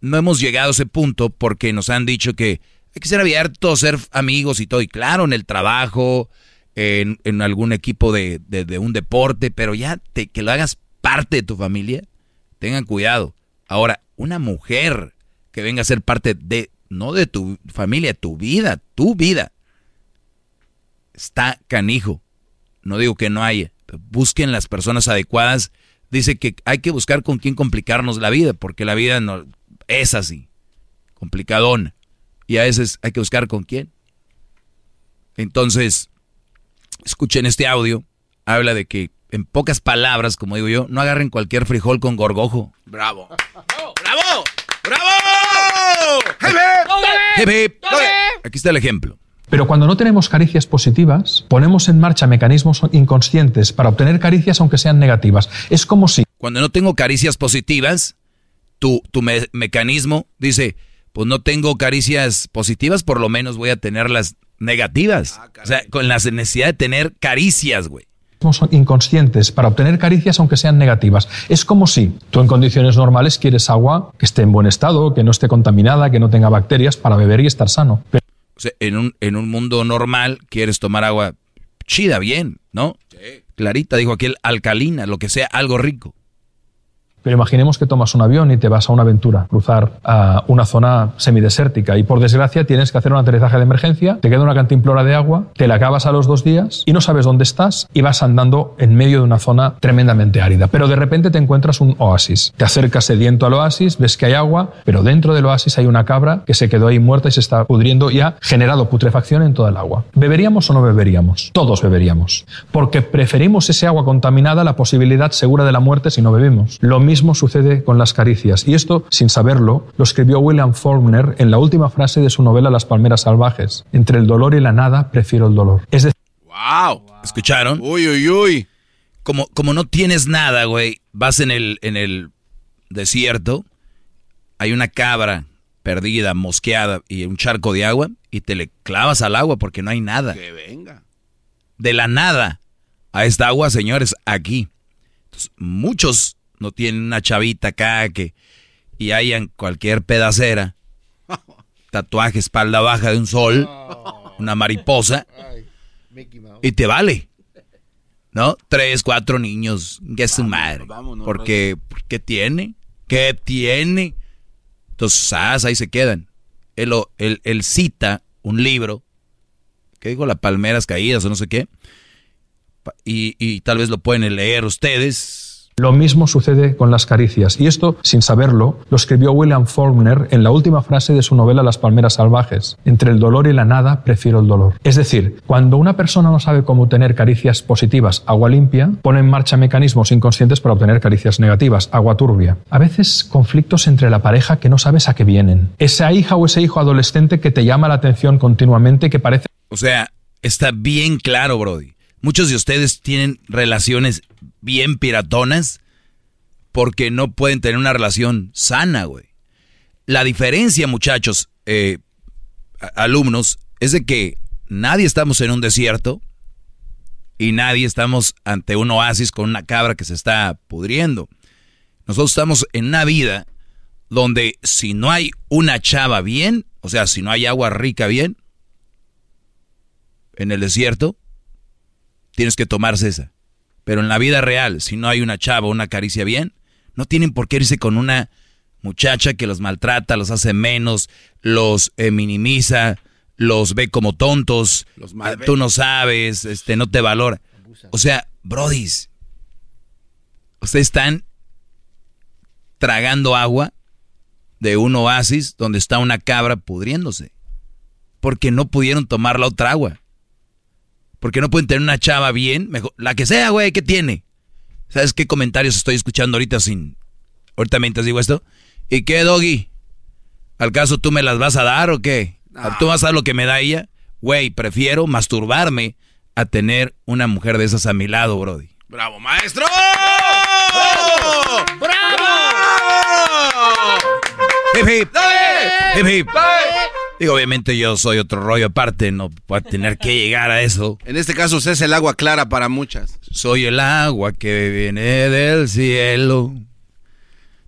no hemos llegado a ese punto porque nos han dicho que hay que ser abiertos, ser amigos y todo. Y claro, en el trabajo, en, algún equipo de, un deporte, pero ya que lo hagas parte de tu familia, tengan cuidado. Ahora, una mujer que venga a ser parte de, no de tu familia, tu vida, tu vida, está canijo. No digo que no haya. busquen las personas adecuadas. Dice que hay que buscar con quién complicarnos la vida, porque la vida no, es así, complicadón. Y a veces hay que buscar con quién. Entonces, escuchen este audio. Habla de que, en pocas palabras, como digo yo, no agarren cualquier frijol con gorgojo. ¡Bravo! ¡Bravo! ¡Bravo! Aquí está el ejemplo. Pero cuando no tenemos caricias positivas, ponemos en marcha mecanismos inconscientes para obtener caricias aunque sean negativas. Es como si... Cuando no tengo caricias positivas, tu, tu mecanismo dice, pues no tengo caricias positivas, por lo menos voy a tener las negativas. Ah, o sea, con la necesidad de tener caricias, güey. Son inconscientes para obtener caricias aunque sean negativas. Es como si tú en condiciones normales quieres agua que esté en buen estado, que no esté contaminada, que no tenga bacterias para beber y estar sano. O sea, en un, en un mundo normal quieres tomar agua chida, bien, ¿no? Clarita, dijo aquel, alcalina, lo que sea, algo rico. Pero imaginemos que tomas un avión y te vas a una aventura, cruzar a una zona semidesértica y por desgracia tienes que hacer un aterrizaje de emergencia, te queda una cantimplora de agua, te la acabas a los dos días y no sabes dónde estás y vas andando en medio de una zona tremendamente árida. Pero de repente te encuentras un oasis. Te acercas sediento al oasis, ves que hay agua, pero dentro del oasis hay una cabra que se quedó ahí muerta y se está pudriendo y ha generado putrefacción en toda el agua. ¿Beberíamos o no beberíamos? Todos beberíamos. Porque preferimos ese agua contaminada a la posibilidad segura de la muerte si no bebemos. Lo mismo sucede con las caricias. Y esto, sin saberlo, lo escribió William Faulkner en la última frase de su novela Las palmeras salvajes. Entre el dolor y la nada, prefiero el dolor. Es decir... ¡Wow! ¿Escucharon? Uy, uy, uy. Como, como no tienes nada, güey, vas en el, en el desierto, hay una cabra perdida, mosqueada y un charco de agua y te le clavas al agua porque no hay nada. Que venga. De la nada a esta agua, señores, aquí. muchos no tienen una chavita acá que y hayan cualquier pedacera, tatuaje espalda baja de un sol, una mariposa, y te vale. ¿No? Tres, cuatro niños, que es su madre. porque, ¿qué tiene? ¿Qué tiene? Entonces, ahí se quedan. Él, él, cita un libro, que digo, las palmeras caídas o no sé qué, y, y tal vez lo pueden leer ustedes, lo mismo sucede con las caricias, y esto, sin saberlo, lo escribió William Faulkner en la última frase de su novela Las palmeras salvajes. Entre el dolor y la nada, prefiero el dolor. Es decir, cuando una persona no sabe cómo tener caricias positivas, agua limpia, pone en marcha mecanismos inconscientes para obtener caricias negativas, agua turbia. A veces conflictos entre la pareja que no sabes a qué vienen. Esa hija o ese hijo adolescente que te llama la atención continuamente que parece... O sea, está bien claro, Brody. Muchos de ustedes tienen relaciones bien piratonas porque no pueden tener una relación sana, güey. La diferencia, muchachos, eh, alumnos, es de que nadie estamos en un desierto y nadie estamos ante un oasis con una cabra que se está pudriendo. Nosotros estamos en una vida donde si no hay una chava bien, o sea, si no hay agua rica bien, en el desierto, tienes que tomarse esa. Pero en la vida real, si no hay una chava, una caricia bien, no tienen por qué irse con una muchacha que los maltrata, los hace menos, los eh, minimiza, los ve como tontos, Los tú no sabes, este, no te valora. O sea, brodis, ustedes están tragando agua de un oasis donde está una cabra pudriéndose. Porque no pudieron tomar la otra agua. Porque no pueden tener una chava bien, mejor, la que sea, güey, ¿qué tiene? ¿Sabes qué comentarios estoy escuchando ahorita sin... Ahorita mientras digo esto. ¿Y qué, Doggy? ¿Al caso tú me las vas a dar o qué? ¿Tú vas a dar lo que me da ella? Güey, prefiero masturbarme a tener una mujer de esas a mi lado, Brody. ¡Bravo, maestro! Hip, hip. Hip, hip. Digo, obviamente yo soy otro rollo aparte, no voy a tener que llegar a eso. En este caso, usted es el agua clara para muchas. Soy el agua que viene del cielo.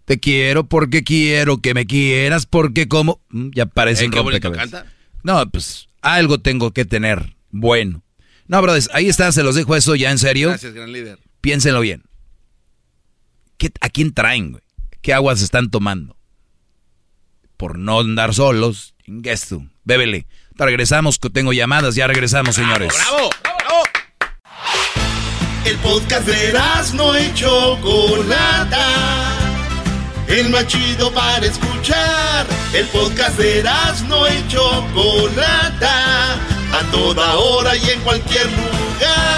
Te quiero porque quiero que me quieras porque como... Mm, Ya parece Eh, un rompecabezas. No, pues algo tengo que tener bueno. No, brothers, ahí está, se los dejo eso ya en serio. Gracias, gran líder. Piénsenlo bien. ¿Qué- ¿A quién traen, güey? ¿Qué aguas están tomando? Por no andar solos. Chingues tú. Bébele. Regresamos, que tengo llamadas. Ya regresamos, señores. ¡Bravo! El podcast de no y Chocolata. El más chido para escuchar. El podcast de no y Chocolata. A toda hora y en cualquier lugar.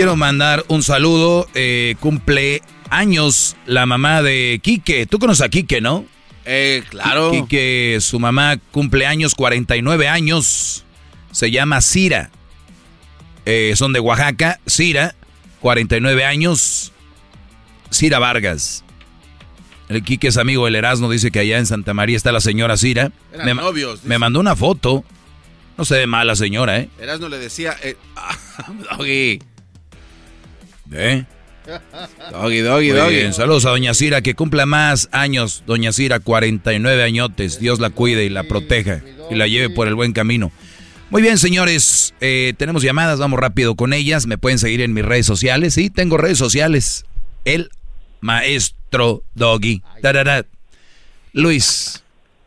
Quiero mandar un saludo. eh, cumple años la mamá de Quique. Tú conoces a Quique, ¿no? Eh, claro. Quique, su mamá cumple años, 49 años. Se llama Cira. Eh, son de Oaxaca. Cira, 49 años. Cira Vargas. El Quique es amigo del Erasmo, dice que allá en Santa María está la señora Cira. Eran Me, novios, me mandó una foto. No se ve mal la señora, ¿eh? Erasmo le decía, eh. ¿Eh? Doggy, doggy, Muy doggy. bien, Saludos a Doña Cira, que cumpla más años. Doña Cira, 49 añotes. Dios la cuide y la proteja y la lleve por el buen camino. Muy bien, señores. eh, tenemos llamadas, vamos rápido con ellas. Me pueden seguir en mis redes sociales. Sí, tengo redes sociales. El maestro Doggy. Da. Luis,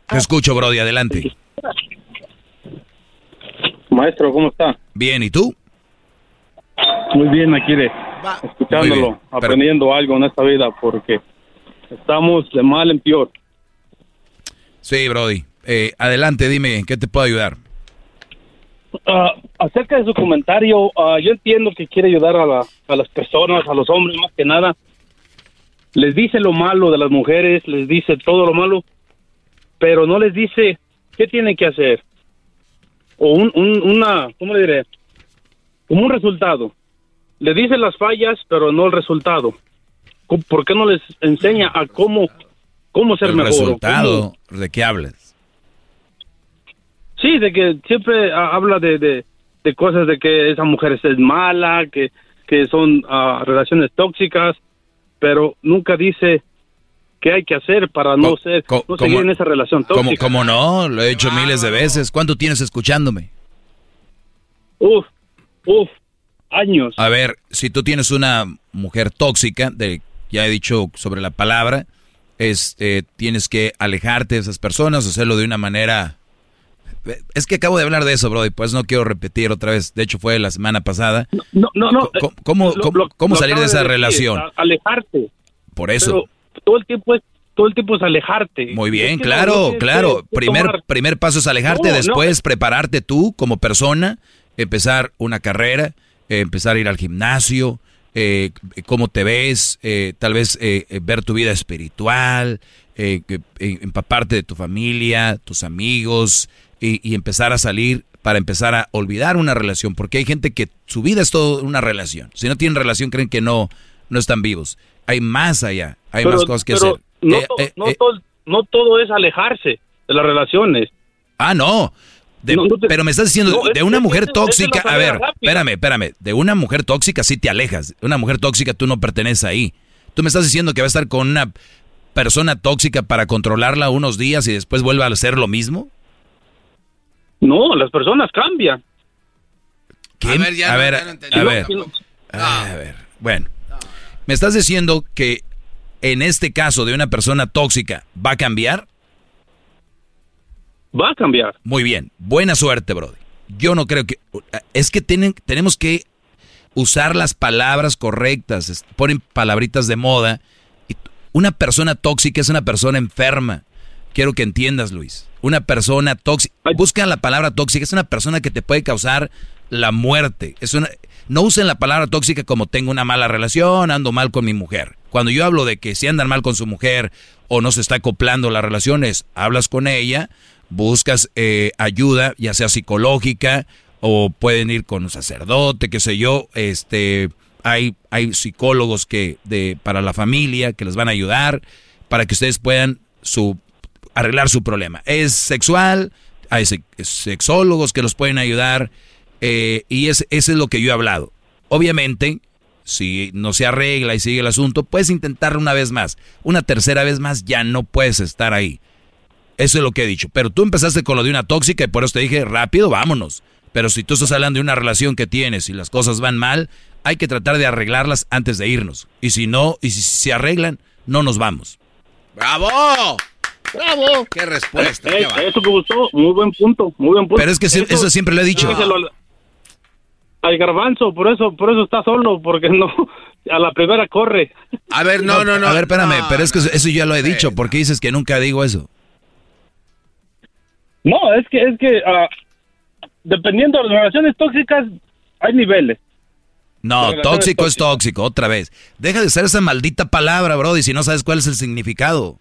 te escucho, Brody. Adelante. Maestro, ¿cómo está? Bien, ¿y tú? Muy bien, aquí escuchándolo, pero- aprendiendo algo en esta vida, porque estamos de mal en peor. Sí, Brody. Eh, adelante, dime, ¿en qué te puedo ayudar? Ah, acerca de su comentario, ah, yo entiendo que quiere ayudar a, la- a las personas, a los hombres más que nada. Les dice lo malo de las mujeres, les dice todo lo malo, pero no les dice qué tienen que hacer. O un, un- una, ¿cómo le diré? Como un resultado. Le dice las fallas, pero no el resultado. ¿Por qué no les enseña a cómo, cómo ser El mejor? cómo- resultado, ¿de qué hablas? Sí, de que siempre habla de, de, de cosas de que esa mujer es mala, que, que son ah, relaciones tóxicas, pero nunca dice qué hay que hacer para no ser, no seguir en esa relación ¿Cómo, tóxica. cómo no? Lo he hecho miles de veces. ¿Cuánto tienes escuchándome? Uf, uf, años. A ver, si tú tienes una mujer tóxica, de, ya he dicho sobre la palabra, este, tienes que alejarte de esas personas, hacerlo de una manera... Es que acabo de hablar de eso, bro, y pues no quiero repetir otra vez. De hecho, fue la semana pasada. No, no, no. ¿Cómo, cómo, lo- cómo- salir de esa relación? alejarte. Por eso. Pero todo el tiempo es todo el tiempo es alejarte. Muy bien, Es que no- claro, no claro. que- que primer, tomar- primer paso es alejarte, No, no. después prepararte tú como persona, empezar una carrera, eh, empezar a ir al gimnasio, eh, cómo te ves, eh, tal vez eh, ver tu vida espiritual, empaparte de tu familia, tus amigos y, y empezar a salir para empezar a olvidar una relación, porque hay gente que su vida es todo una relación. Si no tienen relación creen que no, no están vivos. Hay más allá, hay Pero- más cosas que hacer. No, to- no todo, no todo es alejarse de las relaciones. Ah, no. De- pero me estás diciendo, no, de es- una es- mujer es- es la tóxica, a ver, rápida. espérame, espérame, de una mujer tóxica sí te alejas, de una mujer tóxica tú no perteneces ahí. Tú me estás diciendo que va a estar con una persona tóxica para controlarla unos días y después vuelva a hacer lo mismo. No, las personas cambian. A ver, ya a no- ver, ya no entendí. a ver, a ver, bueno. Me estás diciendo que en este caso de una persona tóxica va a cambiar. Va a cambiar. Muy bien, buena suerte, Brody. Yo no creo que... Es que tienen, tenemos que usar las palabras correctas. Ponen palabritas de moda. Una persona tóxica es una persona enferma. Quiero que entiendas, Luis. Una persona tóxica... Busca la palabra tóxica. Es una persona que te puede causar la muerte. Es una, no usen la palabra tóxica como tengo una mala relación, ando mal con mi mujer. Cuando yo hablo de que si andan mal con su mujer o no se está acoplando las relaciones, hablas con ella, buscas eh, ayuda, ya sea psicológica o pueden ir con un sacerdote, qué sé yo, este, hay, hay psicólogos que de, para la familia que les van a ayudar para que ustedes puedan su, arreglar su problema. Es sexual, hay sex- sexólogos que los pueden ayudar eh, y es, eso es lo que yo he hablado. Obviamente, si no se arregla y sigue el asunto, puedes intentarlo una vez más. Una tercera vez más ya no puedes estar ahí. Eso es lo que he dicho. Pero tú empezaste con lo de una tóxica y por eso te dije, rápido, vámonos. Pero si tú estás hablando de una relación que tienes y las cosas van mal, hay que tratar de arreglarlas antes de irnos. Y si no, y si se arreglan, no nos vamos. ¡Bravo! ¡Bravo! ¡Qué respuesta! Eh, qué va- eso me gustó, muy buen punto, muy buen punto. Pero es que eso siempre lo he dicho. al, garbanzo, por eso, por eso está solo, porque no, a la primera corre. A ver, no, no, no. A ver, espérame, no, pero es que eso- eso ya lo he dicho. ¿Por qué dices que nunca digo eso? No, es que, es que, ah, dependiendo de las relaciones tóxicas, hay niveles. No, tóxico es tóxico, otra vez. Deja de usar esa maldita palabra, Brody, si no sabes cuál es el significado.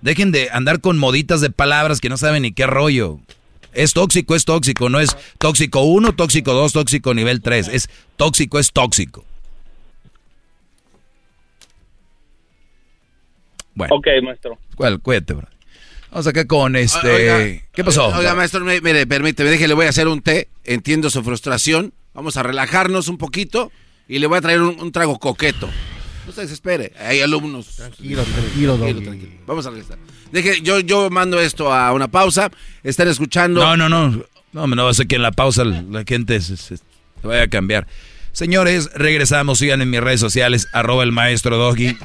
Dejen de andar con moditas de palabras que no saben ni qué rollo. Es tóxico, es tóxico, no es tóxico 1, tóxico 2, tóxico nivel 3. Es tóxico, es tóxico. Bueno, Ok, maestro. ¿cuál? Cuídate, bro. Vamos acá con este... Oiga, ¿Qué pasó? Oiga, maestro, me- mire, permíteme, déjele, voy a hacer un té. Entiendo su frustración. Vamos a relajarnos un poquito y le voy a traer un, un trago coqueto. No se desespere. Hay alumnos. Tranquilo, tranquilo. Vamos a regresar. Deje, yo, yo mando esto a una pausa. Están escuchando. No, no, no. No, no va a ser que en la pausa la gente se, se- se vaya a cambiar. Señores, regresamos. Sigan en mis redes sociales, arroba el maestro Doggy.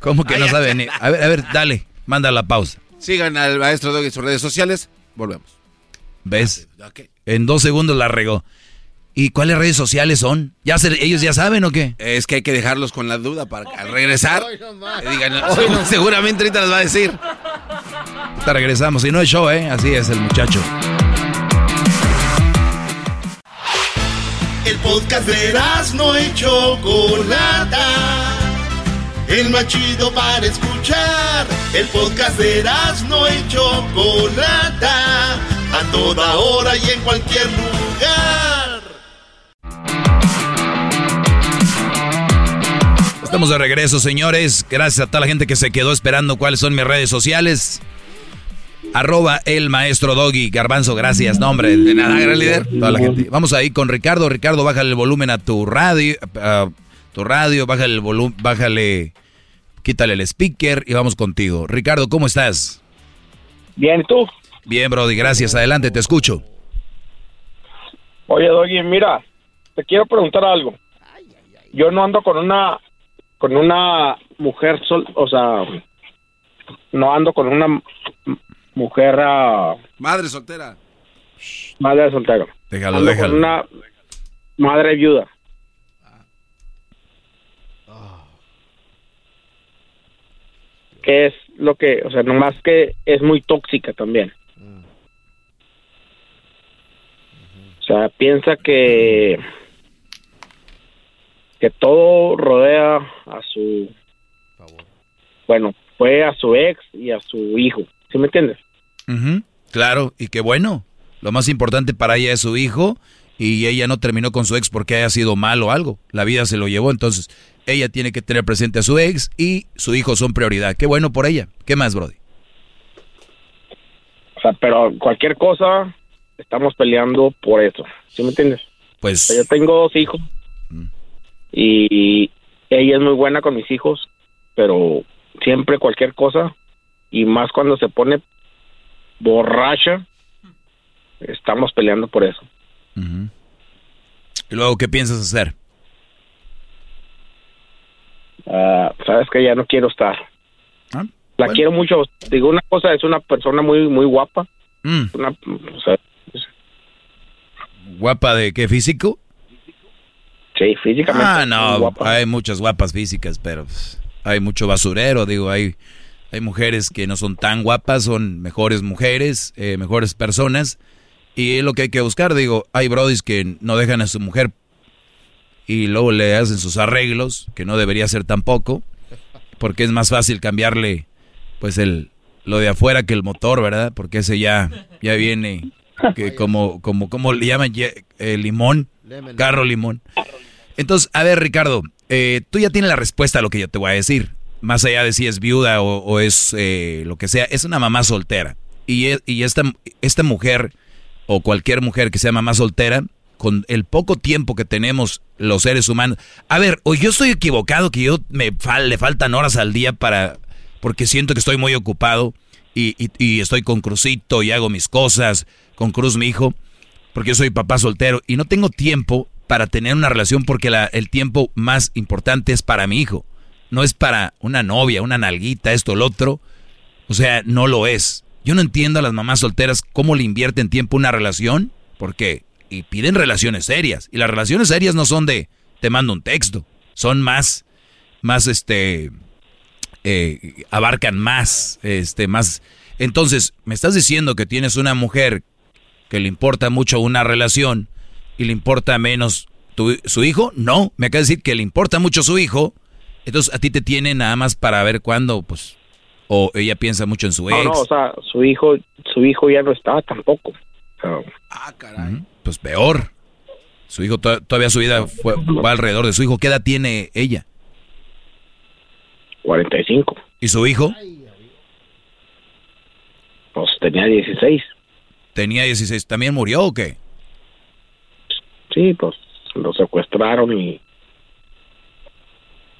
¿Cómo que no saben? ni- A ver, a ver, dale, manda la pausa. Sigan al maestro Doggy en sus redes sociales. Volvemos. ¿Ves? En dos segundos la regó. ¿Y cuáles redes sociales son? ¿Ya se- ¿Ellos ya saben o qué? Es que hay que dejarlos con la duda para que al regresar digan, seguramente ahorita les va a decir. Te regresamos. Si no es show, ¿eh? Así es el muchacho. El podcast de no y Chocolata. El más chido para escuchar. El podcast de no y Chocolata. A toda hora y en cualquier lugar. Estamos de regreso, señores. Gracias a toda la gente que se quedó esperando cuáles son mis redes sociales. Arroba el maestro Doggy. Garbanzo, gracias. No, hombre. De nada, gran líder. Toda la gente. Vamos ahí con Ricardo. Ricardo, bájale el volumen a tu radio. Tu radio, bájale el volumen, bájale. quítale el speaker y vamos contigo. Ricardo, ¿cómo estás? Bien, ¿y tú? Bien, Brody, gracias. Adelante, te escucho. Oye, Doggy, mira, te quiero preguntar algo. Yo no ando con una con una mujer sol, o sea, no ando con una mujer ah, Madre soltera. madre soltera. Déjalo, ando déjalo. con una madre viuda. ¿Qué es lo que, o sea, nomás que es muy tóxica también? O sea, piensa que que todo rodea a su bueno, fue a su ex y a su hijo. ¿Sí me entiendes? Ujú, Claro, y qué bueno. Lo más importante para ella es su hijo y ella no terminó con su ex porque haya sido mal o algo. La vida se lo llevó, entonces ella tiene que tener presente a su ex y su hijo son prioridad. Qué bueno por ella. ¿Qué más, Brody? O sea, pero cualquier cosa estamos peleando por eso. ¿Sí me entiendes? Pues yo tengo dos hijos y ella es muy buena con mis hijos, pero siempre cualquier cosa y más cuando se pone borracha, estamos peleando por eso. ¿Y luego qué piensas hacer? Ah, Sabes que ya no quiero estar. La quiero mucho. Digo, una cosa es una persona muy muy guapa. Mm. Una, o sea, ¿Guapa de qué físico? Sí, físicamente. Ah, no, hay muchas guapas físicas, pero pues, hay mucho basurero, digo, hay, hay mujeres que no son tan guapas, son mejores mujeres, eh, mejores personas, y es lo que hay que buscar, digo, hay brodis que no dejan a su mujer y luego le hacen sus arreglos, que no debería ser tampoco, porque es más fácil cambiarle, pues, el, lo de afuera que el motor, ¿verdad? Porque ese ya, ya viene, que como, como, como le llaman, eh, limón, carro limón. Entonces, a ver, Ricardo, eh, tú ya tienes la respuesta a lo que yo te voy a decir. Más allá de si es viuda o, o es eh, lo que sea, es una mamá soltera. Y, y esta, esta mujer, o cualquier mujer que sea mamá soltera, con el poco tiempo que tenemos los seres humanos. A ver, o yo estoy equivocado que yo me le faltan horas al día para. porque siento que estoy muy ocupado y, y- y estoy con Crucito y hago mis cosas, con Cruz mi hijo, porque yo soy papá soltero y no tengo tiempo para tener una relación porque la- el tiempo más importante es para mi hijo. No es para una novia, una nalguita, esto, lo otro. O sea, no lo es. Yo no entiendo a las mamás solteras cómo le invierten tiempo una relación, porque y piden relaciones serias. Y las relaciones serias no son de te mando un texto, son más, más este, eh, abarcan más, este, más. Entonces, me estás diciendo que tienes una mujer que le importa mucho una relación y le importa menos tu- su hijo? No, me acaba de decir que le importa mucho su hijo, entonces a ti te tiene nada más para ver cuándo, pues, o ella piensa mucho en su ex. No, no, o sea, su hijo, su hijo ya no está tampoco. Sea, Ujú, Pues peor. Su hijo to- todavía su vida fue, va alrededor de su hijo. ¿Qué edad tiene ella? 45. ¿Y su hijo? Pues tenía 16. Tenía 16. ¿También murió o qué? Sí, pues lo secuestraron y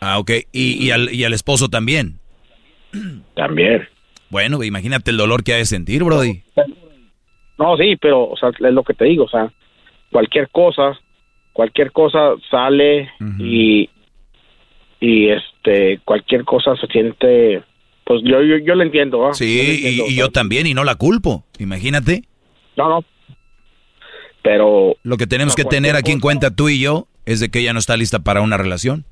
Ah, ok. ¿Y, y al, y al esposo también? También. Bueno, imagínate el dolor que ha de sentir, Brody. No, sí, pero, o sea, es lo que te digo, o sea, cualquier cosa, cualquier cosa sale y, y este, cualquier cosa se siente, pues yo, yo, yo lo entiendo, lo Sí, entiendo, y, y yo también, y no la culpo. Imagínate. No, no. Pero... Lo que tenemos No, que tener aquí en cuenta tú y yo es de que ella no está lista para una relación.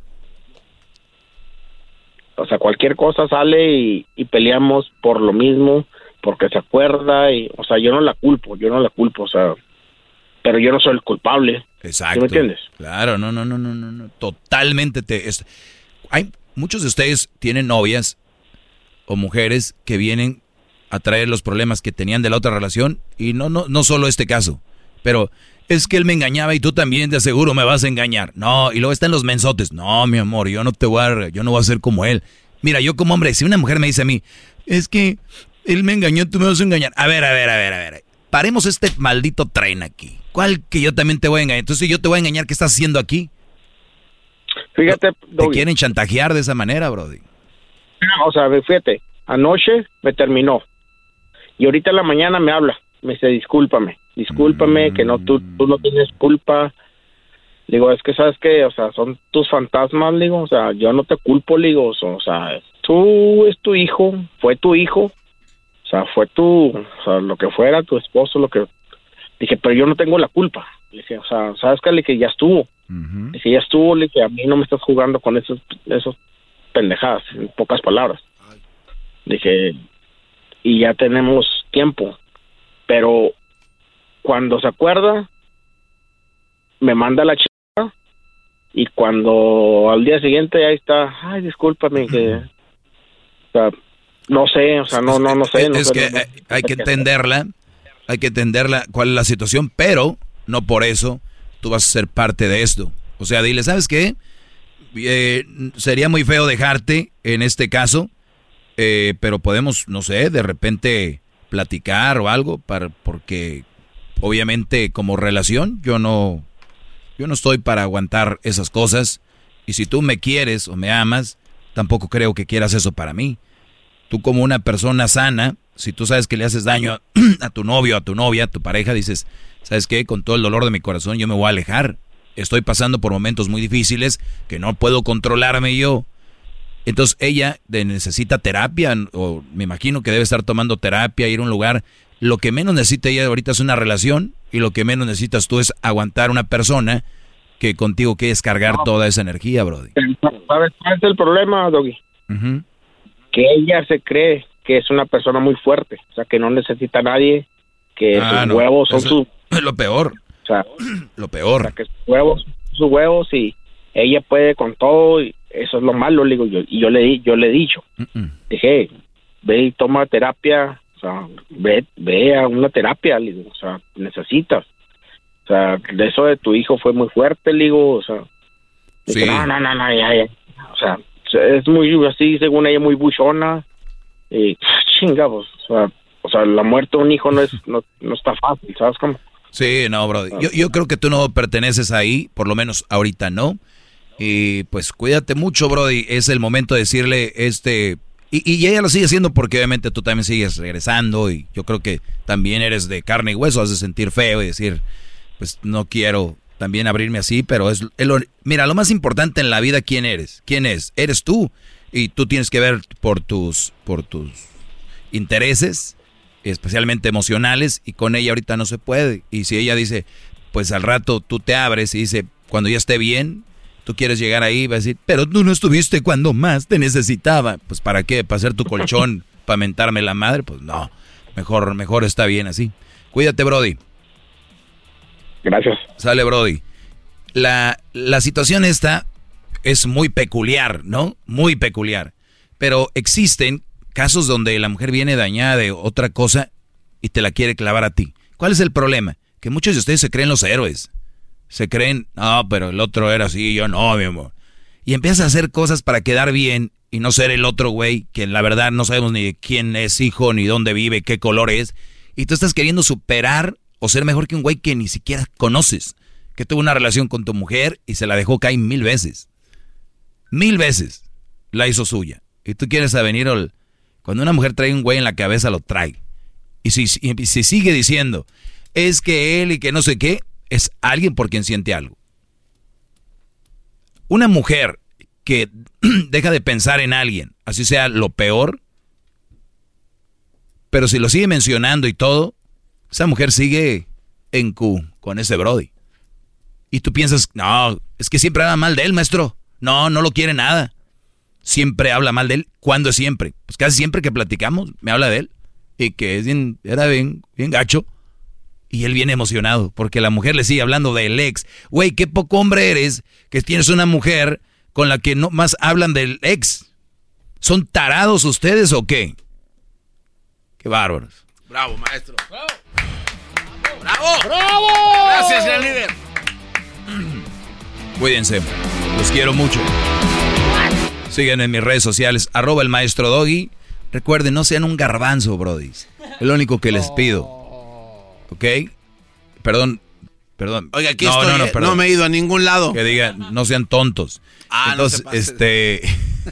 O sea, cualquier cosa sale y, y peleamos por lo mismo, porque se acuerda y, o sea, yo no la culpo, yo no la culpo, o sea, pero yo no soy el culpable. Exacto. ¿Sí me entiendes? Claro, no, no, no, no, no, no. Totalmente te. es- hay muchos de ustedes tienen novias o mujeres que vienen a traer los problemas que tenían de la otra relación y no, no, no solo este caso, pero es que él me engañaba y tú también de seguro me vas a engañar. No, y luego están los mensotes. No, mi amor, yo no te voy a, yo no voy a ser como él. Mira, yo como hombre, si una mujer me dice a mí, es que él me engañó, tú me vas a engañar. A ver, a ver, a ver, a ver. Paremos este maldito tren aquí. ¿Cuál que yo también te voy a engañar? Entonces yo te voy a engañar, ¿qué estás haciendo aquí? Fíjate, Te quieren chantajear de esa manera, Brody. o sea, fíjate, anoche me terminó. Y ahorita en la mañana me habla. Me dice, discúlpame, discúlpame, que no, tú, tú no tienes culpa. Digo, es que sabes que, o sea, son tus fantasmas, digo, o sea, yo no te culpo, digo, o sea, tú es tu hijo, fue tu hijo, sea, fue tu, o sea, lo que fuera, tu esposo, lo que... Dije, pero yo no tengo la culpa. Dije, o sea, ¿sabes qué? Le dije, ya estuvo. Dije, ya estuvo, le dije, a mí no me estás jugando con esos, esos pendejadas, en pocas palabras. Dije, y ya tenemos tiempo. Pero cuando se acuerda, me manda la chica y cuando al día siguiente ahí está, ay, discúlpame, que, o sea, no sé, o sea, no, no, no sé. no es sé, que no- hay que entenderla, hay que entenderla cuál es la situación, pero no por eso tú vas a ser parte de esto. O sea, dile, ¿sabes qué? Eh, sería muy feo dejarte en este caso, eh, pero podemos, no sé, de repente platicar o algo, para, porque obviamente como relación yo no, yo no estoy para aguantar esas cosas. Y si tú me quieres o me amas, tampoco creo que quieras eso para mí. Tú como una persona sana, si tú sabes que le haces daño a, a tu novio, a tu novia, a tu pareja, dices, ¿sabes qué? Con todo el dolor de mi corazón yo me voy a alejar. Estoy pasando por momentos muy difíciles que no puedo controlarme yo. Entonces ella necesita terapia, o me imagino que debe estar tomando terapia, ir a un lugar. Lo que menos necesita ella ahorita es una relación y lo que menos necesitas tú es aguantar una persona que contigo quiere descargar toda esa energía, Brody. ¿Sabes cuál es el problema, Doggy? Que ella se cree que es una persona muy fuerte, o sea, que no necesita a nadie, que Ah, sus no, huevos son sus... Es lo peor. O sea, lo peor. que sus huevos, sus huevos y ella puede con todo y eso es lo malo, le digo yo. Y yo le, di- yo le he dicho, dije, ve y toma terapia, o sea, ve, ve a una terapia, le digo, o sea, necesitas. O sea, de eso de tu hijo fue muy fuerte, le digo, o sea, dije, Sí. no, no, no, no, ya, ya. O sea, es muy así, según ella, muy buchona. Y chingados, o sea, o sea, la muerte de un hijo no es, no, no está fácil, ¿sabes cómo? Sí, no, Brody. Yo, yo creo que tú no perteneces ahí, por lo menos ahorita no. Y pues cuídate mucho, Brody. Es el momento de decirle este... Y, y ella lo sigue haciendo porque obviamente tú también sigues regresando y yo creo que también eres de carne y hueso, has de sentir feo y decir, pues no quiero también abrirme así, pero es... lo- mira, lo más importante en la vida, ¿quién eres? ¿Quién es? Eres tú. Y tú tienes que ver por tus, por tus intereses, especialmente emocionales, y con ella ahorita no se puede. Y si ella dice, pues al rato tú te abres y dice, cuando ya esté bien, tú quieres llegar ahí, va a decir, pero tú no estuviste cuando más te necesitaba. Pues para qué, para hacer tu colchón, para mentarme la madre, pues no, mejor, mejor está bien así. Cuídate, Brody. Gracias. Sale, Brody. La, la situación esta es muy peculiar, ¿no? Muy peculiar. Pero existen casos donde la mujer viene dañada de otra cosa y te la quiere clavar a ti. ¿Cuál es el problema? Que muchos de ustedes se creen los héroes. Se creen, no, pero el otro era así, yo no, mi amor. Y empiezas a hacer cosas para quedar bien y no ser el otro güey que la verdad no sabemos ni quién es hijo, ni dónde vive, qué color es. Y tú estás queriendo superar o ser mejor que un güey que ni siquiera conoces. Que tuvo una relación con tu mujer y se la dejó caer mil veces. Mil veces la hizo suya. Y tú quieres venir al- Cuando una mujer trae un güey en la cabeza, lo trae. Y si, y si sigue diciendo, es que él y que no sé qué, es alguien por quien siente algo. Una mujer que deja de pensar en alguien, así sea lo peor, pero si lo sigue mencionando y todo, esa mujer sigue en Q con ese Brody. Y tú piensas, no, es que siempre habla mal de él, maestro. No, no lo quiere nada. Siempre habla mal de él. ¿Cuándo es siempre? Pues casi siempre que platicamos, me habla de él. Y que es bien, era bien, bien gacho. Y él viene emocionado, porque la mujer le sigue hablando del ex. Güey, qué poco hombre eres que tienes una mujer con la que no más hablan del ex. ¿Son tarados ustedes o qué? Qué bárbaros. Bravo, maestro. ¡Bravo! ¡Bravo! Gracias, gran líder. Cuídense. Los quiero mucho. Síganme en mis redes sociales, arroba el maestro Doggy. Recuerden, no sean un garbanzo, brodis. Es lo único que les pido. ¿Ok? Perdón, perdón. Oiga, aquí estoy, eh, no me he ido a ningún lado. Que digan, no sean tontos. Ah, no Entonces, este...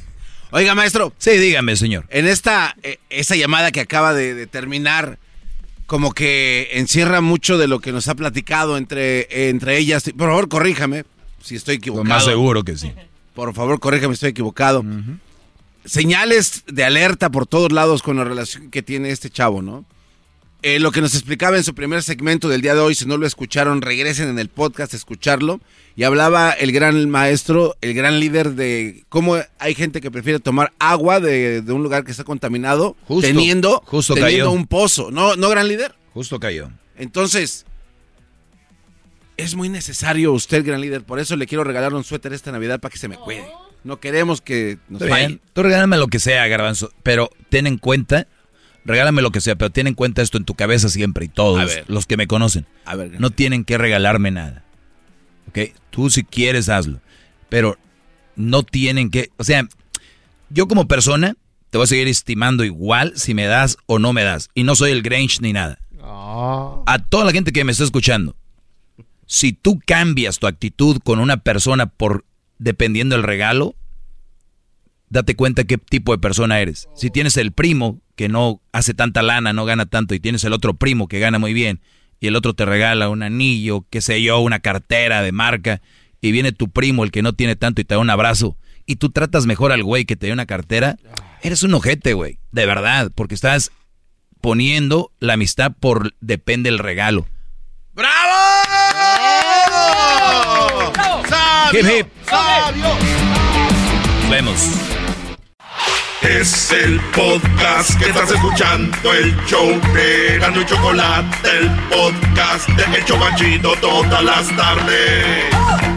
Oiga, maestro. Sí, dígame, señor. En esta, eh, esa llamada que acaba de, de terminar, como que encierra mucho de lo que nos ha platicado entre, entre ellas. Por favor, corríjame si estoy equivocado. Lo más seguro que sí. Por favor, corríjame si estoy equivocado. Señales de alerta por todos lados con la relación que tiene este chavo, ¿no? Eh, lo que nos explicaba en su primer segmento del día de hoy, si no lo escucharon, regresen en el podcast a escucharlo. Y hablaba el gran maestro, el gran líder de cómo hay gente que prefiere tomar agua de, de un lugar que está contaminado, Justo, teniendo, justo teniendo cayó. un pozo. ¿No, ¿No, gran líder? Justo cayó. Entonces, es muy necesario usted, gran líder. Por eso le quiero regalar un suéter esta Navidad para que se me cuide. No queremos que nos. Tú regálame lo que sea, Garbanzo. Pero ten en cuenta, regálame lo que sea, pero ten en cuenta esto en tu cabeza siempre y todos A ver. los que me conocen. A ver, no tienen que regalarme nada. ¿Ok? Tú si quieres hazlo. Pero no tienen que, o sea, yo como persona te voy a seguir estimando igual si me das o no me das. Y no soy el Grinch ni nada. A toda la gente que me está escuchando, si tú cambias tu actitud con una persona por dependiendo del regalo, date cuenta qué tipo de persona eres. Si tienes el primo que no hace tanta lana, no gana tanto, y tienes el otro primo que gana muy bien, y el otro te regala un anillo, qué sé yo, una cartera de marca, y viene tu primo, el que no tiene tanto, y te da un abrazo, y tú tratas mejor al güey que te da una cartera, eres un ojete, güey, de verdad, porque estás poniendo la amistad por depende del regalo. Hip, hip. Nos vemos. Es el podcast que estás escuchando, el show de Gano y Chocolate, el podcast de El Chobachito todas las tardes.